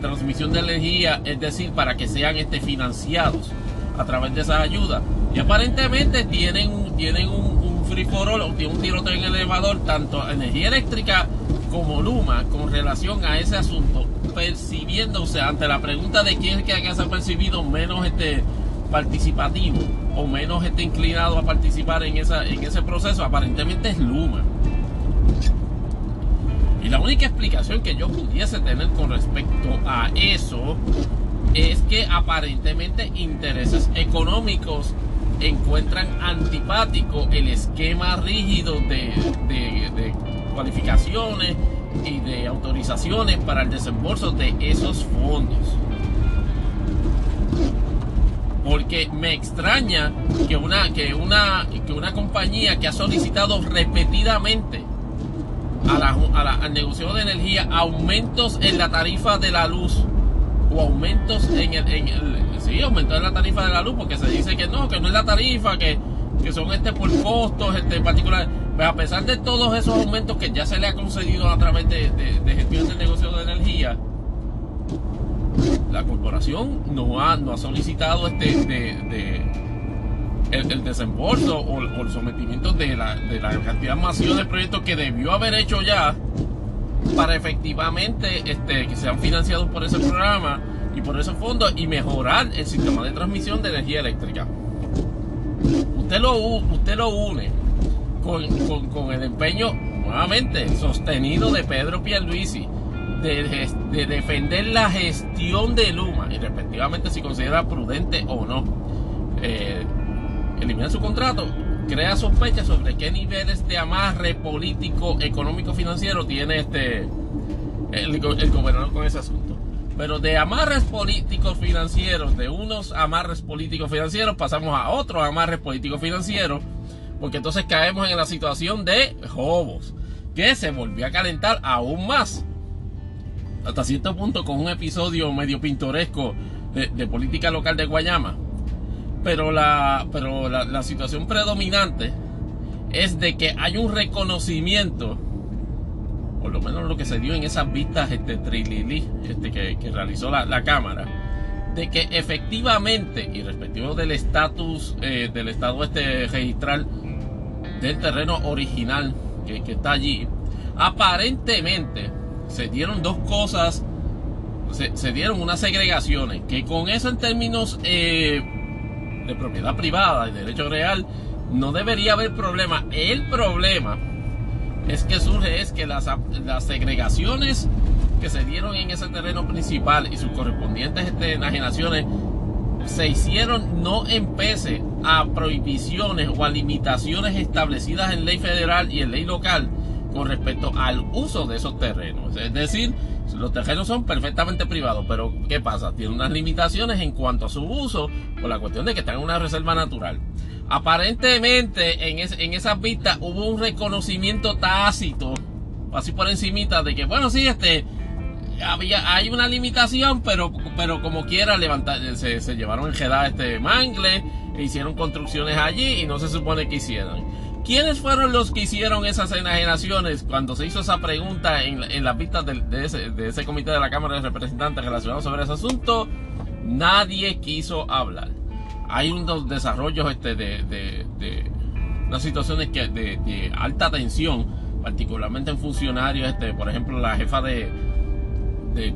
transmisión de energía, es decir, para que sean este, financiados a través de esas ayudas, Y aparentemente tienen, tienen un, free for all, o tienen un tiroteo en el elevador, tanto energía eléctrica como Luma, con relación a ese asunto, percibiéndose ante la pregunta de quién es que haya percibido menos este participativo o menos esté inclinado a participar en, esa, en ese proceso, aparentemente es Luma. Y la única explicación que yo pudiese tener con respecto a eso es que aparentemente intereses económicos encuentran antipático el esquema rígido de, de, cualificaciones y de autorizaciones para el desembolso de esos fondos. Porque me extraña que una, que una, que una compañía que ha solicitado repetidamente a la, al negocio de energía aumentos en la tarifa de la luz o aumentos en el, en sí, aumentos en la tarifa de la luz porque se dice que no, que no es la tarifa, que, que son este por costos este particular. Pues a pesar de todos esos aumentos que ya se le ha concedido a través de, de, gestión del negocio de energía, la corporación no ha, no ha solicitado este de, el, desembolso o, el sometimiento de la, de la cantidad masiva de proyectos que debió haber hecho ya para efectivamente este, que sean financiados por ese programa y por esos fondos y mejorar el sistema de transmisión de energía eléctrica. Usted lo, usted lo une con, con, el empeño nuevamente sostenido de Pedro Pierluisi de, de, defender la gestión de Luma y respectivamente si considera prudente o no eh, eliminar su contrato crea sospechas sobre qué niveles de amarre político, económico, financiero tiene este el, gobernador con ese asunto. Pero de amarres políticos financieros, de unos amarres políticos financieros, pasamos a otros amarres políticos financieros, porque entonces caemos en la situación de Jobos, que se volvió a calentar aún más. Hasta cierto punto con un episodio medio pintoresco de, de política local de Guayama pero la, pero la, situación predominante es de que hay un reconocimiento, por lo menos lo que se dio en esas vistas este, trilili, este, que, realizó la, Cámara, de que efectivamente, y respectivo del estatus eh, del estado este registral del terreno original que, está allí, aparentemente se dieron dos cosas, se, dieron unas segregaciones, que con eso en términos eh, de propiedad privada y derecho real, no debería haber problema. El problema es que surge es que las, las segregaciones que se dieron en ese terreno principal y sus correspondientes este, enajenaciones se hicieron no en pese a prohibiciones o a limitaciones establecidas en ley federal y en ley local con respecto al uso de esos terrenos. Es decir, los terrenos son perfectamente privados, pero ¿qué pasa? Tiene unas limitaciones en cuanto a su uso por la cuestión de que están en una reserva natural. Aparentemente en, esas vistas hubo un reconocimiento tácito, así por encimita, de que bueno, sí, este, había, hay una limitación, pero, pero como quiera levantar, se, se llevaron en este mangle, e hicieron construcciones allí y no se supone que hicieran. ¿Quiénes fueron los que hicieron esas enajenaciones cuando se hizo esa pregunta en, las vistas de, ese, comité de la Cámara de Representantes relacionado sobre ese asunto? Nadie quiso hablar. Hay unos desarrollos este, de, unas situaciones que, de, alta tensión, particularmente en funcionarios, este, por ejemplo, la jefa de,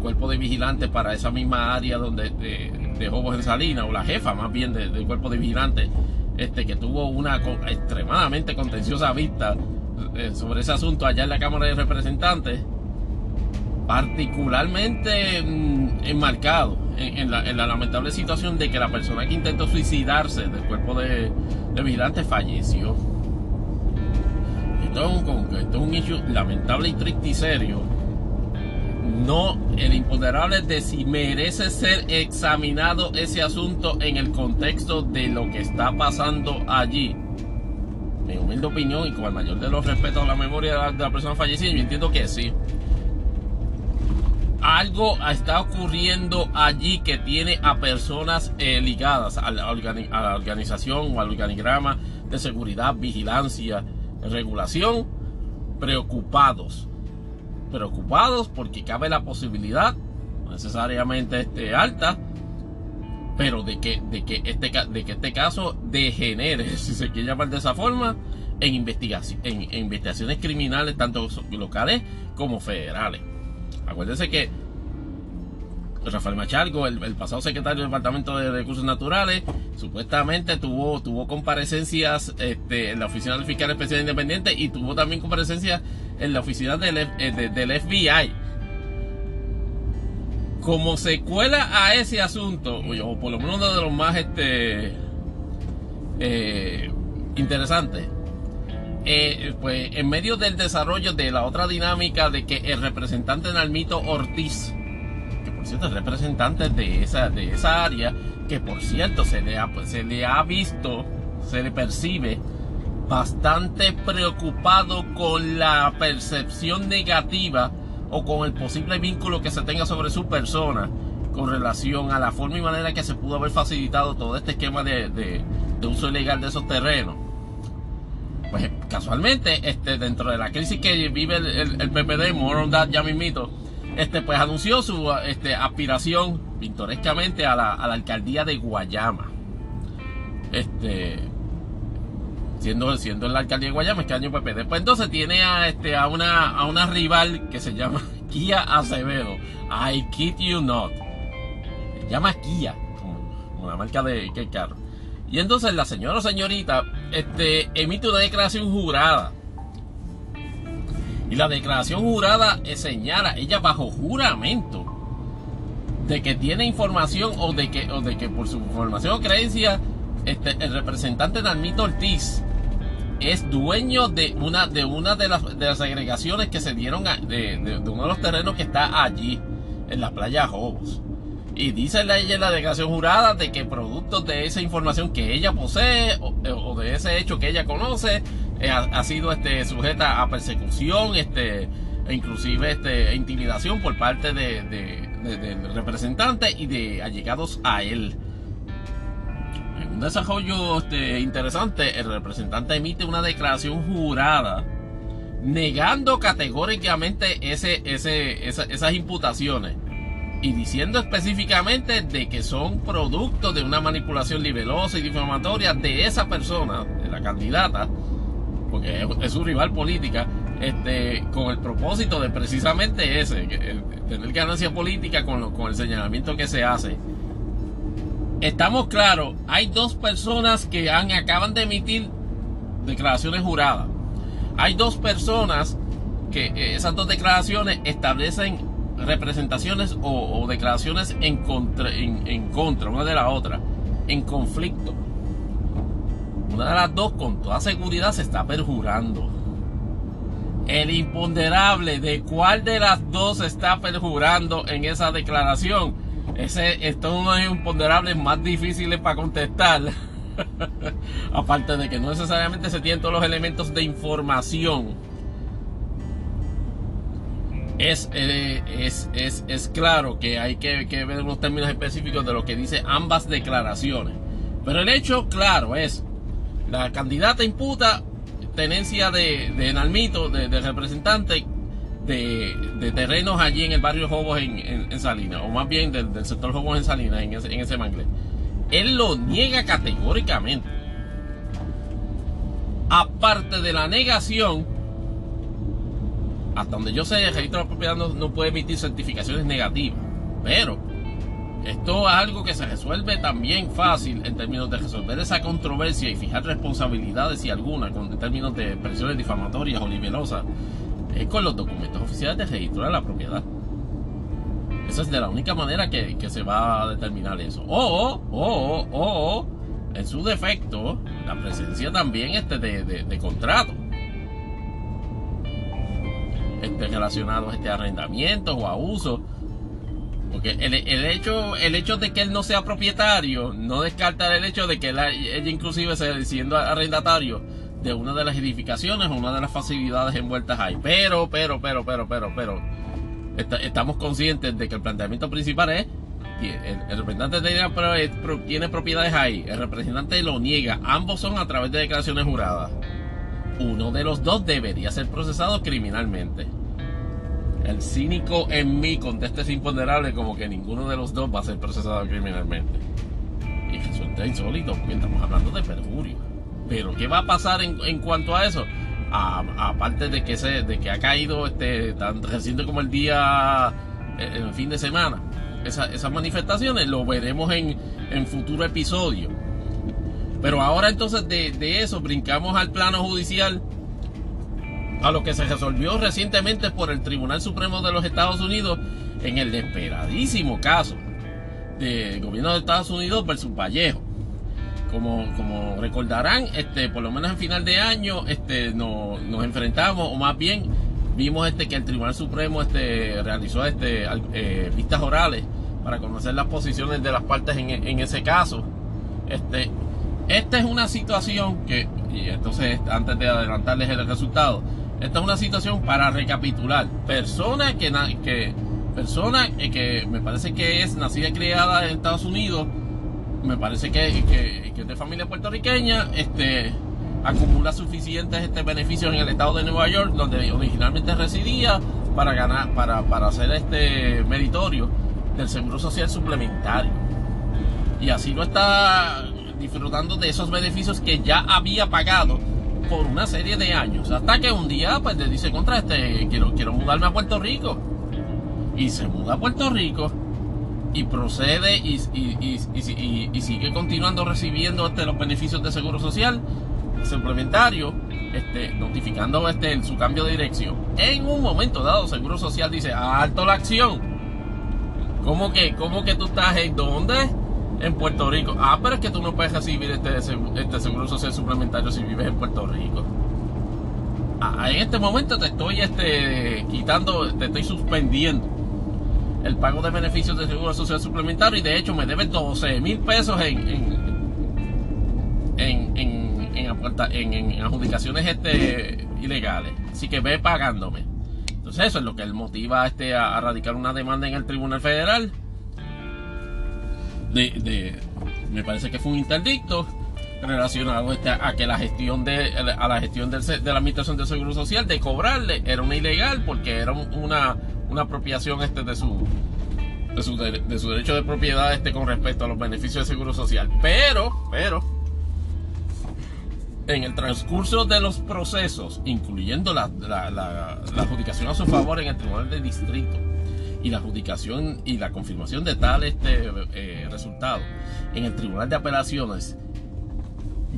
cuerpo de vigilantes para esa misma área donde de, de en Salinas, o la jefa más bien del cuerpo de vigilantes este, que tuvo una extremadamente contenciosa vista eh, sobre ese asunto allá en la Cámara de Representantes, particularmente mm, enmarcado en, la, lamentable situación de que la persona que intentó suicidarse del cuerpo de, de vigilantes falleció. Esto es un, esto lamentable y triste y serio no el imponderable de si merece ser examinado ese asunto en el contexto de lo que está pasando allí. Mi humilde opinión y con el mayor de los respetos a la memoria de la, persona fallecida, yo entiendo que sí. Algo está ocurriendo allí que tiene a personas eh, ligadas a la, a la organización o al organigrama de seguridad, vigilancia, regulación, preocupados preocupados porque cabe la posibilidad, necesariamente este, alta, pero de que, de que, este, de que este caso degenere, si se quiere llamar de esa forma, en, investigación, en, investigaciones criminales, tanto locales como federales. Acuérdense que Rafael Machargo, el, pasado secretario del Departamento de Recursos Naturales, supuestamente tuvo, tuvo comparecencias este, en la oficina del fiscal especial independiente y tuvo también comparecencias en la oficina del, eh, FBI. Como secuela a ese asunto, o por lo menos uno de los más este, eh, interesantes, eh, pues en medio del desarrollo de la otra dinámica de que el representante Nalmito Ortiz, por cierto es representante de esa, de esa área, que por cierto se le, ha, pues, se le ha visto, se le percibe bastante preocupado con la percepción negativa o con el posible vínculo que se tenga sobre su persona con relación a la forma y manera que se pudo haber facilitado todo este esquema de, de uso ilegal de esos terrenos. Pues casualmente, este, dentro de la crisis que vive el, PPD, more on that ya mismito, este, pues anunció su este, aspiración pintorescamente a la, alcaldía de Guayama. Este, siendo, siendo en la alcaldía de Guayama, este año PPD. Pues entonces tiene a, este, a, una, una rival que se llama Kia Acevedo. I kid you not. Se llama Kia, como, la marca de, de carro. Y entonces la señora o señorita este, emite una declaración jurada. Y la declaración jurada señala, ella bajo juramento, de que tiene información o de que, o de que por su información o creencia, este, el representante Nalmito Ortiz es dueño de una de, una de, las, de las agregaciones que se dieron de, de, uno de los terrenos que está allí, en la playa Jobos. Y dice la ella en la declaración jurada de que producto de esa información que ella posee o, de ese hecho que ella conoce eh, ha, sido este, sujeta a persecución este, e inclusive este, intimidación por parte de, del representante y de allegados a él. En un desarrollo este, interesante, el representante emite una declaración jurada negando categóricamente esas imputaciones y diciendo específicamente de que son producto de una manipulación libelosa y difamatoria de esa persona, de la candidata, porque es, su rival política, este, con el propósito de precisamente ese, tener ganancia política con, con el señalamiento que se hace. Estamos claros, hay dos personas que han, acaban de emitir declaraciones juradas. Hay dos personas que eh, esas dos declaraciones establecen representaciones o, declaraciones en contra, en, contra una de la otra, en conflicto. Una de las dos con toda seguridad se está perjurando. El imponderable de cuál de las dos está perjurando en esa declaración. Ese, es uno de los imponderables más difíciles para contestar. Aparte de que no necesariamente se tienen todos los elementos de información eh, es, es, es, claro que hay que, ver unos términos específicos de lo que dice ambas declaraciones. Pero el hecho claro es, la candidata imputa tenencia de, de Nalmito, de, representante de, terrenos allí en el barrio Jobos en, en, Salinas, o más bien del, sector Jobos en Salinas, en ese, en ese mangle. Él lo niega categóricamente. Aparte de la negación hasta donde yo sé, el registro de la propiedad no, puede emitir certificaciones negativas. Pero esto es algo que se resuelve también fácil en términos de resolver esa controversia y fijar responsabilidades y alguna en términos de presiones difamatorias o libelosas es con los documentos oficiales de registro de la propiedad. Esa es de la única manera que, se va a determinar eso. O, o, o, en su defecto, la presencia también este de, de, contrato este, relacionados a este arrendamiento o a uso. Porque el, hecho, el hecho de que él no sea propietario no descarta el hecho de que ella inclusive sea siendo arrendatario de una de las edificaciones o una de las facilidades envueltas ahí. Pero, pero, pero, pero, pero, pero, estamos conscientes de que el planteamiento principal es el, representante tiene propiedades ahí, el representante lo niega, ambos son a través de declaraciones juradas uno de los dos debería ser procesado criminalmente. El cínico en mí contesta es imponderable como que ninguno de los dos va a ser procesado criminalmente. Esto es insólito porque estamos hablando de perjurio. Pero ¿qué va a pasar en, cuanto a eso? aparte de que se, de que ha caído este tan reciente como el día eh, el fin de semana esas manifestaciones lo veremos en, en futuro episodio pero ahora entonces de, eso brincamos al plano judicial a lo que se resolvió recientemente por el Tribunal Supremo de los Estados Unidos en el desesperadísimo caso del gobierno de Estados Unidos versus Vallejo como, como recordarán, este, por lo menos en final de año, este, nos, enfrentamos, o más bien vimos este, que el Tribunal Supremo este, realizó este, eh, vistas orales para conocer las posiciones de las partes en, ese caso. Este, esta es una situación que, y entonces antes de adelantarles el resultado, esta es una situación para recapitular. Persona que, que, persona que me parece que es nacida y criada en Estados Unidos, me parece que, que, que, es de familia puertorriqueña, este, acumula suficientes este, beneficios en el estado de Nueva York, donde originalmente residía, para ganar, para, para hacer este meritorio del seguro social suplementario. Y así lo está disfrutando de esos beneficios que ya había pagado por una serie de años. Hasta que un día pues le dice contra este, quiero, quiero mudarme a Puerto Rico. Y se muda a Puerto Rico y procede y, sigue continuando recibiendo este, los beneficios de seguro social suplementario, este, notificando este, su cambio de dirección. En un momento dado, Seguro Social dice, alto la acción. ¿Cómo que, cómo que tú estás en dónde? En Puerto Rico. Ah, pero es que tú no puedes recibir este, este Seguro Social suplementario si vives en Puerto Rico. Ah, en este momento te estoy este, quitando, te estoy suspendiendo el pago de beneficios de seguro social suplementario y de hecho me debe 12 mil pesos en en, en, en, adjudicaciones este, ilegales. Así que ve pagándome. Entonces eso es lo que él motiva este, a, radicar una demanda en el Tribunal Federal. De, me parece que fue un interdicto relacionado este, a que la gestión de a la gestión del, de la administración del seguro social de cobrarle era una ilegal porque era una una apropiación este de su, de su, de su derecho de propiedad este con respecto a los beneficios de seguro social. Pero, pero, en el transcurso de los procesos, incluyendo la, la, adjudicación a su favor en el Tribunal de Distrito y la adjudicación y la confirmación de tal este eh, resultado en el Tribunal de Apelaciones,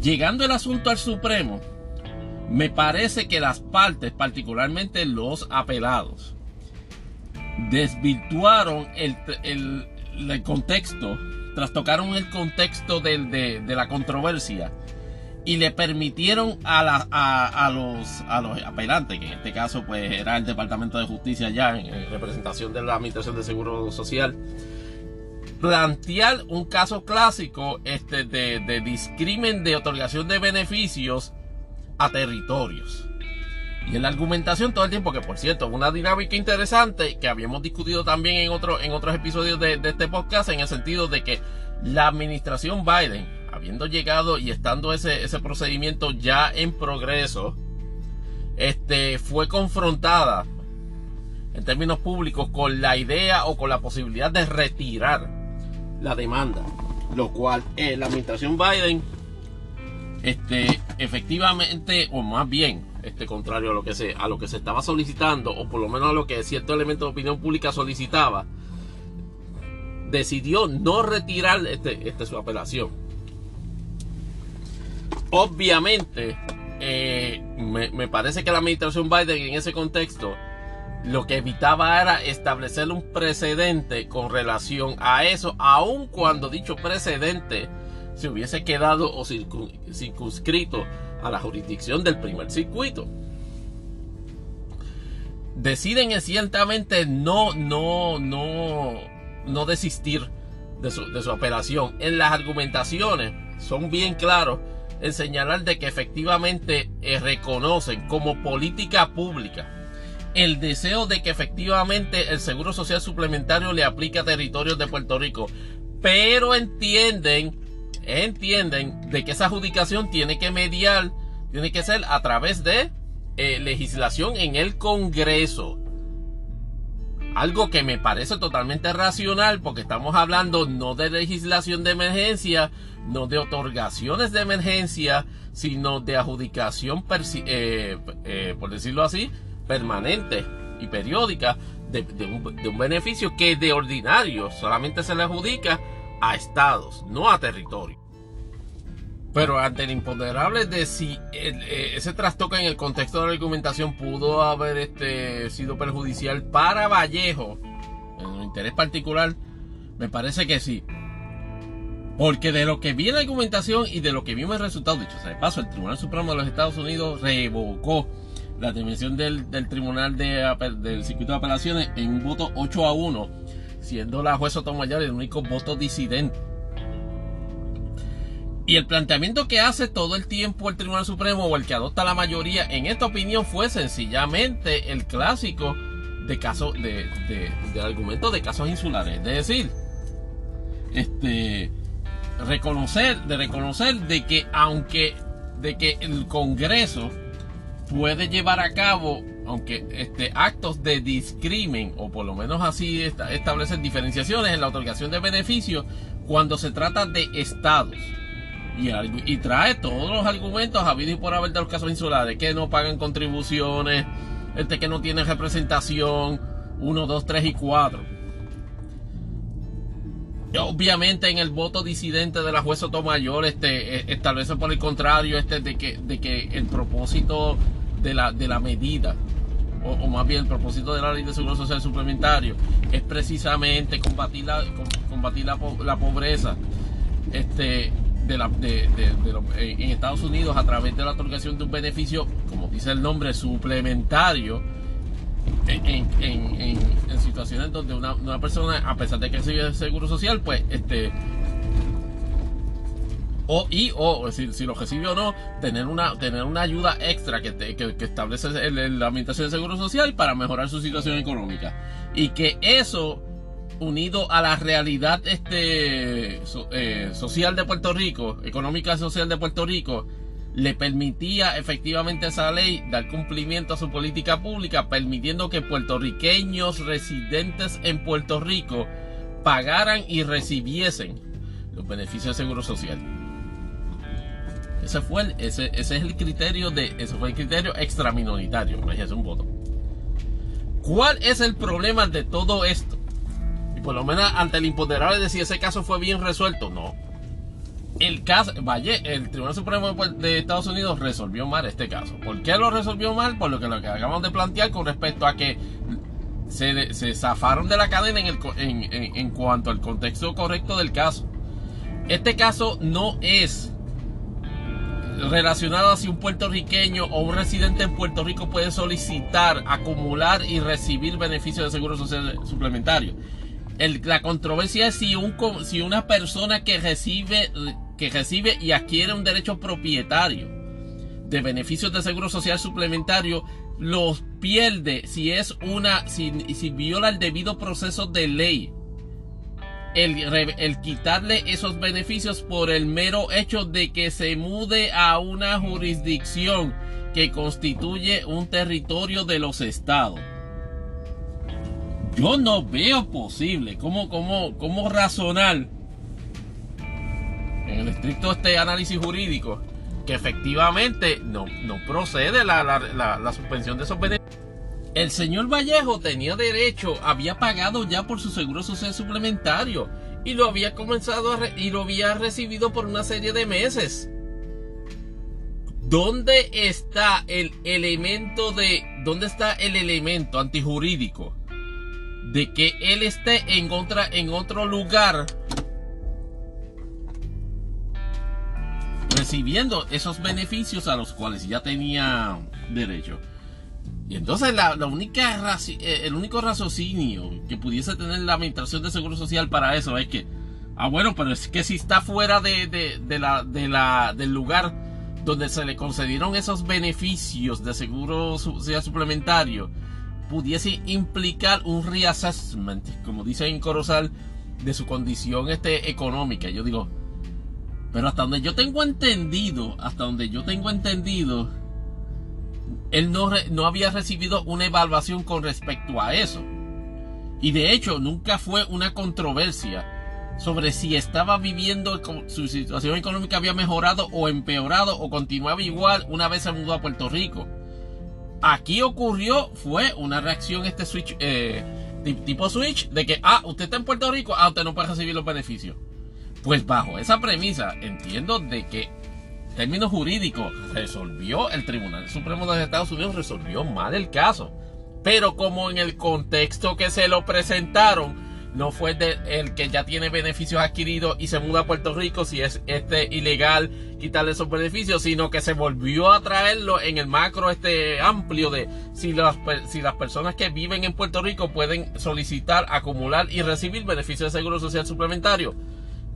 llegando el asunto al Supremo, me parece que las partes, particularmente los apelados, desvirtuaron el, el, contexto, trastocaron el contexto del, de, la controversia y le permitieron a, la, a, los, a los apelantes, que en este caso pues era el Departamento de Justicia ya en, representación de la Administración de Seguro Social, plantear un caso clásico este, de, de de otorgación de beneficios a territorios. Y en la argumentación todo el tiempo, que por cierto, una dinámica interesante que habíamos discutido también en, otro, en otros episodios de, este podcast, en el sentido de que la administración Biden, habiendo llegado y estando ese, ese procedimiento ya en progreso, este, fue confrontada en términos públicos con la idea o con la posibilidad de retirar la demanda, lo cual eh, la administración Biden, este, efectivamente, o más bien, este, contrario a lo que se a lo que se estaba solicitando o por lo menos a lo que cierto elemento de opinión pública solicitaba decidió no retirar este, este su apelación obviamente eh, me, parece que la administración Biden en ese contexto lo que evitaba era establecer un precedente con relación a eso, aun cuando dicho precedente se hubiese quedado o circunscrito a la jurisdicción del primer circuito. Deciden ciertamente no, no, no, no desistir de su, de su apelación. En las argumentaciones son bien claros en señalar de que efectivamente eh, reconocen como política pública el deseo de que efectivamente el seguro social suplementario le aplique a territorios de Puerto Rico, pero entienden entienden de que esa adjudicación tiene que mediar, tiene que ser a través de eh, legislación en el Congreso. Algo que me parece totalmente racional porque estamos hablando no de legislación de emergencia, no de otorgaciones de emergencia, sino de adjudicación, eh, eh, por decirlo así, permanente y periódica de, un, beneficio que de ordinario solamente se le adjudica a estados, no a territorios. Pero ante el imponderable de si eh, ese trastoque en el contexto de la argumentación pudo haber este, sido perjudicial para Vallejo, en un interés particular, me parece que sí. Porque de lo que vi en la argumentación y de lo que vimos el resultado, dicho sea de paso, el Tribunal Supremo de los Estados Unidos revocó la dimensión del, Tribunal del Circuito de Apelaciones en un voto 8 a 1, siendo la jueza Sotomayor el único voto disidente. Y el planteamiento que hace todo el tiempo el Tribunal Supremo o el que adopta la mayoría en esta opinión fue sencillamente el clásico de casos de, de, argumento de casos insulares. Es decir, este reconocer, de reconocer de que aunque de que el Congreso puede llevar a cabo aunque este, actos de discrimen, o por lo menos así establecen diferenciaciones en la otorgación de beneficios cuando se trata de estados y, trae todos los argumentos habidos y por haber de los casos insulares, que no pagan contribuciones, este que no tiene representación, 1, 2, 3 y 4. Obviamente en el voto disidente de la juez Sotomayor este, eh, establece por el contrario este de que, de que el propósito de la, de la medida o, más bien el propósito de la ley de seguro social suplementario es precisamente combatir la, combatir la, la pobreza este de la, de, en Estados Unidos a través de la otorgación de un beneficio, como dice el nombre, suplementario, en, en, en, situaciones donde una, una, persona, a pesar de que recibe seguro social, pues este o y o si, lo recibe o no tener una tener una ayuda extra que, que, establece la administración de seguro social para mejorar su situación económica. Y que eso unido a la realidad este, eh, social de Puerto Rico, económica social de Puerto Rico, le permitía efectivamente esa ley dar cumplimiento a su política pública, permitiendo que puertorriqueños residentes en Puerto Rico pagaran y recibiesen los beneficios de seguro social. Ese fue ese, ese es el criterio de, ese fue el criterio extraminoritario, imagínese un voto. ¿Cuál es el problema de todo esto? por lo menos ante el imponderable de si ese caso fue bien resuelto, no. El caso, vaya, el Tribunal Supremo de Estados Unidos resolvió mal este caso. ¿Por qué lo resolvió mal? Por lo que, lo que acabamos de plantear con respecto a que se, se zafaron de la cadena en, el, en, en cuanto al contexto correcto del caso. Este caso no es relacionado a si un puertorriqueño o un residente en Puerto Rico puede solicitar, acumular y recibir beneficios de seguro social suplementario la controversia es si, un, si una persona que recibe, que recibe y adquiere un derecho propietario de beneficios de seguro social suplementario los pierde si es una si, si viola el debido proceso de ley. El, el, quitarle esos beneficios por el mero hecho de que se mude a una jurisdicción que constituye un territorio de los estados. Yo no veo posible cómo, cómo, cómo razonar en el estricto este análisis jurídico que efectivamente no, no procede la, la, suspensión de esos beneficios. El señor Vallejo tenía derecho, había pagado ya por su seguro social suplementario y lo había comenzado a y lo había recibido por una serie de meses. ¿Dónde está el elemento de dónde está el elemento antijurídico de que él esté en, otra, en otro lugar recibiendo esos beneficios a los cuales ya tenía derecho. Y entonces la, única eh, el único raciocinio que pudiese tener la Administración de Seguro Social para eso es que, ah bueno, pero es que si está fuera de, de, la, de la, del lugar donde se le concedieron esos beneficios de seguro social suplementario, pudiese implicar un reassessment, como dice en Corozal, de su condición este, económica. Yo digo, pero hasta donde yo tengo entendido, hasta donde yo tengo entendido, él no, no había recibido una evaluación con respecto a eso. Y de hecho, nunca fue una controversia sobre si estaba viviendo, su situación económica había mejorado o empeorado o continuaba igual una vez se mudó a Puerto Rico. Aquí ocurrió, fue una reacción este switch, eh, tipo switch, de que, ah, usted está en Puerto Rico, ah, usted no puede recibir los beneficios. Pues bajo esa premisa, entiendo de que términos jurídicos resolvió el Tribunal Supremo de Estados Unidos, resolvió mal el caso. Pero como en el contexto que se lo presentaron, no fue el que ya tiene beneficios adquiridos y se muda a Puerto Rico si es este ilegal quitarle esos beneficios, sino que se volvió a traerlo en el macro este amplio de si las, si las personas que viven en Puerto Rico pueden solicitar, acumular y recibir beneficios de seguro social suplementario.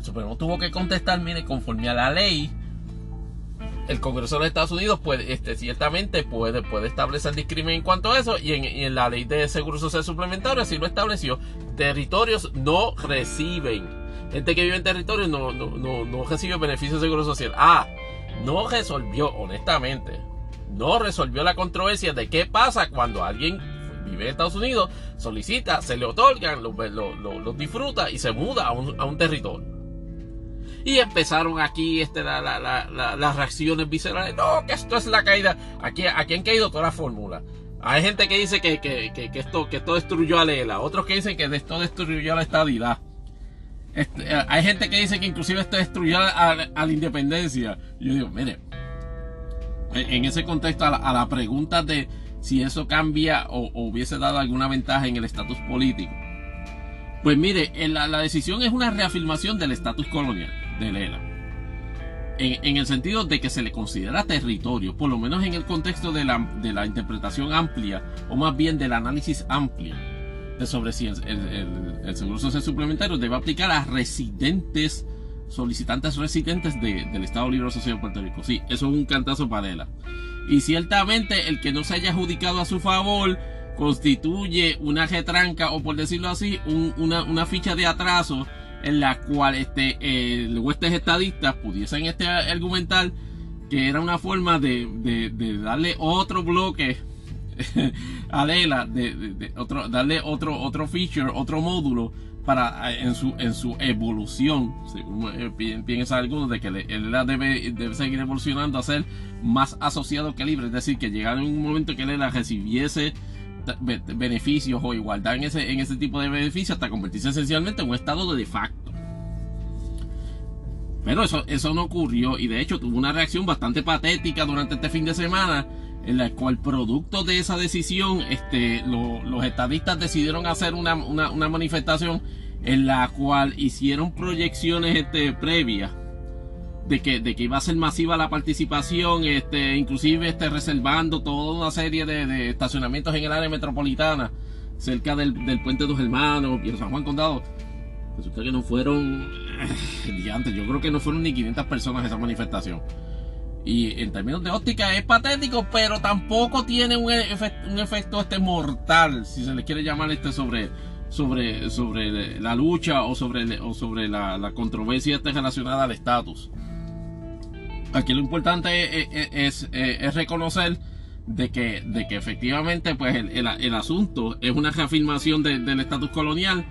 El Supremo tuvo que contestar, mire, conforme a la ley, el Congreso de los Estados Unidos puede, este, ciertamente puede, puede establecer discriminación en cuanto a eso y en, la ley de seguro social suplementario así lo estableció. Territorios no reciben. Gente que vive en territorios no, no, no, no recibe beneficios de seguro social. Ah, no resolvió, honestamente, no resolvió la controversia de qué pasa cuando alguien vive en Estados Unidos, solicita, se le otorgan, los lo, disfruta y se muda a un, a un territorio. Y empezaron aquí este, las reacciones viscerales. No, que esto es la caída. Aquí, aquí han caído todas las fórmulas. Hay gente que dice que, esto, que esto destruyó a Lela. Otros que dicen que esto destruyó a la estabilidad. Este, eh, hay gente que dice que inclusive esto destruyó a, la independencia. yo digo, mire, en ese contexto a la, pregunta de si eso cambia o, hubiese dado alguna ventaja en el estatus político. Pues mire, la, la decisión es una reafirmación del estatus colonial de Lela. En, el sentido de que se le considera territorio, por lo menos en el contexto de la, de la interpretación amplia, o más bien del análisis amplio, de sobre si el, seguro social suplementario debe aplicar a residentes, solicitantes residentes del Estado Libre Asociado de Puerto Rico. Sí, eso es un cantazo para Lela. Y ciertamente el que no se haya adjudicado a su favor constituye una retranca o por decirlo así, una, una ficha de atraso en la cual este, eh, huestes estadistas pudiesen este argumentar que era una forma de, darle otro bloque a Lela, de, otro, darle otro, otro feature, otro módulo para en su, en su evolución, según eh, piensa algunos, de que Lela debe, debe seguir evolucionando a ser más asociado que libre, es decir, que llegara un momento que Lela recibiese beneficios o igualdad en ese, en ese tipo de beneficios hasta convertirse esencialmente en un estado de de facto. Pero eso, eso no ocurrió y de hecho tuvo una reacción bastante patética durante este fin de semana en la cual producto de esa decisión este, los estadistas decidieron hacer una, una, manifestación en la cual hicieron proyecciones este, previas de que, de que iba a ser masiva la participación, este, inclusive este, reservando toda una serie de, estacionamientos en el área metropolitana, cerca del, puente de los hermanos y San Juan Condado. Resulta que no fueron, eh, yo creo que no fueron ni 500 personas esa manifestación. Y en términos de óptica es patético, pero tampoco tiene un, efecto, un efecto este mortal, si se le quiere llamar este sobre, sobre, sobre la lucha o sobre, o sobre la, la controversia este relacionada al estatus aquí lo importante es, reconocer de que, de que efectivamente pues el, asunto es una reafirmación del estatus colonial.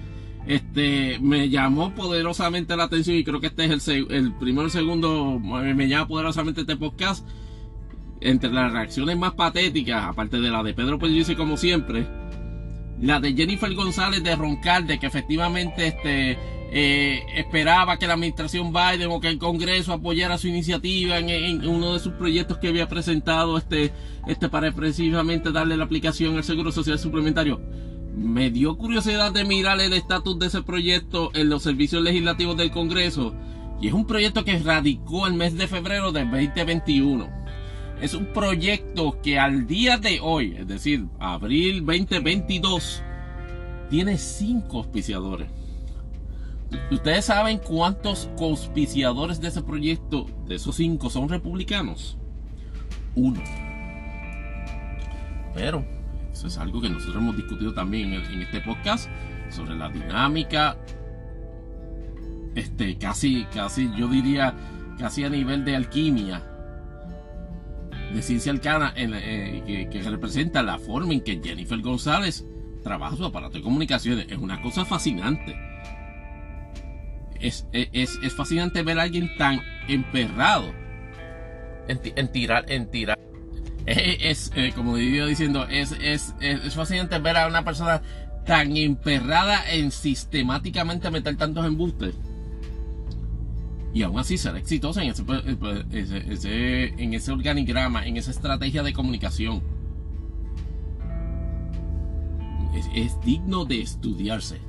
Este me llamó poderosamente la atención y creo que este es el, el primero y segundo, me llama poderosamente este podcast. Entre las reacciones más patéticas, aparte de la de Pedro Pérez como siempre, la de Jennifer González de roncar de que efectivamente este eh, esperaba que la administración Biden o que el Congreso apoyara su iniciativa en, uno de sus proyectos que había presentado este, este para precisamente darle la aplicación al Seguro Social Suplementario. Me dio curiosidad de mirar el estatus de ese proyecto en los servicios legislativos del Congreso y es un proyecto que radicó el mes de febrero del 2021. Es un proyecto que al día de hoy, es decir, abril 2022, tiene cinco auspiciadores. ¿Ustedes saben cuántos conspiciadores de ese proyecto, de esos cinco, son republicanos? Uno. Pero eso es algo que nosotros hemos discutido también en, este podcast sobre la dinámica, este, casi, casi, yo diría, casi a nivel de alquimia, de ciencia arcana, eh, que, que representa la forma en que Jennifer González trabaja su aparato de comunicaciones. Es una cosa fascinante. Es, es, es fascinante ver a alguien tan emperrado en, tirar, en tirar. Es, eh, como iba diciendo, es, es, es, fascinante ver a una persona tan emperrada en sistemáticamente meter tantos embustes. Y aún así ser exitosa en ese, ese, en ese organigrama, en esa estrategia de comunicación. es digno de estudiarse.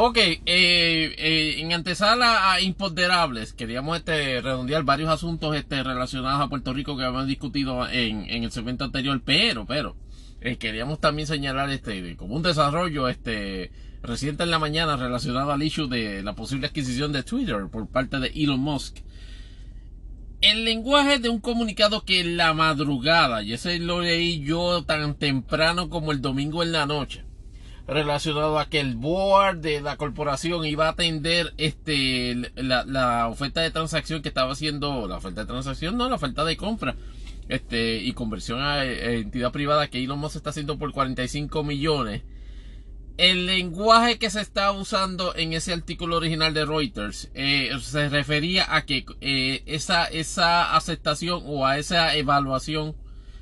Ok, eh, eh, en antesala a imponderables, queríamos este, redondear varios asuntos este, relacionados a Puerto Rico que habíamos discutido en, el segmento anterior, pero, pero, eh, queríamos también señalar este, como un desarrollo este, reciente en la mañana relacionado al issue de la posible adquisición de Twitter por parte de Elon Musk. El lenguaje de un comunicado que la madrugada, y ese lo leí yo tan temprano como el domingo en la noche, relacionado a que el board de la corporación iba a atender este la, oferta de transacción que estaba haciendo la oferta de transacción no la oferta de compra este y conversión a, entidad privada que Elon Musk está haciendo por 45 millones el lenguaje que se está usando en ese artículo original de Reuters eh, se refería a que eh, esa, esa aceptación o a esa evaluación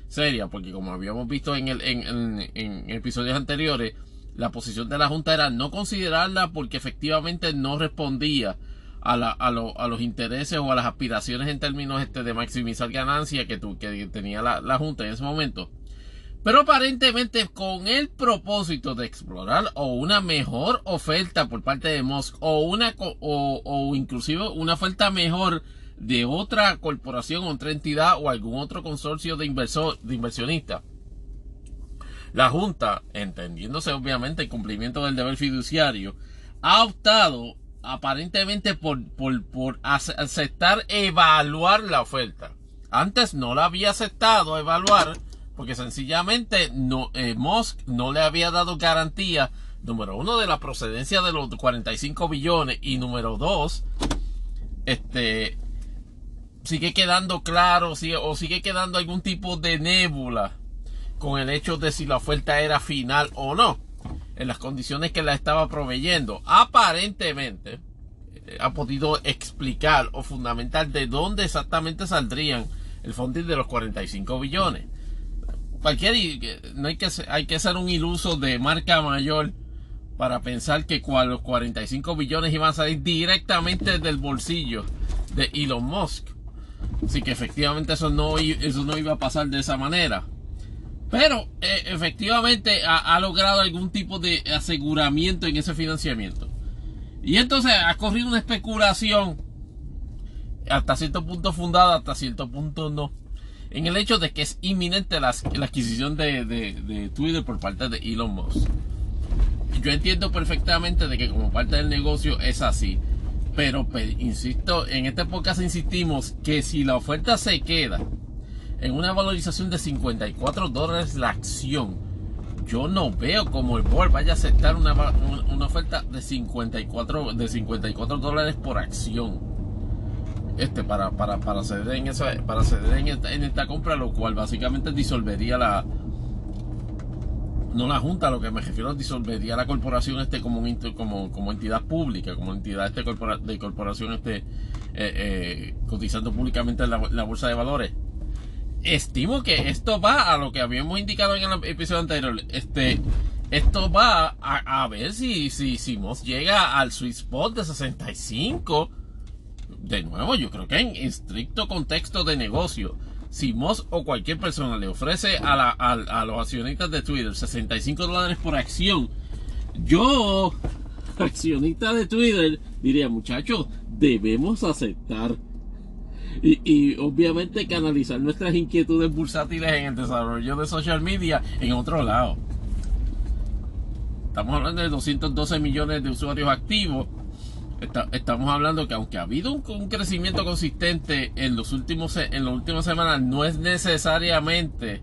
seria, porque como habíamos visto en, el, en, en episodios anteriores, la posición de la Junta era no considerarla porque efectivamente no respondía a, a, los intereses o a las aspiraciones en términos este, de maximizar ganancias que, que tenía la, Junta en ese momento. Pero aparentemente con el propósito de explorar o una mejor oferta por parte de Musk o una o, inclusive una oferta mejor de otra corporación, otra entidad o algún otro consorcio de inversor, de inversionistas la Junta, entendiéndose obviamente el cumplimiento del deber fiduciario, ha optado aparentemente por, por, aceptar evaluar la oferta. Antes no la había aceptado evaluar porque sencillamente no, eh, Musk no le había dado garantía, número uno, de la procedencia de los 45 billones y número dos, este, sigue quedando claro o sigue quedando algún tipo de nébula con el hecho de si la oferta era final o no, en las condiciones que la estaba proveyendo. Aparentemente, eh, ha podido explicar o fundamentar de dónde exactamente saldrían el funding de los 45 billones. Cualquier, no hay que, hay que ser un iluso de marca mayor para pensar que los 45 billones iban a salir directamente del bolsillo de Elon Musk. Así que efectivamente eso no, eso no iba a pasar de esa manera. Pero eh, efectivamente ha, logrado algún tipo de aseguramiento en ese financiamiento. Y entonces ha corrido una especulación hasta cierto punto fundada, hasta cierto punto no. En el hecho de que es inminente la, adquisición de, Twitter por parte de Elon Musk. Yo entiendo perfectamente de que como parte del negocio es así. Pero, insisto, en esta época insistimos que si la oferta se queda en una valorización de 54 dólares la acción. Yo no veo como el board vaya a aceptar una, una oferta de 54, de 54 dólares por acción. Este, para, para, para ceder en esa, para ceder en esta, en esta compra, lo cual básicamente disolvería la, no la junta, lo que me refiero disolvería la corporación este como, como, como entidad pública, como entidad este de corporación este eh, eh, cotizando públicamente en la, bolsa de valores estimo que esto va a lo que habíamos indicado en el episodio anterior. Este, esto va a, ver si, si, si Moss llega al sweet spot de 65. De nuevo, yo creo que en estricto contexto de negocio, si Moss o cualquier persona le ofrece a, los accionistas de Twitter 65 dólares por acción, yo, accionista de Twitter, diría, muchachos, debemos aceptar y, obviamente canalizar nuestras inquietudes bursátiles en el desarrollo de social media en otro lado. Estamos hablando de 212 millones de usuarios activos. Estamos hablando que aunque ha habido un, crecimiento consistente en los últimos en las últimas semanas, no es necesariamente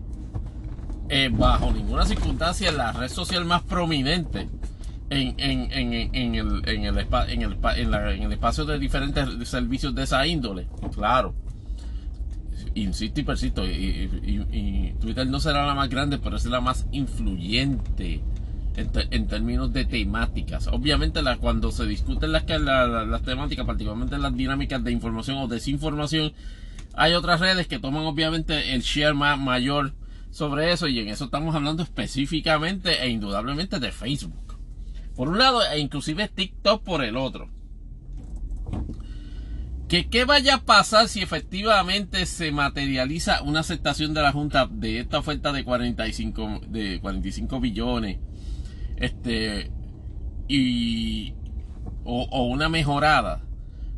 eh, bajo ninguna circunstancia la red social más prominente en, en, en, en, el, en, el, en, en, el espacio de diferentes servicios de esa índole. Claro. insisto y persisto, y, Twitter no será la más grande, pero es la más influyente en, términos de temáticas. Obviamente la, cuando se discuten las, las temáticas, particularmente las dinámicas de información o desinformación, hay otras redes que toman obviamente el share más mayor sobre eso y en eso estamos hablando específicamente e indudablemente de Facebook. Por un lado, e inclusive TikTok por el otro. Que qué vaya a pasar si efectivamente se materializa una aceptación de la Junta de esta oferta de 45, de 45 billones este y o, una mejorada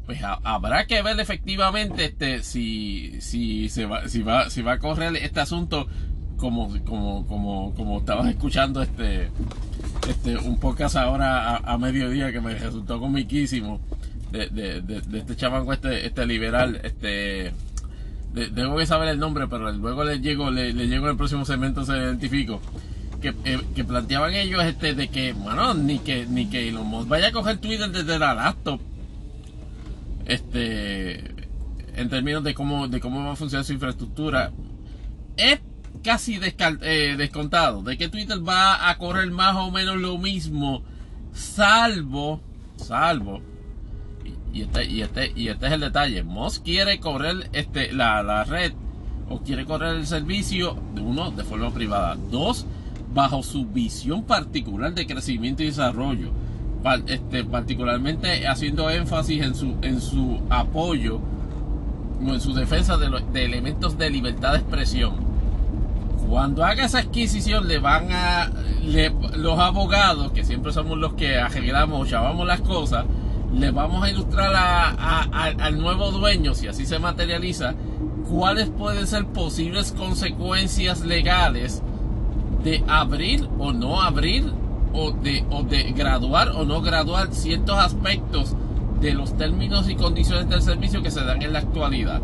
pues habrá que ver efectivamente este si si se va si va si va a correr este asunto como como como como estabas escuchando este este un podcast ahora a, mediodía que me resultó comiquísimo de, de, de, este chavanco este este liberal este tengo que saber el nombre pero luego le llego le, le llego en el próximo segmento se identifico eh, que, planteaban ellos este de que, bueno, ni que ni que Elon Musk vaya a coger Twitter desde la laptop. Este en términos de cómo de cómo va a funcionar su infraestructura es casi eh, descontado de que Twitter va a correr más o menos lo mismo salvo salvo y, este y este y este es el detalle Musk quiere correr este la, la red o quiere correr el servicio de uno de forma privada dos bajo su visión particular de crecimiento y desarrollo, este, particularmente haciendo énfasis en su, en su apoyo o en su defensa de, elementos de libertad de expresión. Cuando haga esa adquisición le van a los abogados, que siempre somos los que arreglamos o chavamos las cosas, le vamos a ilustrar al nuevo dueño, si así se materializa, cuáles pueden ser posibles consecuencias legales de abrir o no abrir o de, o de graduar o no graduar ciertos aspectos de los términos y condiciones del servicio que se dan en la actualidad.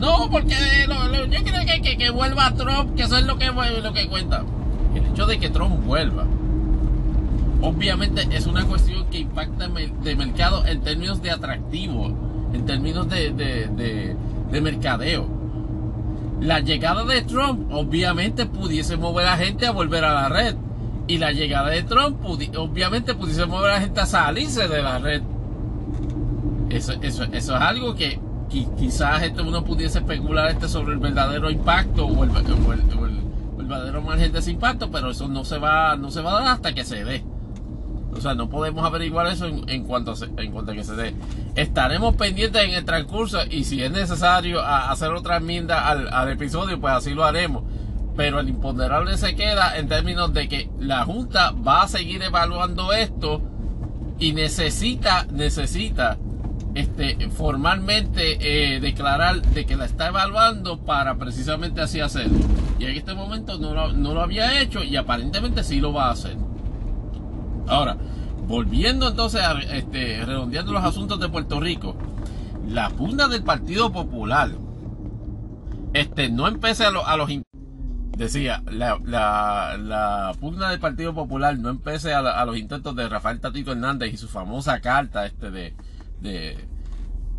No, porque yo creo que, que, vuelva Trump, que eso es lo que, lo que cuenta. El hecho de que Trump vuelva, obviamente es una cuestión que impacta de mercado en términos de atractivo, en términos de, de, de mercadeo la llegada de Trump obviamente pudiese mover a la gente a volver a la red. Y la llegada de Trump obviamente pudiese mover a la gente a salirse de la red. Eso, eso, eso es algo que, quizás este uno pudiese especular este sobre el verdadero impacto o el, verdadero margen de ese impacto, pero eso no se va, no se va a dar hasta que se dé. O sea, no podemos averiguar eso en, cuanto, a, en cuanto que se dé. Estaremos pendientes en el transcurso y si es necesario hacer otra enmienda al, episodio, pues así lo haremos. Pero el imponderable se queda en términos de que la Junta va a seguir evaluando esto y necesita, necesita este, formalmente eh, declarar de que la está evaluando para precisamente así hacerlo. Y en este momento no lo, no lo había hecho y aparentemente sí lo va a hacer. Ahora, volviendo entonces a este, redondeando los asuntos de Puerto Rico, la pugna del Partido Popular, este, no empecé a, a los decía, la, pugna del Partido Popular no empecé a, los intentos de Rafael Tatito Hernández y su famosa carta este de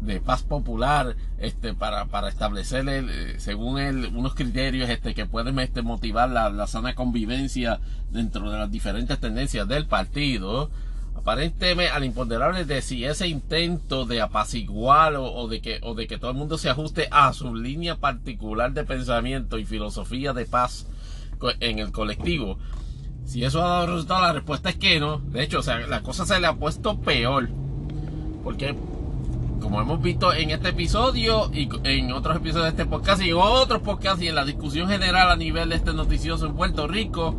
de paz popular este para, para establecer eh, según él unos criterios este que pueden este, motivar la, sana convivencia dentro de las diferentes tendencias del partido aparentemente al imponderable de si ese intento de apaciguar o, de que o de que todo el mundo se ajuste a su línea particular de pensamiento y filosofía de paz en el colectivo. Si eso ha dado resultado la respuesta es que no. De hecho o sea la cosa se le ha puesto peor porque como hemos visto en este episodio y en otros episodios de este podcast y en otros podcasts y en la discusión general a nivel de este noticioso en Puerto Rico,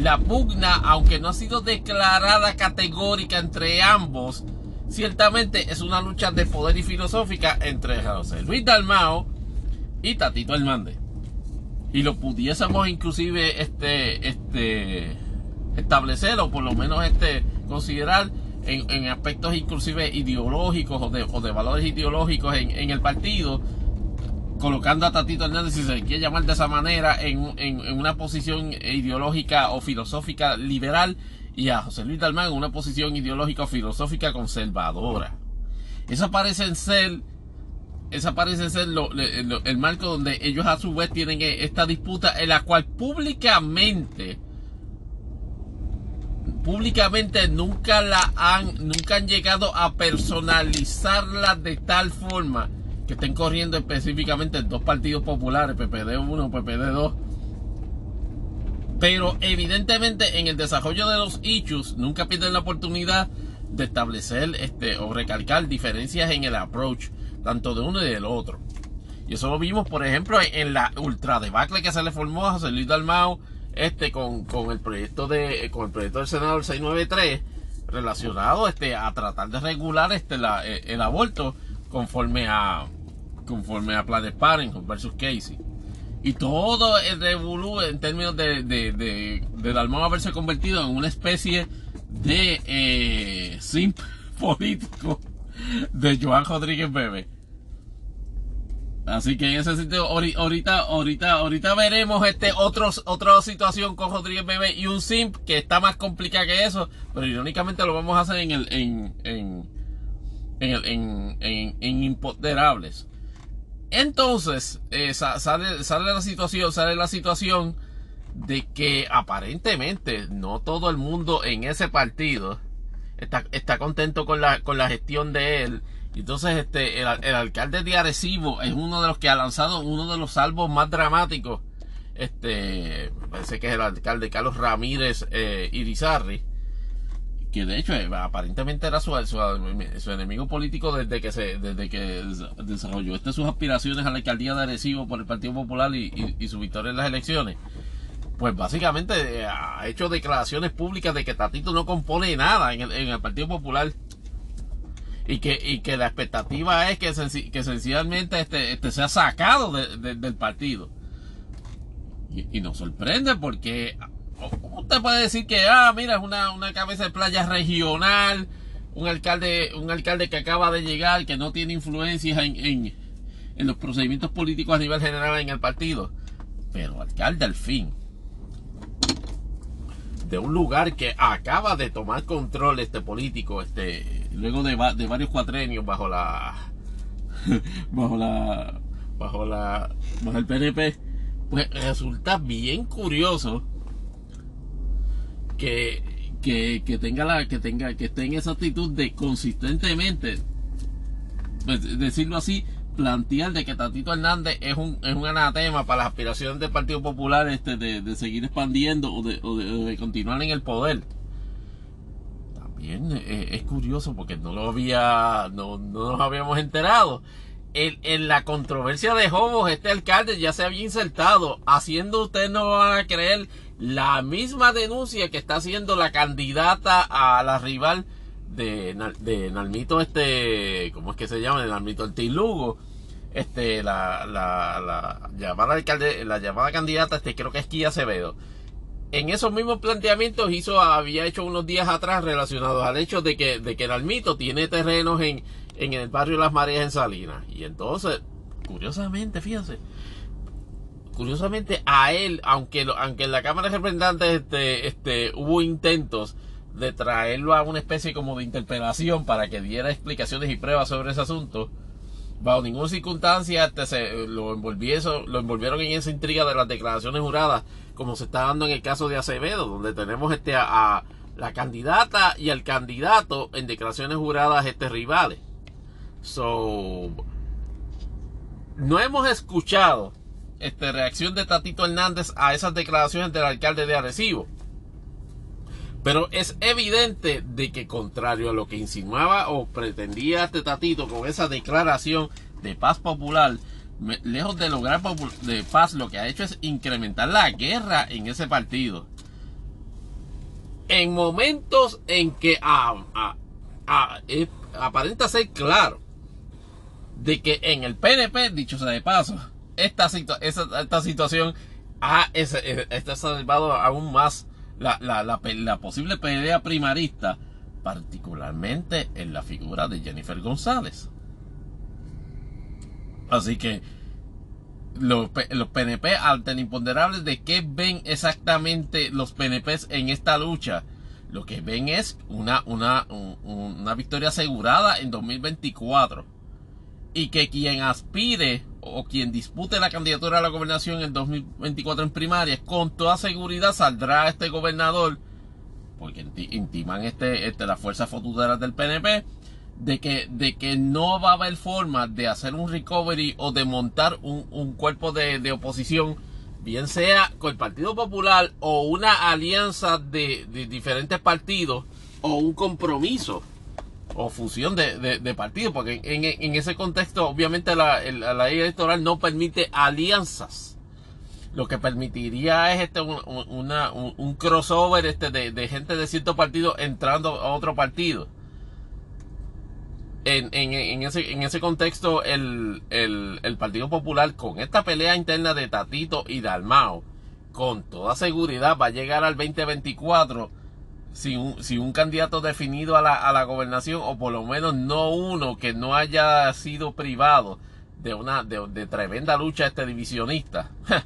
la pugna, aunque no ha sido declarada categórica entre ambos, ciertamente es una lucha de poder y filosófica entre José Luis Dalmao y Tatito Hernández. Y lo pudiésemos inclusive este, este, establecer o por lo menos este, considerar en, aspectos inclusive ideológicos o de, o de valores ideológicos en, el partido, colocando a Tatito Hernández, si se quiere llamar de esa manera, en, en, una posición ideológica o filosófica liberal y a José Luis Dalmán en una posición ideológica o filosófica conservadora. Eso parece ser, esa parece ser el marco donde ellos a su vez tienen esta disputa en la cual públicamente públicamente nunca la han nunca han llegado a personalizarla de tal forma que estén corriendo específicamente dos partidos populares, PPD 1, PPD 2. Pero evidentemente en el desarrollo de los issues nunca pierden la oportunidad de establecer este, o recalcar diferencias en el approach, tanto de uno y del otro. Y eso lo vimos, por ejemplo, en la ultra debacle que se le formó a José Luis Dalmau este, con, el proyecto de con el proyecto del Senado del 693 relacionado este, a tratar de regular este, la, eh, el aborto conforme a conforme a Planned Parenthood versus Casey. Y todo el revolú en términos de, de, de, de haberse convertido en una especie de eh, simp político de Joan Rodríguez Bebe. Así que en ese sentido, ahorita, ahorita, ahorita veremos este otros, otra situación con Rodríguez Bebe y un simp que está más complicada que eso, pero irónicamente lo vamos a hacer en el, en, en, en, en, en imponderables. Entonces, eh, sale, sale la situación, sale la situación de que aparentemente no todo el mundo en ese partido está, está contento con la, con la gestión de él. Entonces, este, el, alcalde de Arecibo es uno de los que ha lanzado uno de los salvos más dramáticos. Este, parece que es el alcalde Carlos Ramírez eh, Irizarri que de hecho eh, aparentemente era su, su, enemigo político desde que se desde que desarrolló este, sus aspiraciones a la alcaldía de Arecibo por el Partido Popular y, su victoria en las elecciones pues básicamente eh, ha hecho declaraciones públicas de que Tatito no compone nada en el, Partido Popular y que, y que la expectativa es que, que sencillamente este, este sea sacado del partido y, y nos sorprende porque usted puede decir que, ah, mira, es una, una cabeza de playa regional, un alcalde, un alcalde que acaba de llegar, que no tiene influencias en, en, en los procedimientos políticos a nivel general en el partido. Pero alcalde al fin, de un lugar que acaba de tomar control este político, este, luego de, de varios cuatrenios bajo la, bajo la, bajo la, bajo el PNP, pues resulta bien curioso que, que, tenga la, que tenga, que esté en esa actitud de consistentemente, pues, decirlo así, plantear de que Tatito Hernández es un, es un anatema para las aspiraciones del Partido Popular este, de, seguir expandiendo o de, o de, continuar en el poder. También eh, es, curioso porque no lo había, no, no nos habíamos enterado. En, en, la controversia de Jobos, este alcalde ya se había insertado, haciendo, ustedes no van a creer, la misma denuncia que está haciendo la candidata a la rival de, de Nalmito, este, ¿cómo es que se llama? De Nalmito el Lugo. Este, la, la, la llamada alcalde, la llamada candidata, este, creo que es Kia Acevedo. En esos mismos planteamientos hizo, había hecho unos días atrás relacionados al hecho de que, de que Nalmito tiene terrenos en, en el barrio Las Marías en Salinas. Y entonces, curiosamente, fíjense, curiosamente a él, aunque, aunque en la Cámara de Representantes este, este, hubo intentos de traerlo a una especie como de interpelación para que diera explicaciones y pruebas sobre ese asunto, bajo ninguna circunstancia este, se, lo, envolvieron, lo envolvieron en esa intriga de las declaraciones juradas, como se está dando en el caso de Acevedo, donde tenemos este, a, la candidata y al candidato en declaraciones juradas este, rivales. So, no hemos escuchado este, reacción de Tatito Hernández a esas declaraciones del alcalde de Arecibo. Pero es evidente de que contrario a lo que insinuaba o pretendía este Tatito con esa declaración de paz popular, lejos de lograr paz, lo que ha hecho es incrementar la guerra en ese partido. En momentos en que aparenta ser claro de que en el PNP, dicho sea de paso, esta, situación ha está salvado aún más la, la, la, posible pelea primarista, particularmente en la figura de Jennifer González. Así que los, los PNP, al imponderables de qué ven exactamente los PNP en esta lucha, lo que ven es una, una, una victoria asegurada en 2024 y que quien aspire o quien dispute la candidatura a la gobernación en 2024 en primarias, con toda seguridad saldrá este gobernador, porque intiman este, este, las fuerzas futuras del PNP, de que, de que no va a haber forma de hacer un recovery o de montar un, cuerpo de, de, oposición, bien sea con el Partido Popular o una alianza de, de diferentes partidos o un compromiso o fusión de, de, partidos, porque en, ese contexto obviamente la, ley electoral no permite alianzas. Lo que permitiría es este un, crossover este de, gente de cierto partido entrando a otro partido. En, en, ese, en ese contexto, el, el, el, Partido Popular, con esta pelea interna de Tatito y Dalmao, con toda seguridad va a llegar al 2024 si un, si un candidato definido a la, a la gobernación, o por lo menos no uno que no haya sido privado de una de, tremenda lucha este divisionista.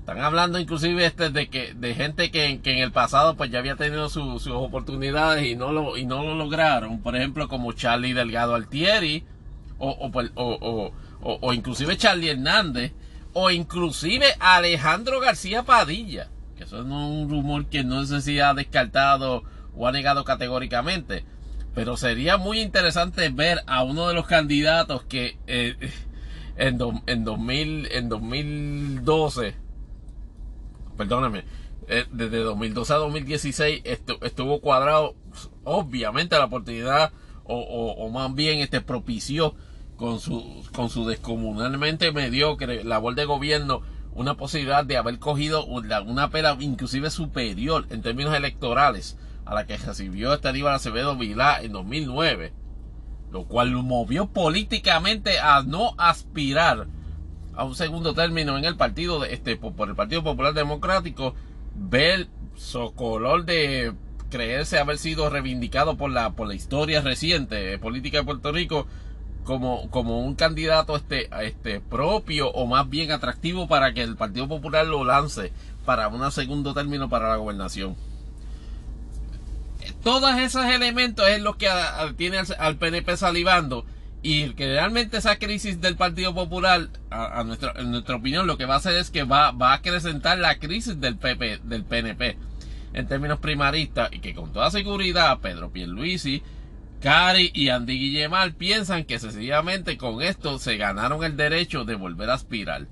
Están hablando inclusive este de que de gente que, en el pasado pues ya había tenido sus oportunidades y no lo y no lo lograron, por ejemplo como Charlie Delgado Altieri o, o, pues, o, o, o inclusive Charlie Hernández o inclusive Alejandro García Padilla que eso no es un rumor que no sé si ha descartado o ha negado categóricamente. Pero sería muy interesante ver a uno de los candidatos que eh, en, en, 2000, en 2012, perdóname, eh, desde 2012 a 2016 estuvo cuadrado, obviamente la oportunidad, o, o, más bien este propició con su, con su descomunalmente mediocre labor de gobierno una posibilidad de haber cogido una pela inclusive superior en términos electorales a la que recibió este Aníbal Acevedo Vilá en 2009, lo cual lo movió políticamente a no aspirar a un segundo término en el partido de este por el Partido Popular Democrático, ver su color de creerse haber sido reivindicado por la por la historia reciente política de Puerto Rico como, como un candidato este, este propio o más bien atractivo para que el Partido Popular lo lance para un segundo término para la gobernación. Todos esos elementos es lo que tiene al, PNP salivando y que realmente esa crisis del Partido Popular, a, nuestra, en nuestra opinión, lo que va a hacer es que va, va a acrecentar la crisis del, PP, del PNP en términos primaristas y que con toda seguridad Pedro Pierluisi Cari y Andy Guillemar piensan que sencillamente con esto se ganaron el derecho de volver a aspirar.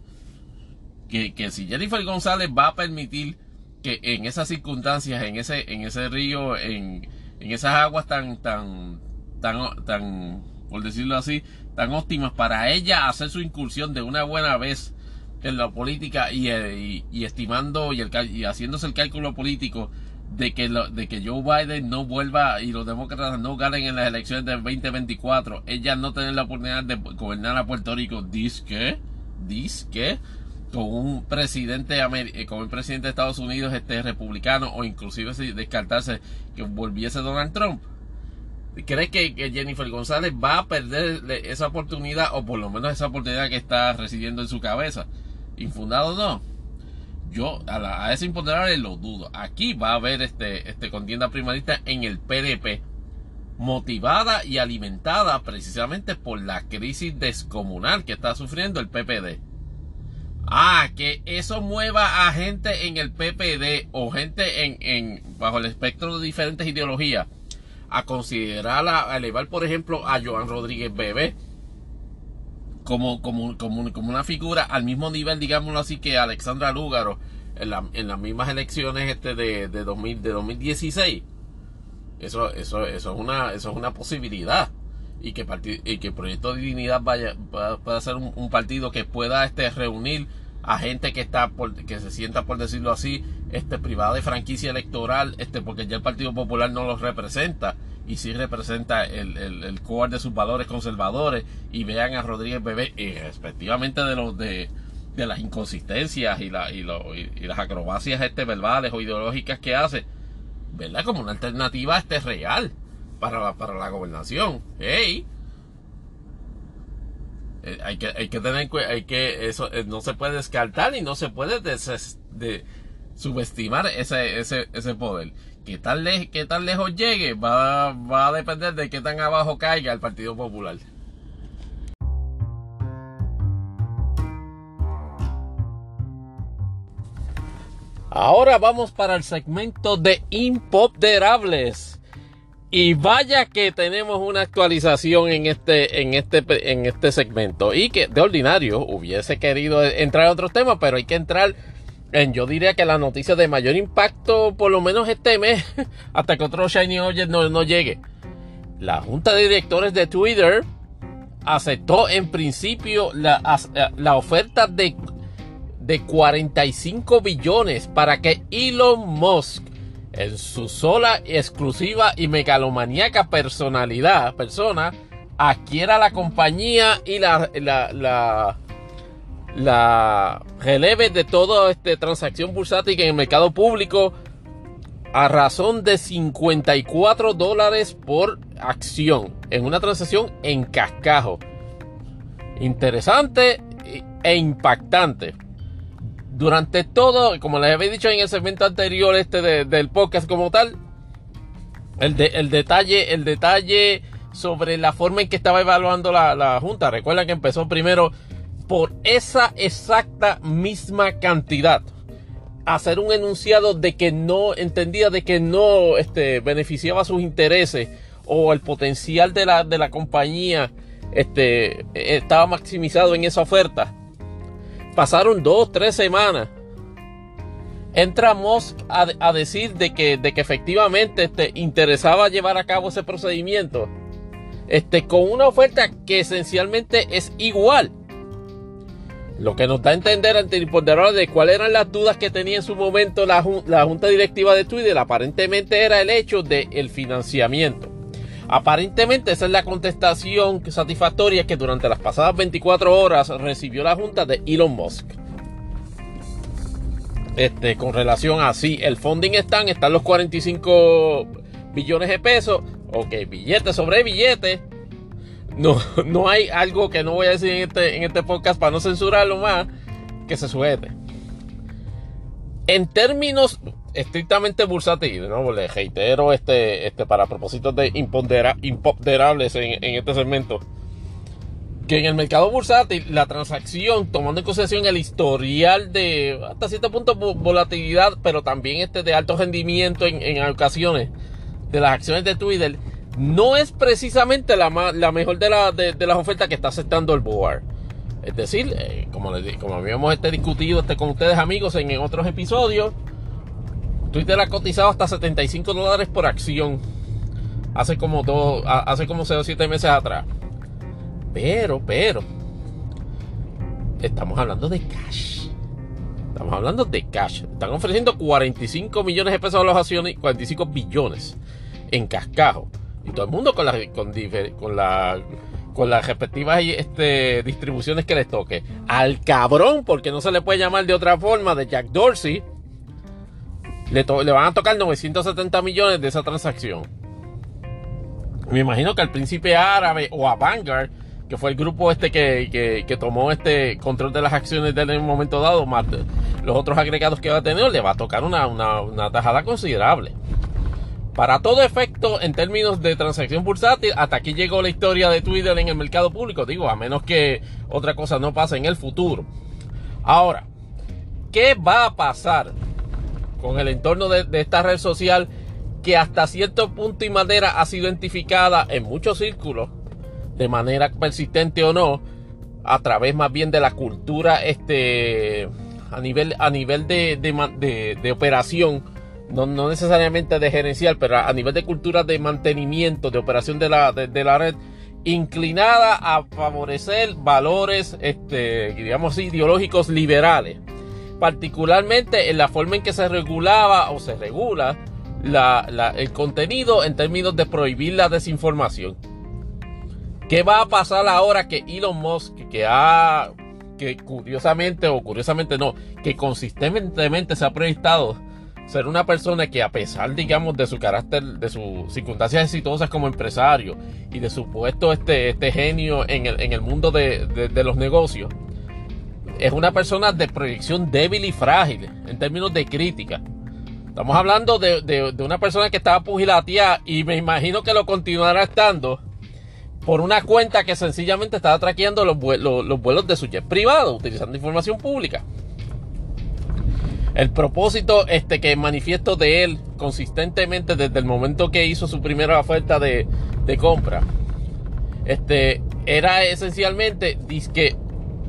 Que, que si Jennifer González va a permitir que en esas circunstancias, en ese, en ese río, en, en esas aguas tan, tan, tan, tan, por decirlo así, tan óptimas para ella hacer su incursión de una buena vez en la política y, y, y estimando y, el, y haciéndose el cálculo político de que, lo, de que Joe Biden no vuelva y los demócratas no ganen en las elecciones del 2024, ella no tener la oportunidad de gobernar a Puerto Rico, dice que, dice que, con un presidente eh, con un presidente de Estados Unidos este republicano o inclusive si descartarse que volviese Donald Trump. ¿Crees que, Jennifer González va a perder esa oportunidad o por lo menos esa oportunidad que está residiendo en su cabeza? ¿Infundado o no? Yo a, ese imponderable lo dudo. Aquí va a haber este, este contienda primarista en el PDP, motivada y alimentada precisamente por la crisis descomunal que está sufriendo el PPD. Ah, que eso mueva a gente en el PPD o gente en, en bajo el espectro de diferentes ideologías a considerar, a elevar, por ejemplo, a Joan Rodríguez Bebé como, como, como, como una figura al mismo nivel, digámoslo así, que Alexandra Lúgaro en, la, en las mismas elecciones este de, de, 2000, de 2016. Eso, eso, eso, es una, eso es una posibilidad. Y que, y que Proyecto de Dignidad vaya, pueda ser un, partido que pueda este, reunir a gente que está por, que se sienta por decirlo así este privada de franquicia electoral este porque ya el Partido Popular no los representa y sí representa el, el, el core de sus valores conservadores y vean a Rodríguez Bebé y respectivamente de los de, de las inconsistencias y, la, y, lo, y, las acrobacias este verbales o ideológicas que hace ¿verdad? como una alternativa este real para la, para la gobernación. Hey eh, hay que, hay que tener hay que eso eh, no se puede descartar y no se puede de, subestimar ese, ese, ese poder qué tan, qué tan lejos llegue va, va a depender de qué tan abajo caiga el Partido Popular. Ahora vamos para el segmento de imponderables. Y vaya que tenemos una actualización en este, en este, en este segmento. Y que de ordinario hubiese querido entrar a otros temas, pero hay que entrar en, yo diría que la noticia de mayor impacto, por lo menos este mes, hasta que otro Shiny Object no, no llegue. La junta de directores de Twitter aceptó en principio la, la oferta de de 45 billones para que Elon Musk, en su sola, exclusiva y megalomaníaca personalidad, persona, adquiera la compañía y la, la, releve de toda esta transacción bursática en el mercado público a razón de 54 dólares por acción en una transacción en cascajo. Interesante e impactante durante todo, como les había dicho en el segmento anterior este del podcast como tal, el, el, detalle, el detalle sobre la forma en que estaba evaluando la, la Junta. Recuerden que empezó primero por esa exacta misma cantidad. Hacer un enunciado de que no entendía de que no este, beneficiaba sus intereses o el potencial de la, de la compañía este, estaba maximizado en esa oferta pasaron dos, tres semanas. Entramos a, decir de que, de que efectivamente este, interesaba llevar a cabo ese procedimiento este, con una oferta que esencialmente es igual. Lo que nos da a entender ante el de cuáles eran las dudas que tenía en su momento la, Junta Directiva de Twitter, aparentemente era el hecho del financiamiento. Aparentemente esa es la contestación satisfactoria que durante las pasadas 24 horas recibió la junta de Elon Musk. Este, con relación a si el funding están, están los 45 billones de pesos. Ok, billete sobre billete. No, no hay algo que no voy a decir en este, en este podcast para no censurarlo más que se sujete. En términos estrictamente bursátil, ¿no? Le reitero este, este, para propósitos de imponderables en, en, este segmento. Que en el mercado bursátil, la transacción, tomando en consideración el historial de hasta cierto punto volatilidad, pero también este de alto rendimiento en, en ocasiones de las acciones de Twitter, no es precisamente la, la mejor de, la, de, las ofertas que está aceptando el board. Es decir, eh, como, habíamos este discutido este, con ustedes amigos en, otros episodios, Twitter ha cotizado hasta 75 dólares por acción. Hace como dos, hace como 6 o 7 meses atrás. Pero, pero. Estamos hablando de cash. Estamos hablando de cash. Están ofreciendo 45 millones de pesos a las acciones, 45 billones en cascajo. Y todo el mundo con, la, con, con, la, con las respectivas este, distribuciones que les toque. Al cabrón, porque no se le puede llamar de otra forma, de Jack Dorsey le, van a tocar 970 millones de esa transacción. Me imagino que al príncipe árabe o a Vanguard, que fue el grupo este que, tomó este control de las acciones en un momento dado, más los otros agregados que va a tener, le va a tocar una, una tajada considerable. Para todo efecto, en términos de transacción bursátil, hasta aquí llegó la historia de Twitter en el mercado público. Digo, a menos que otra cosa no pase en el futuro. Ahora, ¿qué va a pasar con el entorno de, esta red social que hasta cierto punto y manera ha sido identificada en muchos círculos, de manera persistente o no, a través más bien de la cultura este, a nivel, a nivel de, de, operación, no, no, necesariamente de gerencial, pero a nivel de cultura de mantenimiento, de operación de la, de, la red, inclinada a favorecer valores, este, digamos ideológicos liberales particularmente en la forma en que se regulaba o se regula el contenido en términos de prohibir la desinformación. ¿Qué va a pasar ahora que Elon Musk, que ha, que curiosamente o curiosamente no, que consistentemente se ha proyectado ser una persona que a pesar, digamos, de su carácter, de sus circunstancias exitosas como empresario y de su puesto este, este genio en el, mundo de los negocios, es una persona de proyección débil y frágil en términos de crítica. Estamos hablando de, una persona que estaba pugilateada y me imagino que lo continuará estando por una cuenta que sencillamente estaba traqueando los, los vuelos de su jet privado, utilizando información pública. El propósito este, que manifiesto de él consistentemente desde el momento que hizo su primera oferta de, compra este, era esencialmente disque,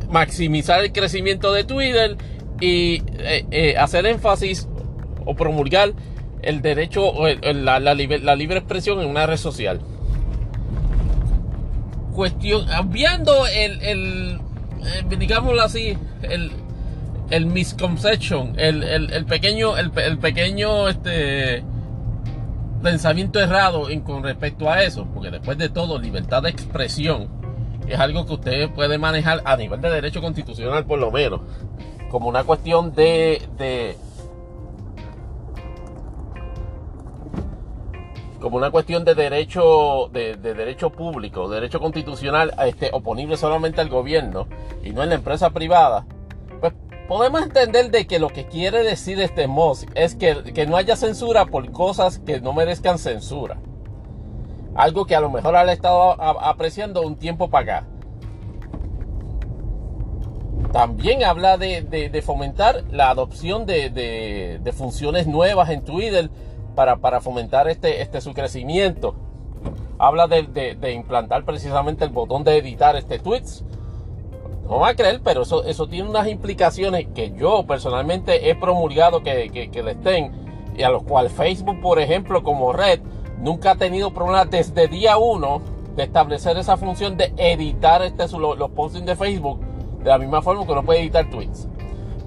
maximizar el crecimiento de Twitter y eh, eh, hacer énfasis o promulgar el derecho, la, la, libre, expresión en una red social. Cuestión, el, el eh, digámoslo así, el, el misconception, el, el, pequeño, el, pequeño este, pensamiento errado en, con respecto a eso, porque después de todo, libertad de expresión es algo que usted puede manejar a nivel de derecho constitucional, por lo menos, como una cuestión de, de como una cuestión de derecho de, de, derecho público, derecho constitucional, este, oponible solamente al gobierno y no en la empresa privada, podemos entender de que lo que quiere decir este Musk es que, no haya censura por cosas que no merezcan censura. Algo que a lo mejor ha estado apreciando un tiempo para acá. También habla de, fomentar la adopción de, funciones nuevas en Twitter para, para fomentar este, este, su crecimiento. Habla de, implantar precisamente el botón de editar este tweets no va a creer, pero eso, eso tiene unas implicaciones que yo personalmente he promulgado que, que, le estén y a los cuales Facebook, por ejemplo, como red, nunca ha tenido problemas desde día uno de establecer esa función de editar este, los, los postings de Facebook de la misma forma que uno puede editar tweets.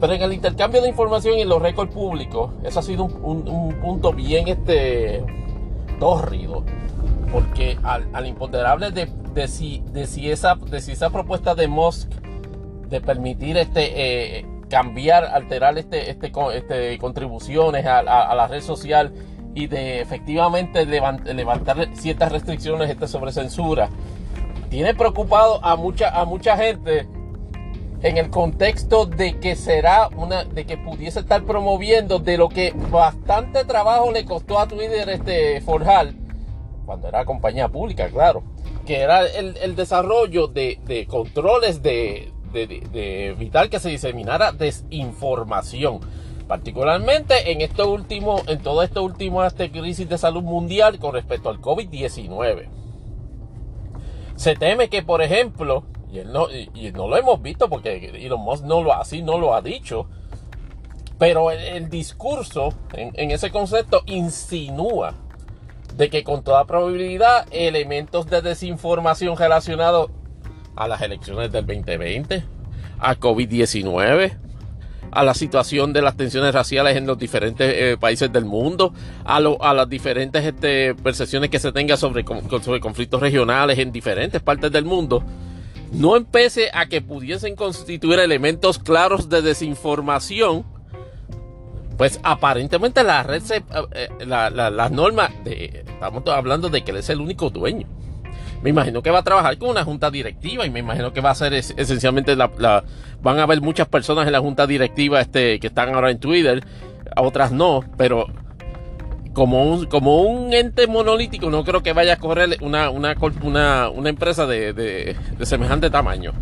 Pero en el intercambio de información y en los récords públicos, eso ha sido un, punto bien este, tórrido. Porque al, al imponderable de, de, si, de, si esa, de si esa propuesta de Musk de permitir este eh, cambiar, alterar este, este, este contribuciones a, la red social y de efectivamente levantar ciertas restricciones este, sobre censura. Tiene preocupado a mucha, a mucha gente en el contexto de que será una, de que pudiese estar promoviendo de lo que bastante trabajo le costó a Twitter este forjar, cuando era compañía pública, claro, que era el, desarrollo de, de controles de, de, evitar que se diseminara desinformación particularmente en esto último, en todo este último este crisis de salud mundial con respecto al COVID-19. Se teme que, por ejemplo, y, no, y, no, lo hemos visto porque Elon Musk no lo así no lo ha dicho, pero el, discurso en, en, ese concepto insinúa de que con toda probabilidad elementos de desinformación relacionados a las elecciones del 2020, a COVID-19, a la situación de las tensiones raciales en los diferentes eh, países del mundo, a, a las diferentes este, percepciones que se tenga sobre, sobre conflictos regionales en diferentes partes del mundo, no empece a que pudiesen constituir elementos claros de desinformación, pues aparentemente la red, se, eh, eh, la, las normas, de, estamos hablando de que él es el único dueño me imagino que va a trabajar con una junta directiva y me imagino que va a ser esencialmente la, van a haber muchas personas en la junta directiva este, que están ahora en Twitter, otras no, pero como un, como un ente monolítico no creo que vaya a correr una, una, una, empresa de, semejante tamaño.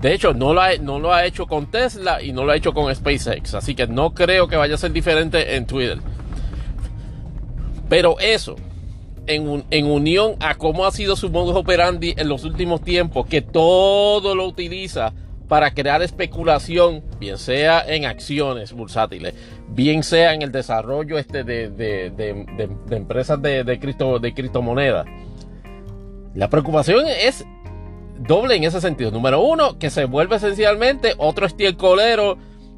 De hecho, no lo, ha, no lo ha hecho con Tesla y no lo ha hecho con SpaceX. Así que no creo que vaya a ser diferente en Twitter. Pero eso, en, unión a cómo ha sido su modus operandi en los últimos tiempos, que todo lo utiliza para crear especulación, bien sea en acciones bursátiles, bien sea en el desarrollo este de, empresas de, cripto, de criptomonedas. La preocupación es doble en ese sentido. Número uno, que se vuelve esencialmente otro estiércolero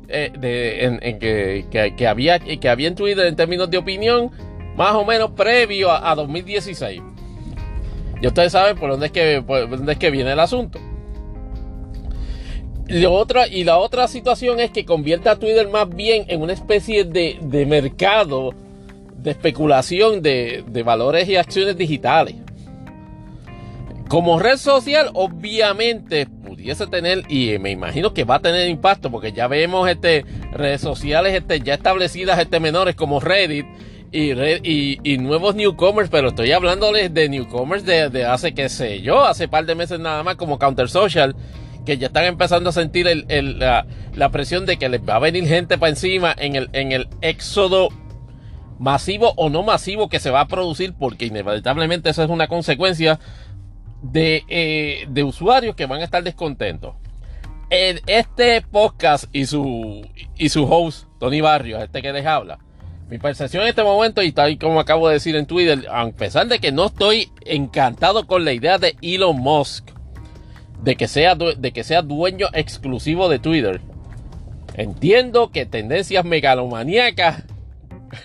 eh, en, que, que, había, que había en Twitter en términos de opinión más o menos previo a, 2016. Y ustedes saben por dónde es que, dónde es que viene el asunto. Y, otra, y la otra situación es que convierte a Twitter más bien en una especie de, mercado de especulación de, de, valores y acciones digitales. Como red social, obviamente, pudiese tener, y me imagino que va a tener impacto, porque ya vemos este, redes sociales este, ya establecidas este, menores como Reddit y, y, nuevos newcomers, pero estoy hablándoles de newcomers de, hace, qué sé yo, hace par de meses nada más, como Counter Social, que ya están empezando a sentir el, la, la, presión de que les va a venir gente para encima en el, en el éxodo masivo o no masivo que se va a producir, porque inevitablemente eso es una consecuencia de, eh, de usuarios que van a estar descontentos. En este podcast y su, y su host, Tony Barrios, este que les habla, mi percepción en este momento, y tal como acabo de decir en Twitter, a pesar de que no estoy encantado con la idea de Elon Musk, de que sea, de que sea dueño exclusivo de Twitter, entiendo que tendencias megalomaníacas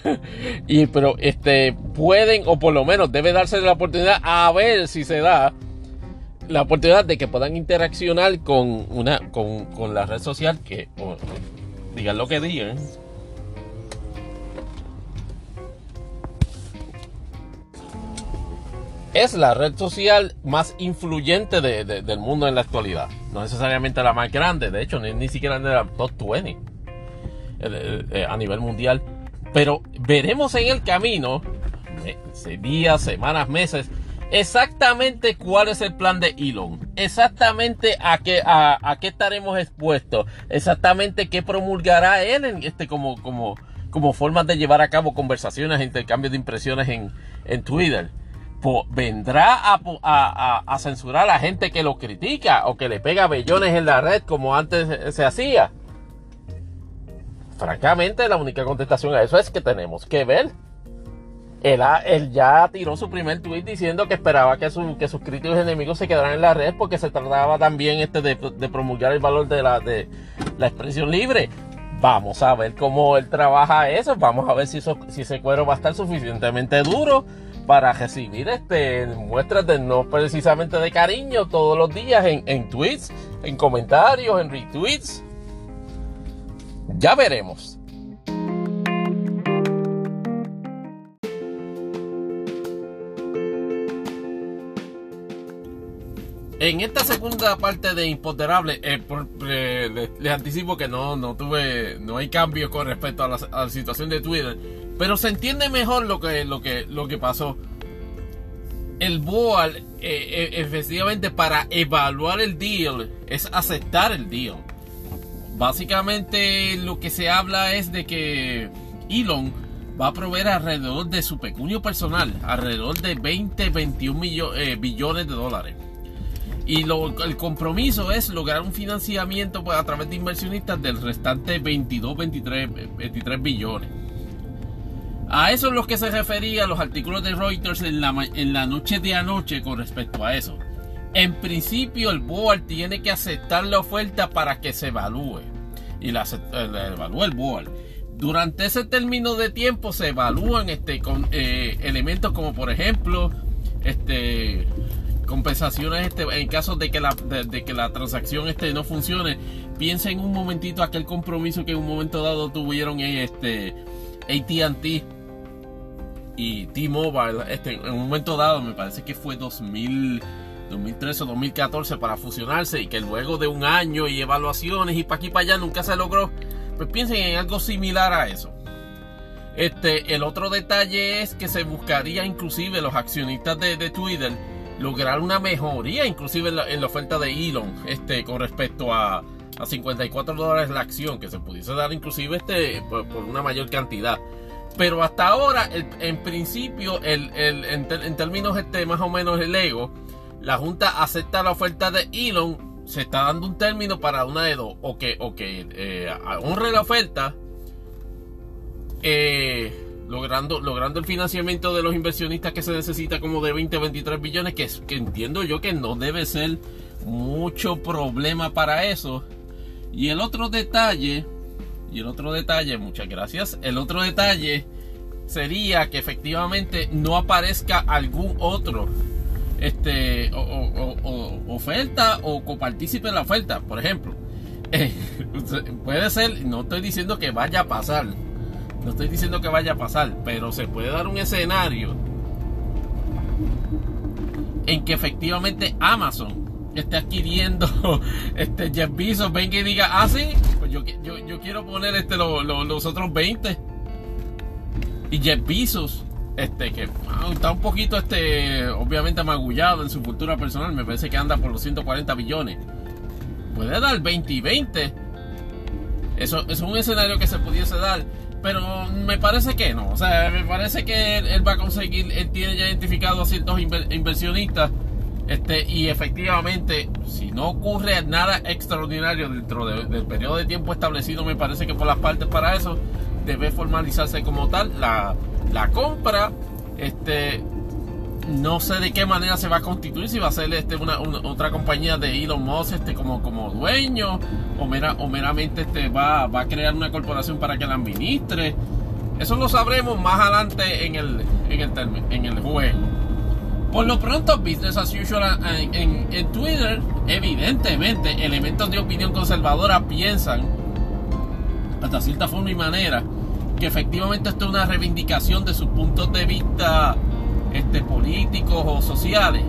y pero este pueden o por lo menos debe darse la oportunidad a ver si se da la oportunidad de que puedan interaccionar con una con, la red social que digan lo que digan es la red social más influyente del mundo en la actualidad. No necesariamente la más grande, de hecho, ni, siquiera en la top 20 eh, a nivel mundial. Pero veremos en el camino, eh, días, semanas, meses, exactamente cuál es el plan de Elon, exactamente a qué, a, qué estaremos expuestos, exactamente qué promulgará él en este como, como, como formas de llevar a cabo conversaciones, intercambios de impresiones en, en Twitter. Vendrá a, censurar a la gente que lo critica o que le pega bellones en la red como antes se hacía francamente, la única contestación a eso es que tenemos que ver. Él, ya tiró su primer tweet diciendo que esperaba que, sus críticos enemigos se quedaran en la red porque se trataba también este de, promulgar el valor de la, de expresión libre. Vamos a ver cómo él trabaja eso. Vamos a ver si, si ese cuero va a estar suficientemente duro para recibir este, muestras de no precisamente de cariño todos los días en, en tweets, en comentarios, en retweets. Ya veremos. En esta segunda parte de Imponderable, eh, eh, les, anticipo que no, no tuve, no hay cambios con respecto a la, situación de Twitter, pero se entiende mejor lo que, lo que, lo que pasó. El board, eh, efectivamente, para evaluar el deal, es aceptar el deal. Básicamente lo que se habla es de que Elon va a proveer alrededor de su pecunio personal, alrededor de 20, 21 eh, billones de dólares. Y el compromiso es lograr un financiamiento pues, a través de inversionistas del restante 22, 23, 23 billones. A eso es lo que se refería los artículos de Reuters en la, en la noche de anoche con respecto a eso. En principio el board tiene que aceptar la oferta para que se evalúe. Y la, evalúa el board. Durante ese término de tiempo se evalúan este, con, eh, elementos como por ejemplo este, compensaciones este, en caso de que, la, de, que la transacción este, no funcione. Piensa en un momentito aquel compromiso que en un momento dado tuvieron este, ATT y T-Mobile. Este, en un momento dado, me parece que fue 2000 2013 o 2014 para fusionarse y que luego de un año y evaluaciones y para aquí para allá nunca se logró, pues piensen en algo similar a eso. Este, el otro detalle es que se buscaría inclusive los accionistas de, Twitter lograr una mejoría inclusive en la, oferta de Elon este, con respecto a, a 54 dólares la acción que se pudiese dar inclusive este, por, una mayor cantidad. Pero hasta ahora, en principio, el, en, términos este, más o menos el ego, la Junta acepta la oferta de Elon, se está dando un término para una de dos, o que, o que eh, honre la oferta, eh, logrando, logrando el financiamiento de los inversionistas que se necesita como de 20 23 billones, que entiendo yo que no debe ser mucho problema para eso. Y el otro detalle, y el otro detalle, muchas gracias, el otro detalle sería que efectivamente no aparezca algún otro este, o, oferta o copartícipe de la oferta, por ejemplo. Puede ser, no estoy diciendo que vaya a pasar, no estoy diciendo que vaya a pasar, pero se puede dar un escenario en que efectivamente Amazon esté adquiriendo este Jeff Bezos venga y diga, ah, sí, pues yo, yo, quiero poner este, los otros 20. Y Jeff Bezos, este, que está un poquito, este, obviamente magullado en su cultura personal, me parece que anda por los 140 billones. Puede dar 20 y 20. Eso, es un escenario que se pudiese dar pero me parece que no. O sea, me parece que él, va a conseguir, él tiene ya identificado a ciertos inversionistas. Este, y efectivamente, si no ocurre nada extraordinario dentro del periodo de tiempo establecido, me parece que por las partes para eso debe formalizarse como tal la, compra. Este, no sé de qué manera se va a constituir, si va a ser este, una, otra compañía de Elon Musk como, como dueño, o, mera, o meramente va, a crear una corporación para que la administre. Eso lo sabremos más adelante en el, en el, en el juego. Por lo pronto, business as usual en, en, Twitter, evidentemente, elementos de opinión conservadora piensan, hasta cierta forma y manera, que efectivamente esto es una reivindicación de sus puntos de vista este, políticos o sociales.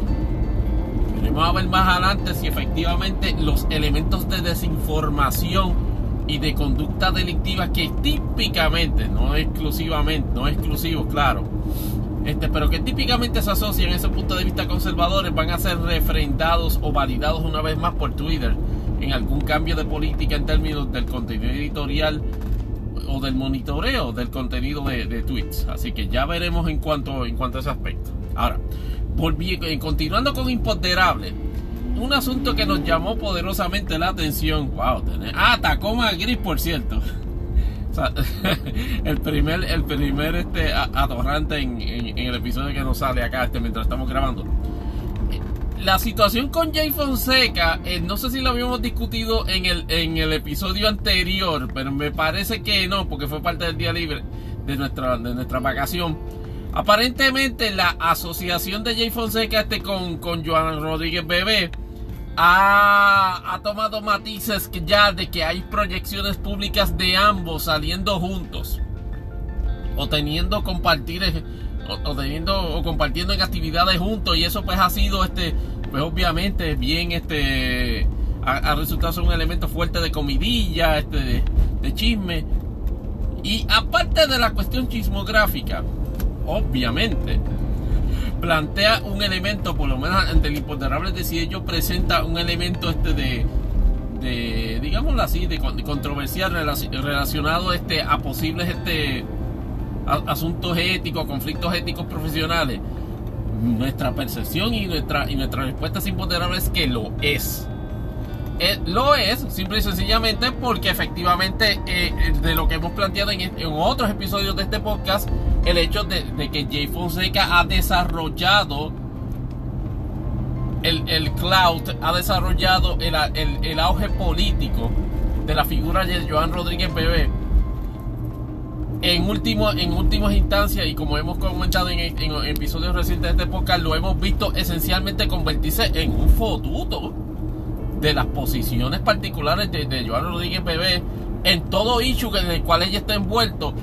Veremos a ver más adelante si efectivamente los elementos de desinformación y de conducta delictiva que típicamente, no exclusivamente, no exclusivos, claro, este, pero que típicamente se asocian a ese punto de vista conservadores van a ser refrendados o validados una vez más por Twitter en algún cambio de política en términos del contenido editorial o del monitoreo del contenido de, tweets. Así que ya veremos en cuanto, en cuanto a ese aspecto. Ahora, eh, continuando con Imponderable, un asunto que nos llamó poderosamente la atención. Wow, ah, Tacoma Gris, por cierto. el primer, el primer este, atorrante en, el episodio que nos sale acá este, mientras estamos grabando la situación con Jay Fonseca, eh, no sé si lo habíamos discutido en el, en el episodio anterior, pero me parece que no, porque fue parte del día libre de nuestra, de nuestra vacación. Aparentemente la asociación de Jay Fonseca este con, con Joan Rodríguez Bebé ha, ha, tomado matices que ya de que hay proyecciones públicas de ambos saliendo juntos. O teniendo compartir o, teniendo o compartiendo en actividades juntos. Y eso pues ha sido este pues obviamente bien este ha, resultado ser un elemento fuerte de comidilla este de, chisme. Y aparte de la cuestión chismográfica obviamente plantea un elemento por lo menos ante el imponderable de si ello presenta un elemento este de de digámoslo así de, controversial relacionado este a posibles este asuntos éticos, conflictos éticos profesionales, nuestra percepción y nuestra, y nuestra respuesta es imponderable es que lo es. Eh, lo es, simple y sencillamente, porque efectivamente eh, de lo que hemos planteado en, otros episodios de este podcast, el hecho de, que Jay Fonseca ha desarrollado el, el cloud, ha desarrollado el, el, auge político de la figura de Joan Rodríguez Bebé en, último, en últimas instancias, y como hemos comentado en, episodios recientes de este podcast, lo hemos visto esencialmente convertirse en un fotuto de las posiciones particulares de, de Joan Rodríguez Bebé en todo issue en el cual ella está envuelto,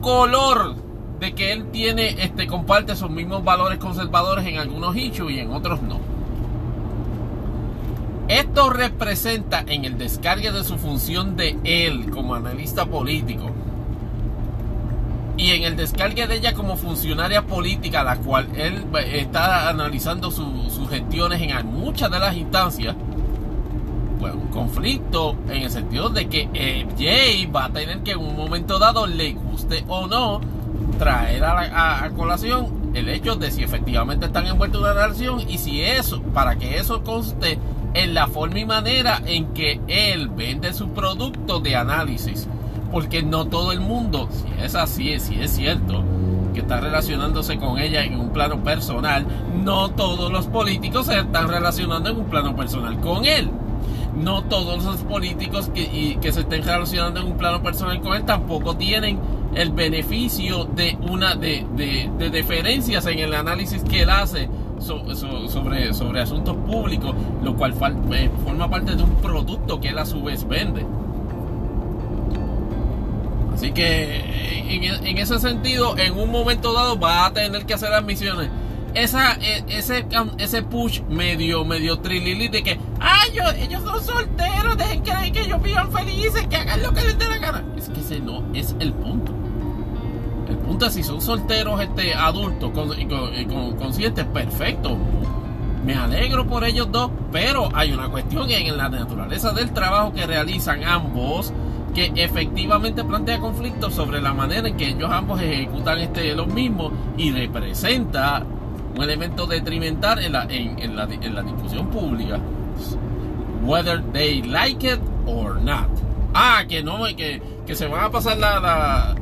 color de que él tiene, este, comparte sus mismos valores conservadores en algunos issues y en otros no. Esto representa en el descargue de su función de él como analista político y en el descargue de ella como funcionaria política, la cual él está analizando sus gestiones en muchas de las instancias, pues un conflicto en el sentido de que eh, Jay va a tener que en un momento dado, le guste o no, traer a, a, colación el hecho de si efectivamente están envueltos en una relación y si eso, para que eso conste en la forma y manera en que él vende su producto de análisis porque no todo el mundo, si es así, si es cierto, que está relacionándose con ella en un plano personal, no todos los políticos se están relacionando en un plano personal con él. No todos los políticos que, que se estén relacionando en un plano personal con él tampoco tienen el beneficio de una de, de, deferencias en el análisis que él hace sobre, sobre asuntos públicos, lo cual eh, forma parte de un producto que él a su vez vende. Así que en, ese sentido, en un momento dado va a tener que hacer admisiones. Esa, e, ese, ese push medio, medio trilili de que, ay, yo, ellos son solteros, dejen que, que ellos vivan felices, que hagan lo que les dé la gana. Es que ese no es el punto. El punto es si son solteros este, adultos con, con, conscientes, perfecto. Me alegro por ellos dos, pero hay una cuestión en la naturaleza del trabajo que realizan ambos que efectivamente plantea conflictos sobre la manera en que ellos ambos ejecutan este, los mismos y representa un elemento detrimental en la, en, la, en la discusión pública. Whether they like it or not. Ah, que no, que, que se van a pasar la, la,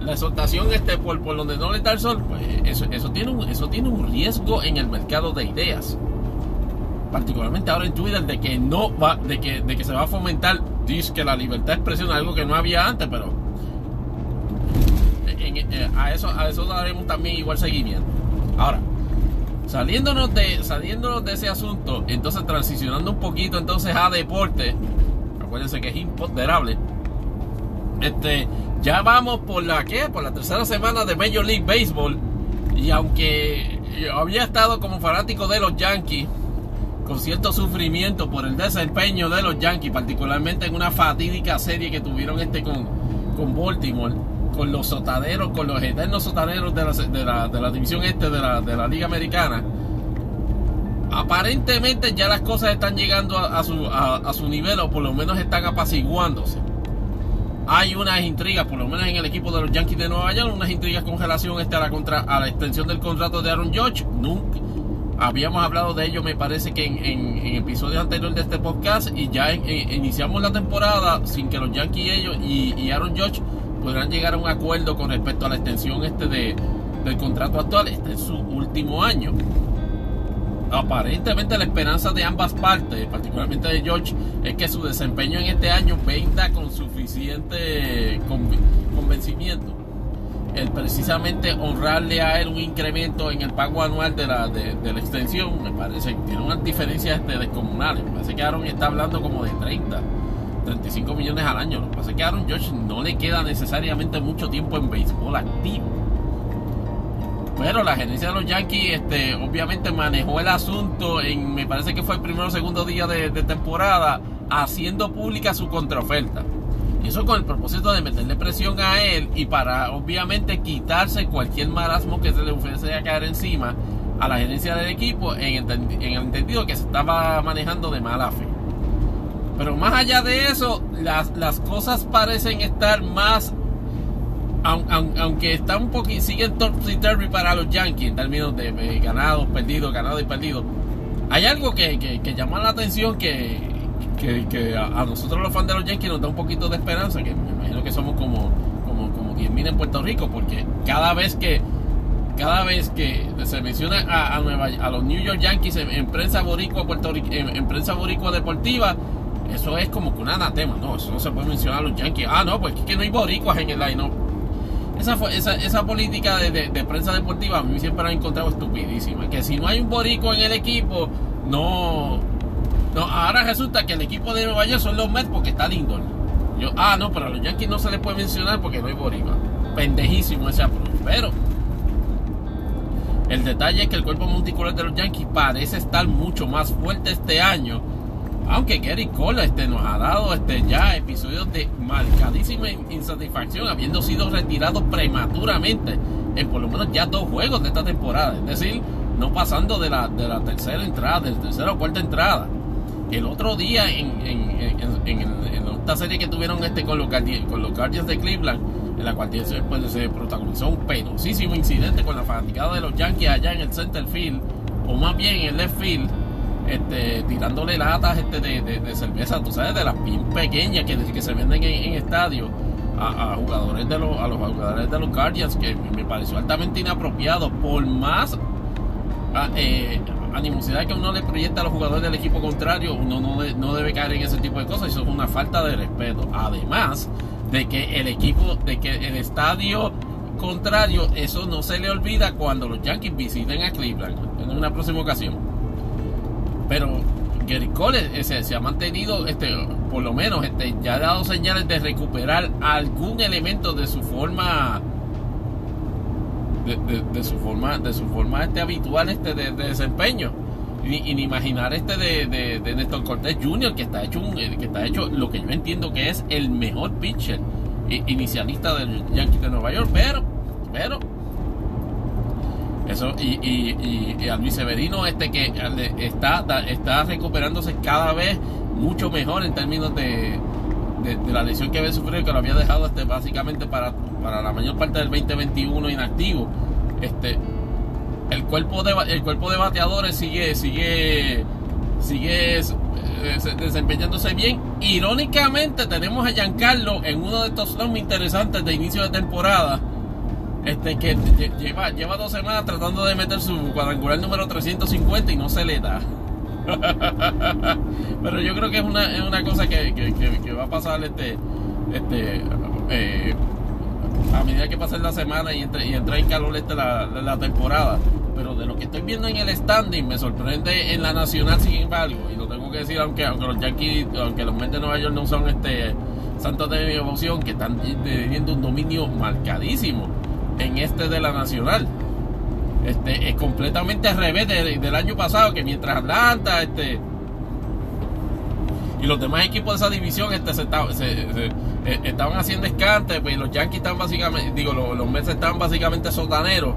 la exhortación este por, por donde no le da el sol. Pues eso, eso, tiene un, eso tiene un riesgo en el mercado de ideas. Particularmente ahora en Twitter de que no va, de que, de que se va a fomentar dice la libertad de expresión, algo que no había antes, pero a, eso, a eso daremos también igual seguimiento. Ahora, saliéndonos de, saliéndonos de ese asunto, entonces transicionando un poquito entonces a deporte, acuérdense que es imponderable. Este, ya vamos por la ¿qué? Por la tercera semana de Major League Baseball. Y aunque había estado como fanático de los Yankees, con cierto sufrimiento por el desempeño de los Yankees, particularmente en una fatídica serie que tuvieron este con, con Baltimore, con los sotaderos, con los eternos sotaderos de la, de la, división este de la, de la Liga Americana. Aparentemente ya las cosas están llegando a, su, a, su nivel o por lo menos están apaciguándose. Hay unas intrigas, por lo menos en el equipo de los Yankees de Nueva York, unas intrigas con relación este a, la contra, a la extensión del contrato de Aaron Judge. Nunca, Habíamos hablado de ello, me parece que en, en, episodios anteriores de este podcast y ya iniciamos la temporada sin que los Yankees ellos y, Aaron Judge podrán llegar a un acuerdo con respecto a la extensión este de, del contrato actual. Este es su último año. Aparentemente la esperanza de ambas partes, particularmente de George, es que su desempeño en este año venga con suficiente convencimiento el precisamente honrarle a él un incremento en el pago anual de la, de, la extensión, me parece que tiene unas diferencias de descomunales. Me parece que Aaron está hablando como de 30, 35 millones al año. Lo que pasa es que Aaron Josh no le queda necesariamente mucho tiempo en béisbol activo. Pero la gerencia de los Yankees, este, obviamente manejó el asunto en, me parece que fue el primero o segundo día de, temporada, haciendo pública su contraoferta. Eso con el propósito de meterle presión a él y para obviamente quitarse cualquier marasmo que se le ofrece a caer encima a la gerencia del equipo en, el entendido que se estaba manejando de mala fe. Pero más allá de eso, las, cosas parecen estar más aunque está un poquito, siguen topsy turvy para los Yankees en términos de, ganados, perdidos, ganados y perdidos. Hay algo que, que llama la atención que, que, a, nosotros los fans de los Yankees nos da un poquito de esperanza, que me imagino que somos como, como, como 10.000 en Puerto Rico, porque cada vez que cada vez que se menciona a, a, los New York Yankees en, prensa boricua en, prensa boricua deportiva, eso es como que un anatema, no, eso no se puede mencionar a los Yankees. Ah, no, pues es que no hay boricuas en el line, Esa, esa, esa política de, de, prensa deportiva a mí siempre la he encontrado estupidísima. Que si no hay un borico en el equipo, no, no, ahora resulta que el equipo de Nueva York son los Mets porque está Lindor. Yo, ah, no, pero a los Yankees no se les puede mencionar porque no hay boricua. Pendejísimo ese approach. Pero el detalle es que el cuerpo monticular de los Yankees parece estar mucho más fuerte este año. Aunque Gary Cole este, nos ha dado este, ya episodios de marcadísima insatisfacción, habiendo sido retirado prematuramente en por lo menos ya dos juegos de esta temporada. Es decir, no pasando de la, de la tercera entrada, de la tercera cuarta entrada el otro día en, esta serie que tuvieron este con los, con los Guardians de Cleveland, en la cual pues, se protagonizó un penosísimo incidente con la fanaticada de los Yankees allá en el center field, o más bien en el left field, este, tirándole latas este, de, cerveza, tú sabes, de las bien pequeñas que, se venden en, estadios a, jugadores de los, a los jugadores de los Guardians, que me pareció altamente inapropiado, por más eh, animosidad que uno le proyecta a los jugadores del equipo contrario, uno no, debe caer en ese tipo de cosas. Eso es una falta de respeto. Además de que el equipo, de que el estadio contrario, eso no se le olvida cuando los Yankees visiten a Cleveland en una próxima ocasión. Pero Gary Cole se, ha mantenido, este, por lo menos, este, ya ha dado señales de recuperar algún elemento de su forma de, su forma de su forma este habitual este de, desempeño y, ni imaginar este de, de, Néstor Cortés Jr. que está hecho un, que está hecho lo que yo entiendo que es el mejor pitcher inicialista del Yankees de Nueva York pero pero eso y, y, y, a Luis Severino este que está está recuperándose cada vez mucho mejor en términos de, de, la lesión que había sufrido que lo había dejado este, básicamente para, para la mayor parte del 2021 inactivo. Este, el cuerpo de el cuerpo de bateadores sigue sigue sigue eh, desempeñándose bien. Irónicamente tenemos a Giancarlo en uno de estos muy interesantes de inicio de temporada. Este que lleva, lleva dos semanas tratando de meter su cuadrangular número 350 y no se le da. Pero yo creo que es una, es una cosa que, que, va a pasar este, este eh, a medida que pase la semana y, entre, y entra en calor este la, la, temporada. Pero de lo que estoy viendo en el standing me sorprende en la nacional sin embargo. Y lo tengo que decir aunque, aunque los Yankees, aunque los Mets de Nueva York no son este santos de mi que están teniendo un dominio marcadísimo en este de la nacional. Este, es completamente al revés del año pasado, que mientras Atlanta, este, y los demás equipos de esa división este, se, eh, estaban haciendo escante, pues los Yankees están básicamente, digo, los, los Mets están básicamente sotaneros.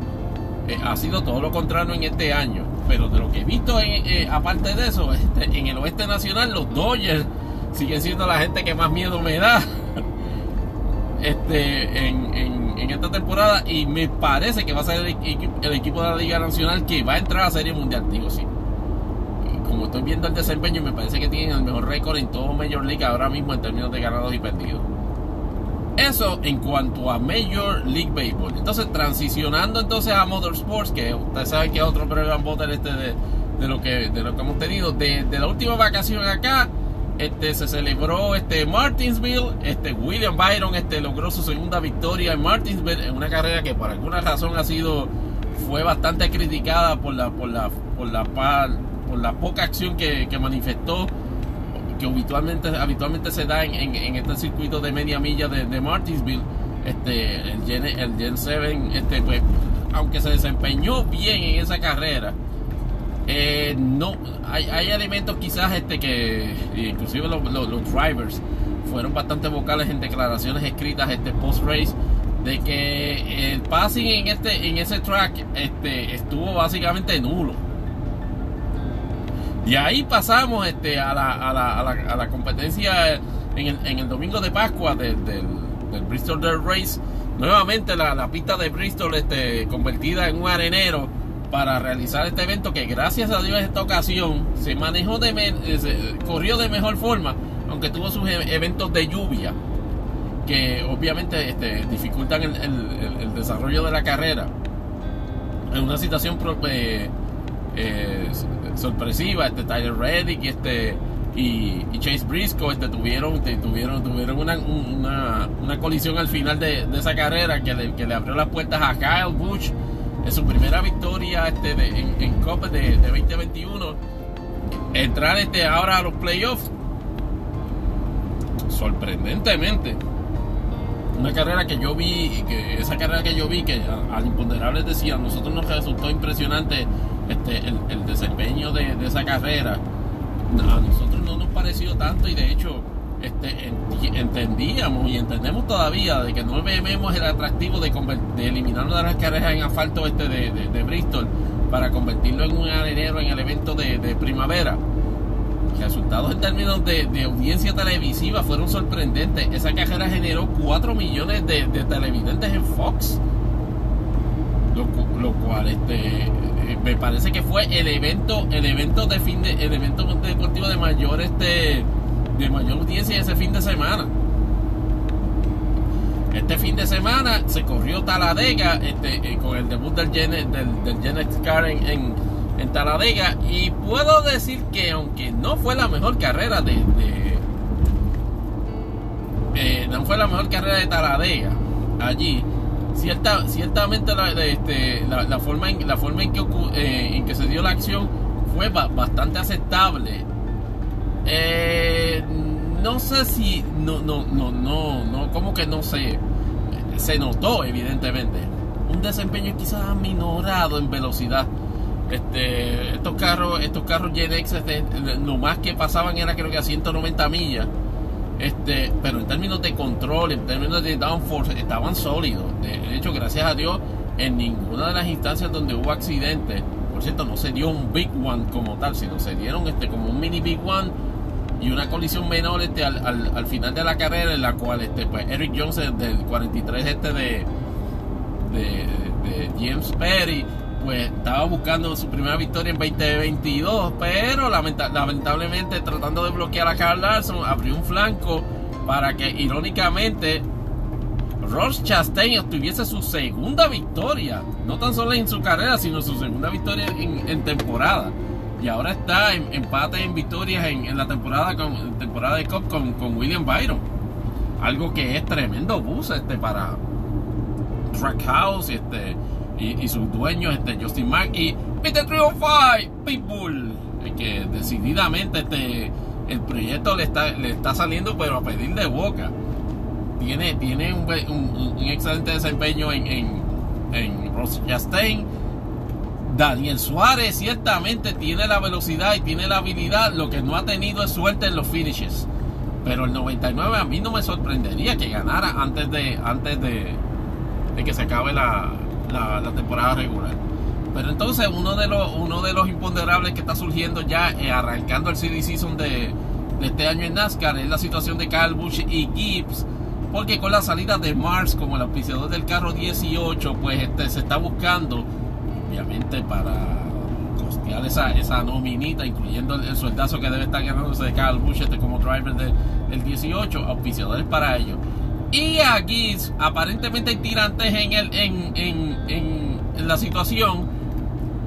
Eh, ha sido todo lo contrario en este año. Pero de lo que he visto, eh, aparte de eso, este, en el oeste nacional, los Dodgers siguen siendo la gente que más miedo me da. este, en, en, esta temporada y me parece que va a ser el, equipo de la Liga Nacional que va a entrar a la Serie Mundial, digo sí. como estoy viendo el desempeño, me parece que tienen el mejor récord en todo Major League ahora mismo en términos de ganados y perdidos. Eso en cuanto a Major League Baseball. Entonces, transicionando entonces a Motorsports, que ustedes saben que es otro programa voter este de, de, lo que, de lo que hemos tenido. De, de la última vacación acá, este, se celebró este Martinsville, este William Byron este, logró su segunda victoria en Martinsville en una carrera que por alguna razón ha sido fue bastante criticada por la por la por la por la poca acción que, manifestó que habitualmente habitualmente se da en, en, este circuito de media milla de, Martinsville. Este el Gen, el Gen 7 este pues aunque se desempeñó bien en esa carrera eh, no, hay, hay, elementos quizás este que, inclusive los, drivers fueron bastante vocales en declaraciones escritas este post race de que el passing en este en ese track este estuvo básicamente nulo. Y ahí pasamos este a la, a la, a la, competencia en el, en el, domingo de Pascua del, del, Bristol Dirt Race. Nuevamente la, la, pista de Bristol este, convertida en un arenero para realizar este evento que gracias a Dios en esta ocasión se manejó de eh, corrió de mejor forma aunque tuvo sus e-, eventos de lluvia que obviamente este, dificultan el, desarrollo de la carrera. En una situación eh, eh, sorpresiva este Tyler Reddick este y, Chase Briscoe este, tuvieron tuvieron tuvieron una, una, colisión al final de, esa carrera que le, que le abrió las puertas a Kyle Busch en su primera victoria este en, Copa de, 2021, entrar este ahora a los playoffs, sorprendentemente. Una carrera que yo vi, que esa carrera que yo vi, que al imponderable decía, a nosotros nos resultó impresionante este, el, desempeño de, de esa carrera. A nosotros no nos pareció tanto y de hecho este, entendíamos y entendemos todavía de que no vemos el atractivo de, de eliminar una de las carreras en asfalto este de, Bristol para convertirlo en un arenero en el evento de, primavera. Resultados en términos de, audiencia televisiva fueron sorprendentes. Esa carrera generó 4 millones de, televidentes en Fox. Lo, cual este eh, me parece que fue el evento el evento de fin de el evento deportivo de mayor este de mayor audiencia ese fin de semana. Este fin de semana se corrió Taladega este, eh, con el debut del Gen, del, del Car en, en, Taladega y puedo decir que aunque no fue la mejor carrera de, eh, no fue la mejor carrera de Taladega allí cierta, ciertamente la, este, la, forma en, la forma en que, eh, en que se dio la acción fue bastante aceptable eh, no sé si. No, no, no, no, no. Como que no sé. Se notó, evidentemente. un desempeño quizás minorado en velocidad. Este, estos carros, estos carros GNX, este, lo más que pasaban era creo que a 190 millas. Este, pero en términos de control, en términos de downforce, estaban sólidos. De hecho, gracias a Dios, en ninguna de las instancias donde hubo accidentes, por cierto, no se dio un big one como tal, sino se dieron este como un mini big one y una colisión menor este al, final de la carrera en la cual este pues Eric Jones del 43 este de, de James Perry pues estaba buscando su primera victoria en 2022, pero lamentablemente tratando de bloquear a Carl Larson, abrió un flanco para que irónicamente Ross Chastain obtuviese su segunda victoria, no tan solo en su carrera, sino su segunda victoria en, temporada. Y ahora está en empate en victorias en, la temporada con temporada de Cup con, con, William Byron. Algo que es tremendo bus este para Trackhouse este y, sus dueños, este, Justin Mark y Peter 305, Pitbull. Que decididamente este, el proyecto le está, le está saliendo, pero a pedir de boca. Tiene, tiene un, excelente desempeño en, en, en. Daniel Suárez ciertamente tiene la velocidad y tiene la habilidad. Lo que no ha tenido es suerte en los finishes. Pero el 99 a mí no me sorprendería que ganara antes de, antes de, que se acabe la, la, temporada regular. Pero entonces uno de los uno de los imponderables que está surgiendo ya eh, arrancando el CD Season de, este año en NASCAR es la situación de Kyle Busch y Gibbs. Porque con la salida de Mars como el auspiciador del carro 18, pues este, se está buscando, obviamente para costear esa, esa nominita, incluyendo el, sueldazo que debe estar ganándose de Kyle Busch este, como driver del 18, auspiciadores para ello. Y aquí aparentemente hay tirantes en, el, en, en, en, la situación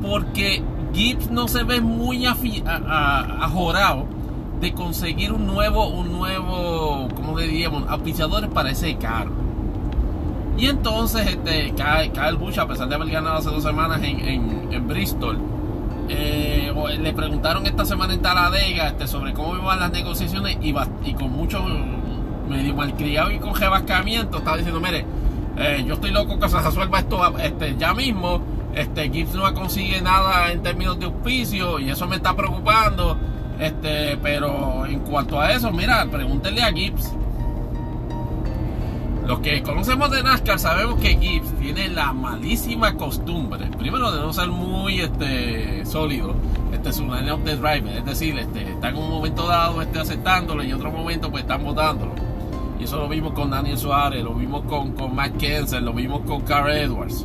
porque Gibbs no se ve muy ajorado de conseguir un nuevo, un nuevo, ¿cómo le diríamos? Auspiciadores para ese carro. Y entonces este, Kyle, Bush, a pesar de haber ganado hace dos semanas en, en, Bristol, eh, le preguntaron esta semana en Taladega este, sobre cómo iban las negociaciones y, con mucho medio malcriado y con rebascamiento, estaba diciendo, mire, eh, yo estoy loco que se resuelva esto este, ya mismo. Este, Gibbs no consigue nada en términos de auspicio y eso me está preocupando. Este, pero en cuanto a eso, mira, pregúntele a Gibbs. Los que conocemos de NASCAR sabemos que Gibbs tiene la malísima costumbre, primero de no ser muy este, sólido, este es un line de driver, es decir, este, está en un momento dado este, aceptándolo y en otro momento pues están votándolo. Y eso lo vimos con Daniel Suárez, lo vimos con, con Matt Kensen, lo vimos con Carl Edwards.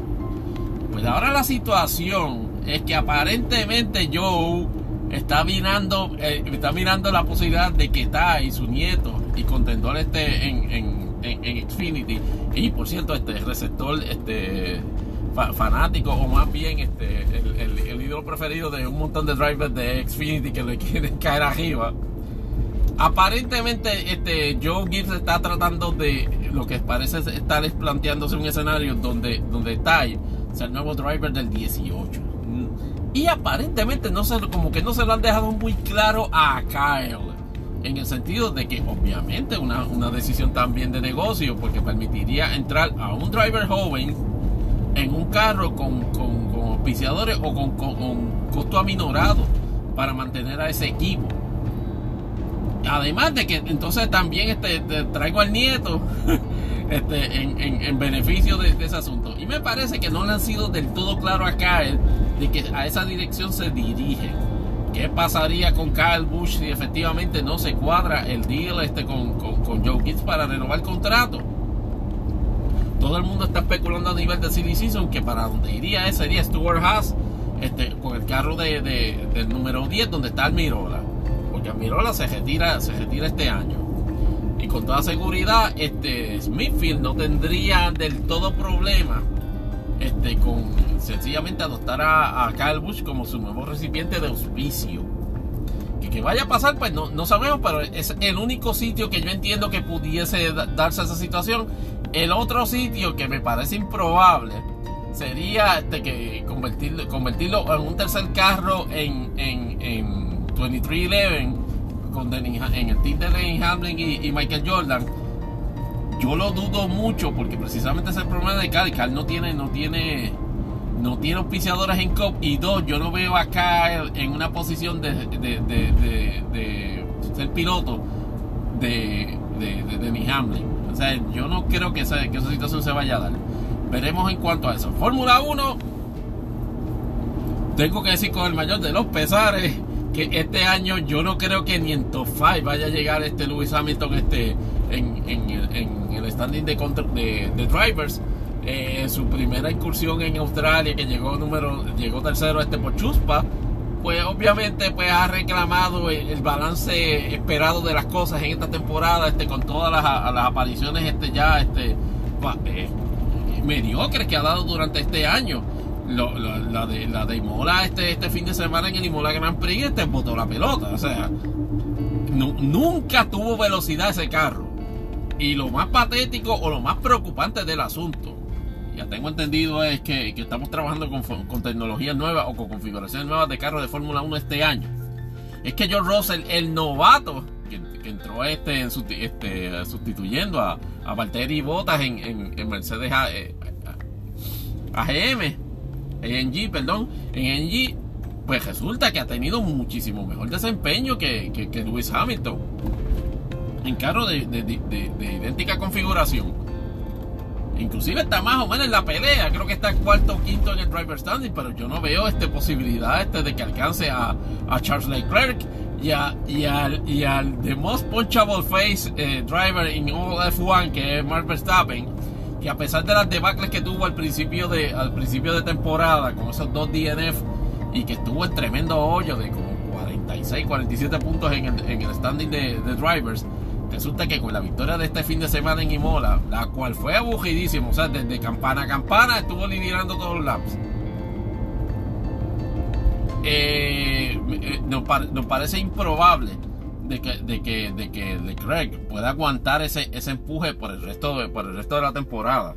Pues ahora la situación es que aparentemente Joe está mirando, eh, está mirando la posibilidad de que y su nieto y contendor este en, en, Xfinity. Y por cierto, este receptor este fanático o más bien este el, el, ídolo preferido de un montón de drivers de Xfinity que le quieren caer arriba Aparentemente, este, Joe Gibbs está tratando de lo que parece estar planteándose un escenario donde, donde Ty sea el nuevo driver del 18. Y aparentemente no se, como que no se lo han dejado muy claro a Kyle. En el sentido de que obviamente una, una decisión también de negocio, porque permitiría entrar a un driver joven en un carro con, con, con auspiciadores o con, con costo aminorado para mantener a ese equipo además de que entonces también este, traigo al nieto este, en, beneficio de, ese asunto. Y me parece que no le han sido del todo claro a Kyle de que a esa dirección se dirige. ¿Qué pasaría con Kyle Bush si efectivamente no se cuadra el deal este con, con, Joe Gibbs para renovar el contrato? Todo el mundo está especulando a nivel de Silly Season que para donde iría ese sería Stuart Haas este, con el carro de, del número 10 donde está Almirola porque Mirola se retira, se retira este año. Y con toda seguridad, este Smithfield no tendría del todo problema este, con sencillamente adoptar a, a Kyle Busch como su nuevo recipiente de auspicio. Que, vaya a pasar, pues no, no sabemos, pero es el único sitio que yo entiendo que pudiese darse esa situación. El otro sitio que me parece improbable sería este, que convertirlo, convertirlo en un tercer carro en, en, en 2311 con en el team de Denny Hamlin y, Michael Jordan yo lo dudo mucho porque precisamente ese es el problema de Cal. Cal no tiene, no tiene, no tiene auspiciadores en COP. Y dos, yo no veo acá en una posición de, de, de, ser piloto de, de, de, Hamlin. O sea, yo no creo que esa, que esa situación se vaya a dar. Veremos en cuanto a eso. Fórmula 1, tengo que decir con el mayor de los pesares este año yo no creo que ni en top 5 vaya a llegar este Lewis Hamilton este, en, el standing de, de, drivers. Eh, su primera incursión en Australia, que llegó número llegó tercero este por Chuspa, pues obviamente pues ha reclamado el, balance esperado de las cosas en esta temporada, este con todas las, apariciones este ya este eh, mediocres que ha dado durante este año la, de, la de Imola este, este fin de semana en el Imola Grand Prix este botó la pelota. O sea, nunca tuvo velocidad ese carro. Y lo más patético o lo más preocupante del asunto, ya tengo entendido, es que, estamos trabajando con, con, tecnologías nuevas o con configuraciones nuevas de carros de Fórmula 1 este año. Es que George Russell, el novato, que, entró este, en este, sustituyendo a, a Valtteri Bottas en, en, Mercedes AGM, en NG, perdón, en NG, pues resulta que ha tenido muchísimo mejor desempeño que, que, Lewis Hamilton en carro de, idéntica configuración. Inclusive está más o menos en la pelea, creo que está cuarto o quinto en el driver standing, pero yo no veo este posibilidad este de que alcance a, Charles Leclerc y, y, al, y al the most punchable face eh, driver in all F1 que es Mark Verstappen que a pesar de las debacles que tuvo al principio de, al principio de temporada con esos dos DNF y que estuvo en tremendo hoyo de como 46, 47 puntos en el, en el standing de, drivers, resulta que con la victoria de este fin de semana en Imola, la cual fue aburridísima, o sea, desde campana a campana estuvo liderando todos los laps. Eh, eh, nos parece improbable de que, de que, de que Leclerc pueda aguantar ese, ese empuje por el, resto de, por el resto de la temporada.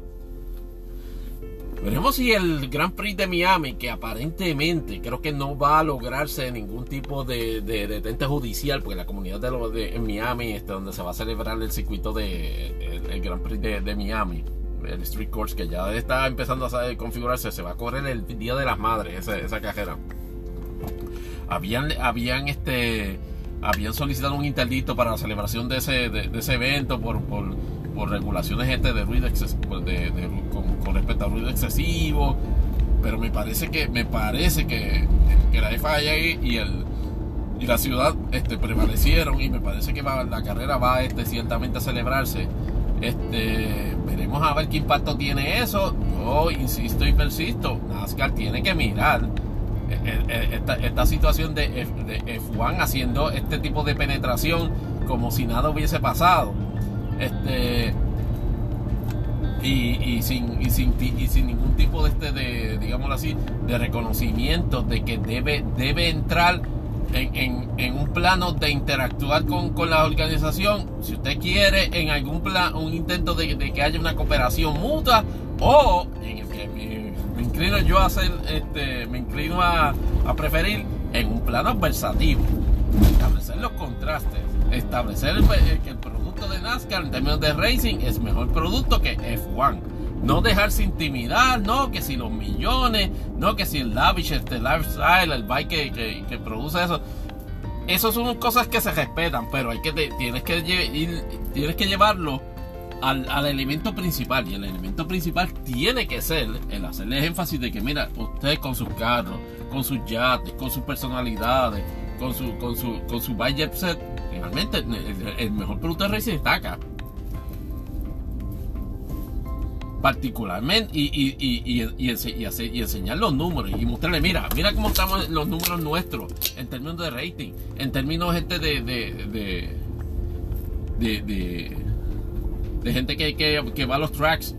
Veremos si el Grand Prix de Miami, que aparentemente creo que no va a lograrse ningún tipo de, de detente judicial, porque la comunidad de, lo, de Miami, este, donde se va a celebrar el circuito de el, Grand Prix de, Miami, el Street Course, que ya está empezando a configurarse, se va a correr el Día de las Madres, esa, esa cajera. Habían, habían este habían solicitado un interdicto para la celebración de ese, de, ese evento por, por, regulaciones este de ruido pues, con, respecto al ruido excesivo pero me parece que me parece que, que la FIA y el y la ciudad este prevalecieron y me parece que la carrera va este ciertamente a celebrarse. Este veremos a ver qué impacto tiene eso. Yo insisto y persisto NASCAR tiene que mirar eh, eh, esta, situación de, F, 1 haciendo este tipo de penetración como si nada hubiese pasado. Este, y, sin, y, sin, y sin ningún tipo de, este, de, digámoslo así, de reconocimiento de que debe, debe entrar en, en, un plano de interactuar con, con, la organización, si usted quiere, en algún plan, un intento de, que haya una cooperación mutua o en que yo hacer, este, me inclino a, preferir en un plano adversativo. Establecer los contrastes, establecer que el producto de NASCAR en términos de racing es mejor producto que F1. No dejarse intimidar, no que si los millones, no que si el lavish, este lifestyle, el bike que, produce eso. Esas son cosas que se respetan, pero hay que tienes que tienes que llevarlo al, elemento principal. Y el elemento principal tiene que ser el hacerle énfasis de que, mira, usted con sus carros, con sus yates, con sus personalidades, con su, con su, con su budget set, realmente el, mejor producto de racing está acá. Particularmente, y, y, y, y, enseñar los números y mostrarle, mira, mira cómo estamos los números nuestros en términos de rating, en términos de, de, de de gente que, que, va a los tracks.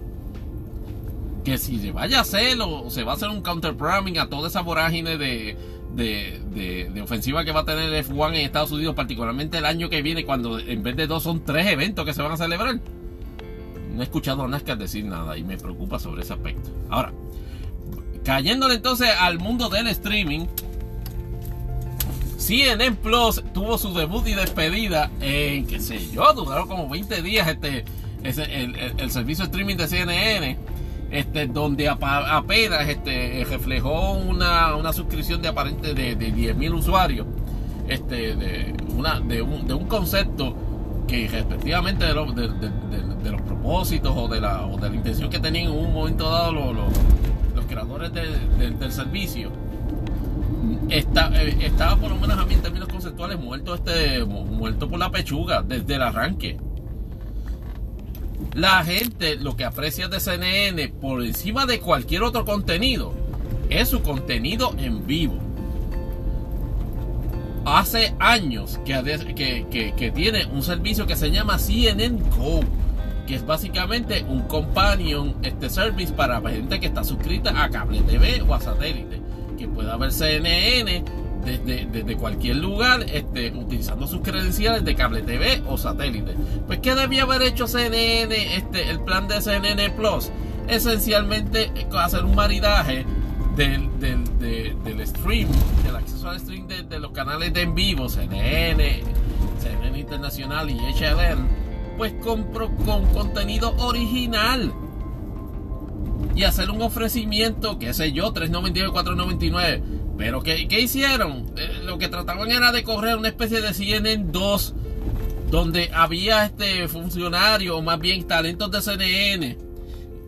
Que si se vaya a hacer o se va a hacer un counter programming a toda esa vorágine de, de, ofensiva que va a tener el F1 en Estados Unidos, particularmente el año que viene, cuando en vez de dos son tres eventos que se van a celebrar. No he escuchado a NASCAR decir nada y me preocupa sobre ese aspecto. Ahora, cayéndole entonces al mundo del streaming, CNN Plus tuvo su debut y despedida en, qué sé yo, duraron como 20 días este, el, servicio streaming de CNN, este, donde apenas este, reflejó una, una suscripción de aparente de, de 10.000 usuarios, este, de, una, de, un, de un concepto que respectivamente de, de, los propósitos o de, la, o de la intención que tenían en un momento dado los, los, creadores del servicio, está, eh, estaba por lo menos a mí en términos conceptuales muerto, este, muerto por la pechuga desde el arranque. La gente lo que aprecia de CNN por encima de cualquier otro contenido es su contenido en vivo. Hace años que, tiene un servicio que se llama CNN Go, que es básicamente un companion este service para gente que está suscrita a cable TV o a satélite, que pueda ver CNN desde, cualquier lugar este, utilizando sus credenciales de cable TV o satélite. Pues, ¿qué debía haber hecho CNN, este, el plan de CNN Plus? Esencialmente hacer un maridaje del, del, stream, del acceso al stream de, los canales de en vivo, CNN, CNN Internacional y HLN, pues compro con contenido original. Y hacer un ofrecimiento, qué sé yo, 3.99, 4.99. Pero ¿qué, ¿qué hicieron? Eh, lo que trataban era de correr una especie de CNN 2, donde había este funcionario, o más bien talentos de CNN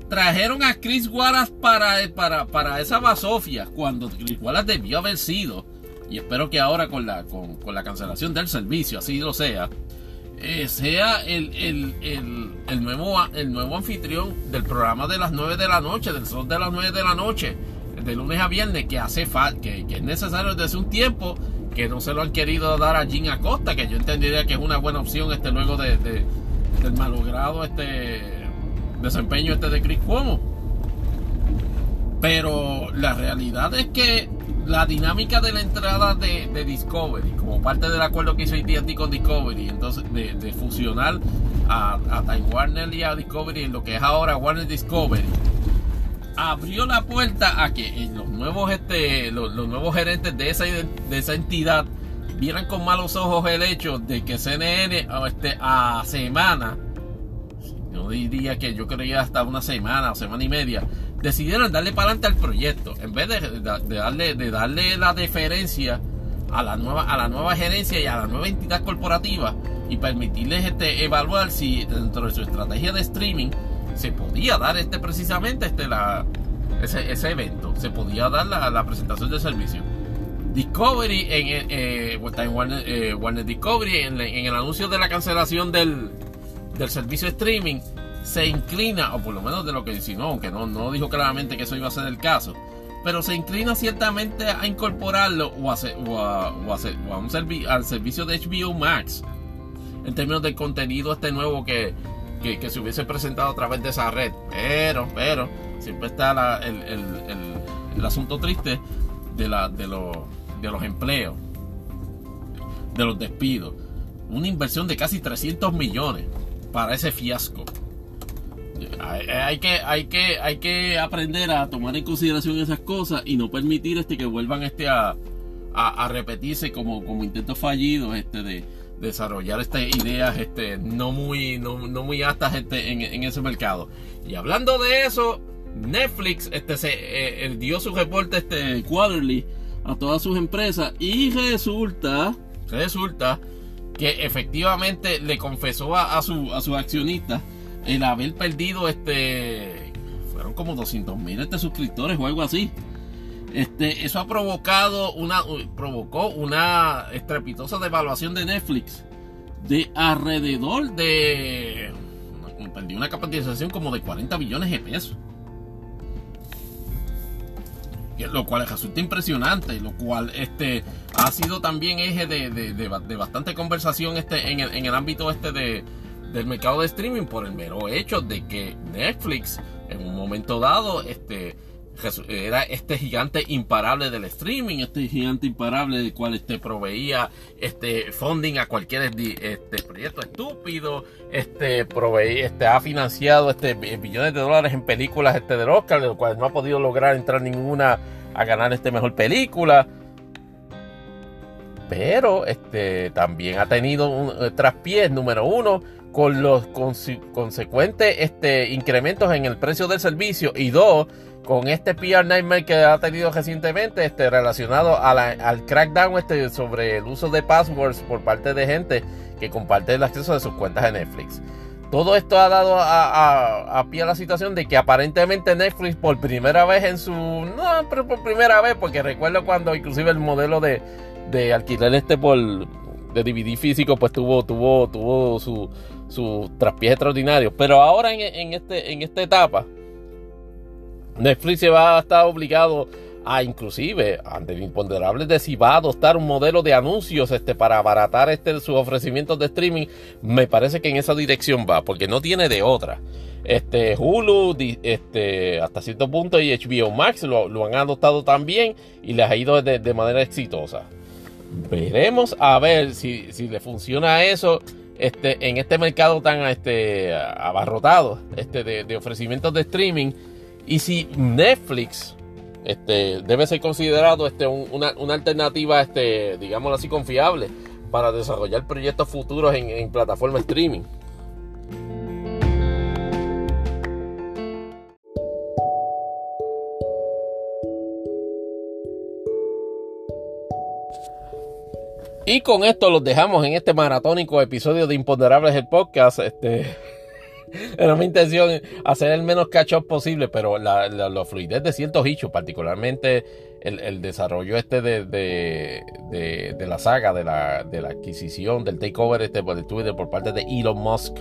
trajeron a Chris Wallace para, para, para esa basofia cuando Chris Wallace debió haber sido y espero que ahora con la, con, la cancelación del servicio así lo sea eh, sea el, el, nuevo, el nuevo anfitrión del programa de las 9 de la noche del sol de las 9 de la noche de lunes a viernes que hace falta que, es necesario desde un tiempo que no se lo han querido dar a Jim Acosta que yo entendería que es una buena opción este luego de, del malogrado este desempeño este de Chris Cuomo. Pero la realidad es que la dinámica de la entrada de, Discovery, como parte del acuerdo que hizo AT&T con Discovery, entonces de, fusionar a, Time Warner y a Discovery en lo que es ahora Warner Discovery, abrió la puerta a que los nuevos, este, los, nuevos gerentes de esa, de esa entidad vieran con malos ojos el hecho de que CNN este, a semana yo diría que yo creía hasta una semana o semana y media, decidieron darle para adelante al proyecto, en vez de, darle, de darle la deferencia a la, nueva, a la nueva gerencia y a la nueva entidad corporativa y permitirles este, evaluar si dentro de su estrategia de streaming se podía dar este precisamente este, la, ese, evento, se podía dar la, presentación del servicio. Discovery en, eh, eh, eh, Warner, Discovery en, el anuncio de la cancelación del, del servicio streaming se inclina, o por lo menos de lo que insinuó, aunque no, no dijo claramente que eso iba a ser el caso, pero se inclina ciertamente a incorporarlo o, a, o a, o a, un al servicio de HBO Max en términos del contenido este nuevo que, que, se hubiese presentado a través de esa red. Pero, pero, siempre está el, el, el, asunto triste de, la, de, de los empleos, de los despidos. Una inversión de casi 300 millones para ese fiasco. Hay, que, hay, que, hay que aprender a tomar en consideración esas cosas y no permitir este, que vuelvan este, a, a, repetirse como, como intentos fallidos este, de, desarrollar estas ideas este, no, muy, no, muy aptas este, en, ese mercado. Y hablando de eso, Netflix este, se, eh, dio su reporte este, quarterly a todas sus empresas y resulta, resulta que efectivamente le confesó a, su, a sus accionistas el haber perdido este fueron como 200 mil este suscriptores o algo así este eso ha provocado una provocó una estrepitosa devaluación de Netflix de alrededor de perdió una capitalización como de 40 billones de pesos. Lo cual resulta impresionante, lo cual este ha sido también eje de, bastante conversación este en el, en el ámbito este de, del mercado de streaming por el mero hecho de que Netflix en un momento dado este era este gigante imparable del streaming, este gigante imparable del cual este proveía este funding a cualquier este proyecto estúpido, este proveía, este ha financiado este billones de dólares en películas este del Oscar, de lo cual no ha podido lograr entrar ninguna a ganar este mejor película. Pero este también ha tenido un traspiés número uno con los consecuentes este, incrementos en el precio del servicio y dos, con este PR Nightmare que ha tenido recientemente este, relacionado al crackdown este, sobre el uso de passwords por parte de gente que comparte el acceso de sus cuentas de Netflix. Todo esto ha dado a, pie a la situación de que aparentemente Netflix por primera vez en su... No, pero por primera vez, porque recuerdo cuando inclusive el modelo de, de alquiler este por de DVD físico pues tuvo, tuvo, tuvo su, su traspiés extraordinario. Pero ahora en, este, en esta etapa Netflix se va a estar obligado a inclusive ante el imponderable de si va a adoptar un modelo de anuncios este, para abaratar este, sus ofrecimientos de streaming, me parece que en esa dirección va, porque no tiene de otra. Este, Hulu, este, hasta cierto punto, y HBO Max lo, han adoptado también y les ha ido de, manera exitosa. Veremos a ver si, si le funciona eso este, en este mercado tan este, abarrotado este, de, de ofrecimientos de streaming y si Netflix este, debe ser considerado este, una, alternativa, este, digámoslo así, confiable para desarrollar proyectos futuros en, en plataforma streaming. Y con esto los dejamos en este maratónico episodio de Imponderables el podcast. Era mi intención hacer el menos catch up posible, pero la, la, fluidez de ciertos hechos, particularmente el, desarrollo este de, de, la saga, de la, de la adquisición, del takeover este por Twitter por parte de Elon Musk,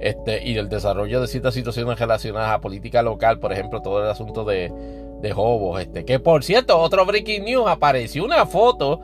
este, y el desarrollo de ciertas situaciones relacionadas a política local, por ejemplo, todo el asunto de, de Hobos, este, que por cierto, otro breaking news, apareció una foto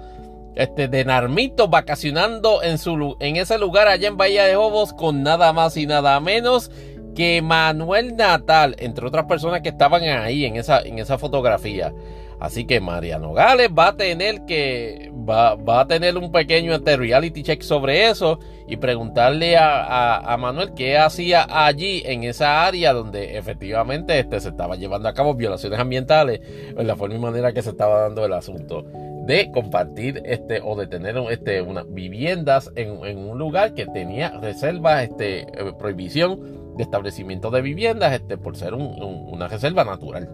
este, de Narmito vacacionando en, su, en ese lugar allá en Bahía de Jobos con nada más y nada menos que Manuel Natal, entre otras personas que estaban ahí en esa, en esa fotografía. Así que Mariano Gales va a tener que va, va a tener un pequeño este, reality check sobre eso y preguntarle a, a, Manuel qué hacía allí en esa área donde efectivamente este, se estaba llevando a cabo violaciones ambientales en la forma y manera que se estaba dando el asunto de compartir este o de tener este unas viviendas en, un lugar que tenía reservas este eh, prohibición de establecimiento de viviendas este por ser una reserva natural.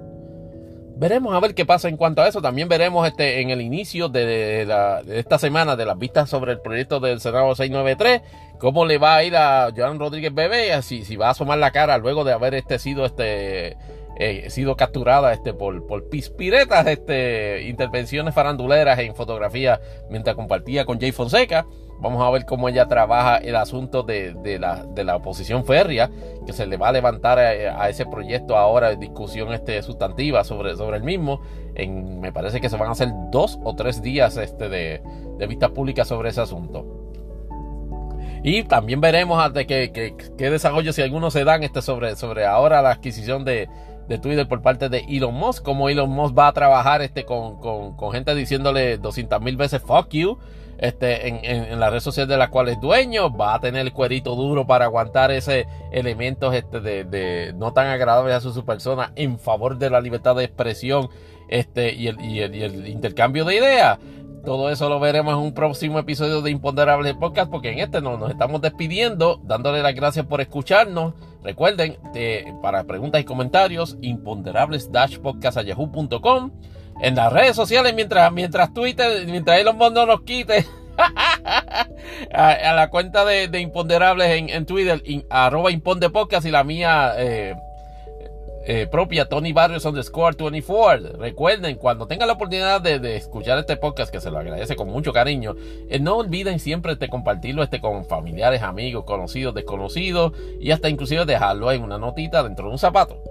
Veremos a ver qué pasa en cuanto a eso. También veremos este en el inicio de, de esta semana de las vistas sobre el proyecto del Senado 693 cómo le va a ir a Joan Rodríguez Bebé si, si va a asomar la cara luego de haber este sido este he sido capturada este, por, por pispiretas, este, intervenciones faranduleras en fotografía mientras compartía con Jay Fonseca. Vamos a ver cómo ella trabaja el asunto de, de, la, de la, oposición férrea que se le va a levantar a, ese proyecto ahora discusión este, sustantiva sobre, sobre el mismo. Me parece que se van a hacer dos o tres días este, de, de vista pública sobre ese asunto. Y también veremos hasta que, que, desarrollo, si algunos se dan este sobre, sobre ahora la adquisición de, de Twitter por parte de Elon Musk, como Elon Musk va a trabajar este, con, con, gente diciéndole 200 mil veces fuck you este, en, en, la red social de la cual es dueño, va a tener el cuerito duro para aguantar ese elementos este, de, de no tan agradables a su, persona en favor de la libertad de expresión este, y, el, y, el, y el intercambio de ideas. Todo eso lo veremos en un próximo episodio de Imponderables Podcast, porque en este nos, nos estamos despidiendo, dándole las gracias por escucharnos. Recuerden, para preguntas y comentarios, imponderables-podcast.yahoo.com. En las redes sociales, mientras, mientras Twitter, mientras Elon Musk no nos quite, a, la cuenta de, Imponderables en, Twitter, arroba impondepodcast y la mía, eh, eh, propia Tony Barrios underscore 24. Recuerden, cuando tengan la oportunidad de, escuchar este podcast, que se lo agradece con mucho cariño, eh, no olviden siempre este, compartirlo este, con familiares, amigos, conocidos, desconocidos y hasta inclusive dejarlo en una notita dentro de un zapato.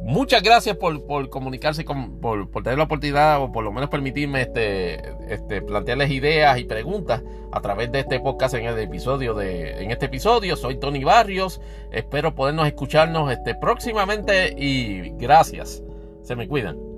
Muchas gracias por, por comunicarse, con, por, por, tener la oportunidad o por lo menos permitirme este, este, plantearles ideas y preguntas a través de este podcast en el episodio de en este episodio. Soy Tony Barrios. Espero podernos escucharnos este, próximamente y gracias. Se me cuidan.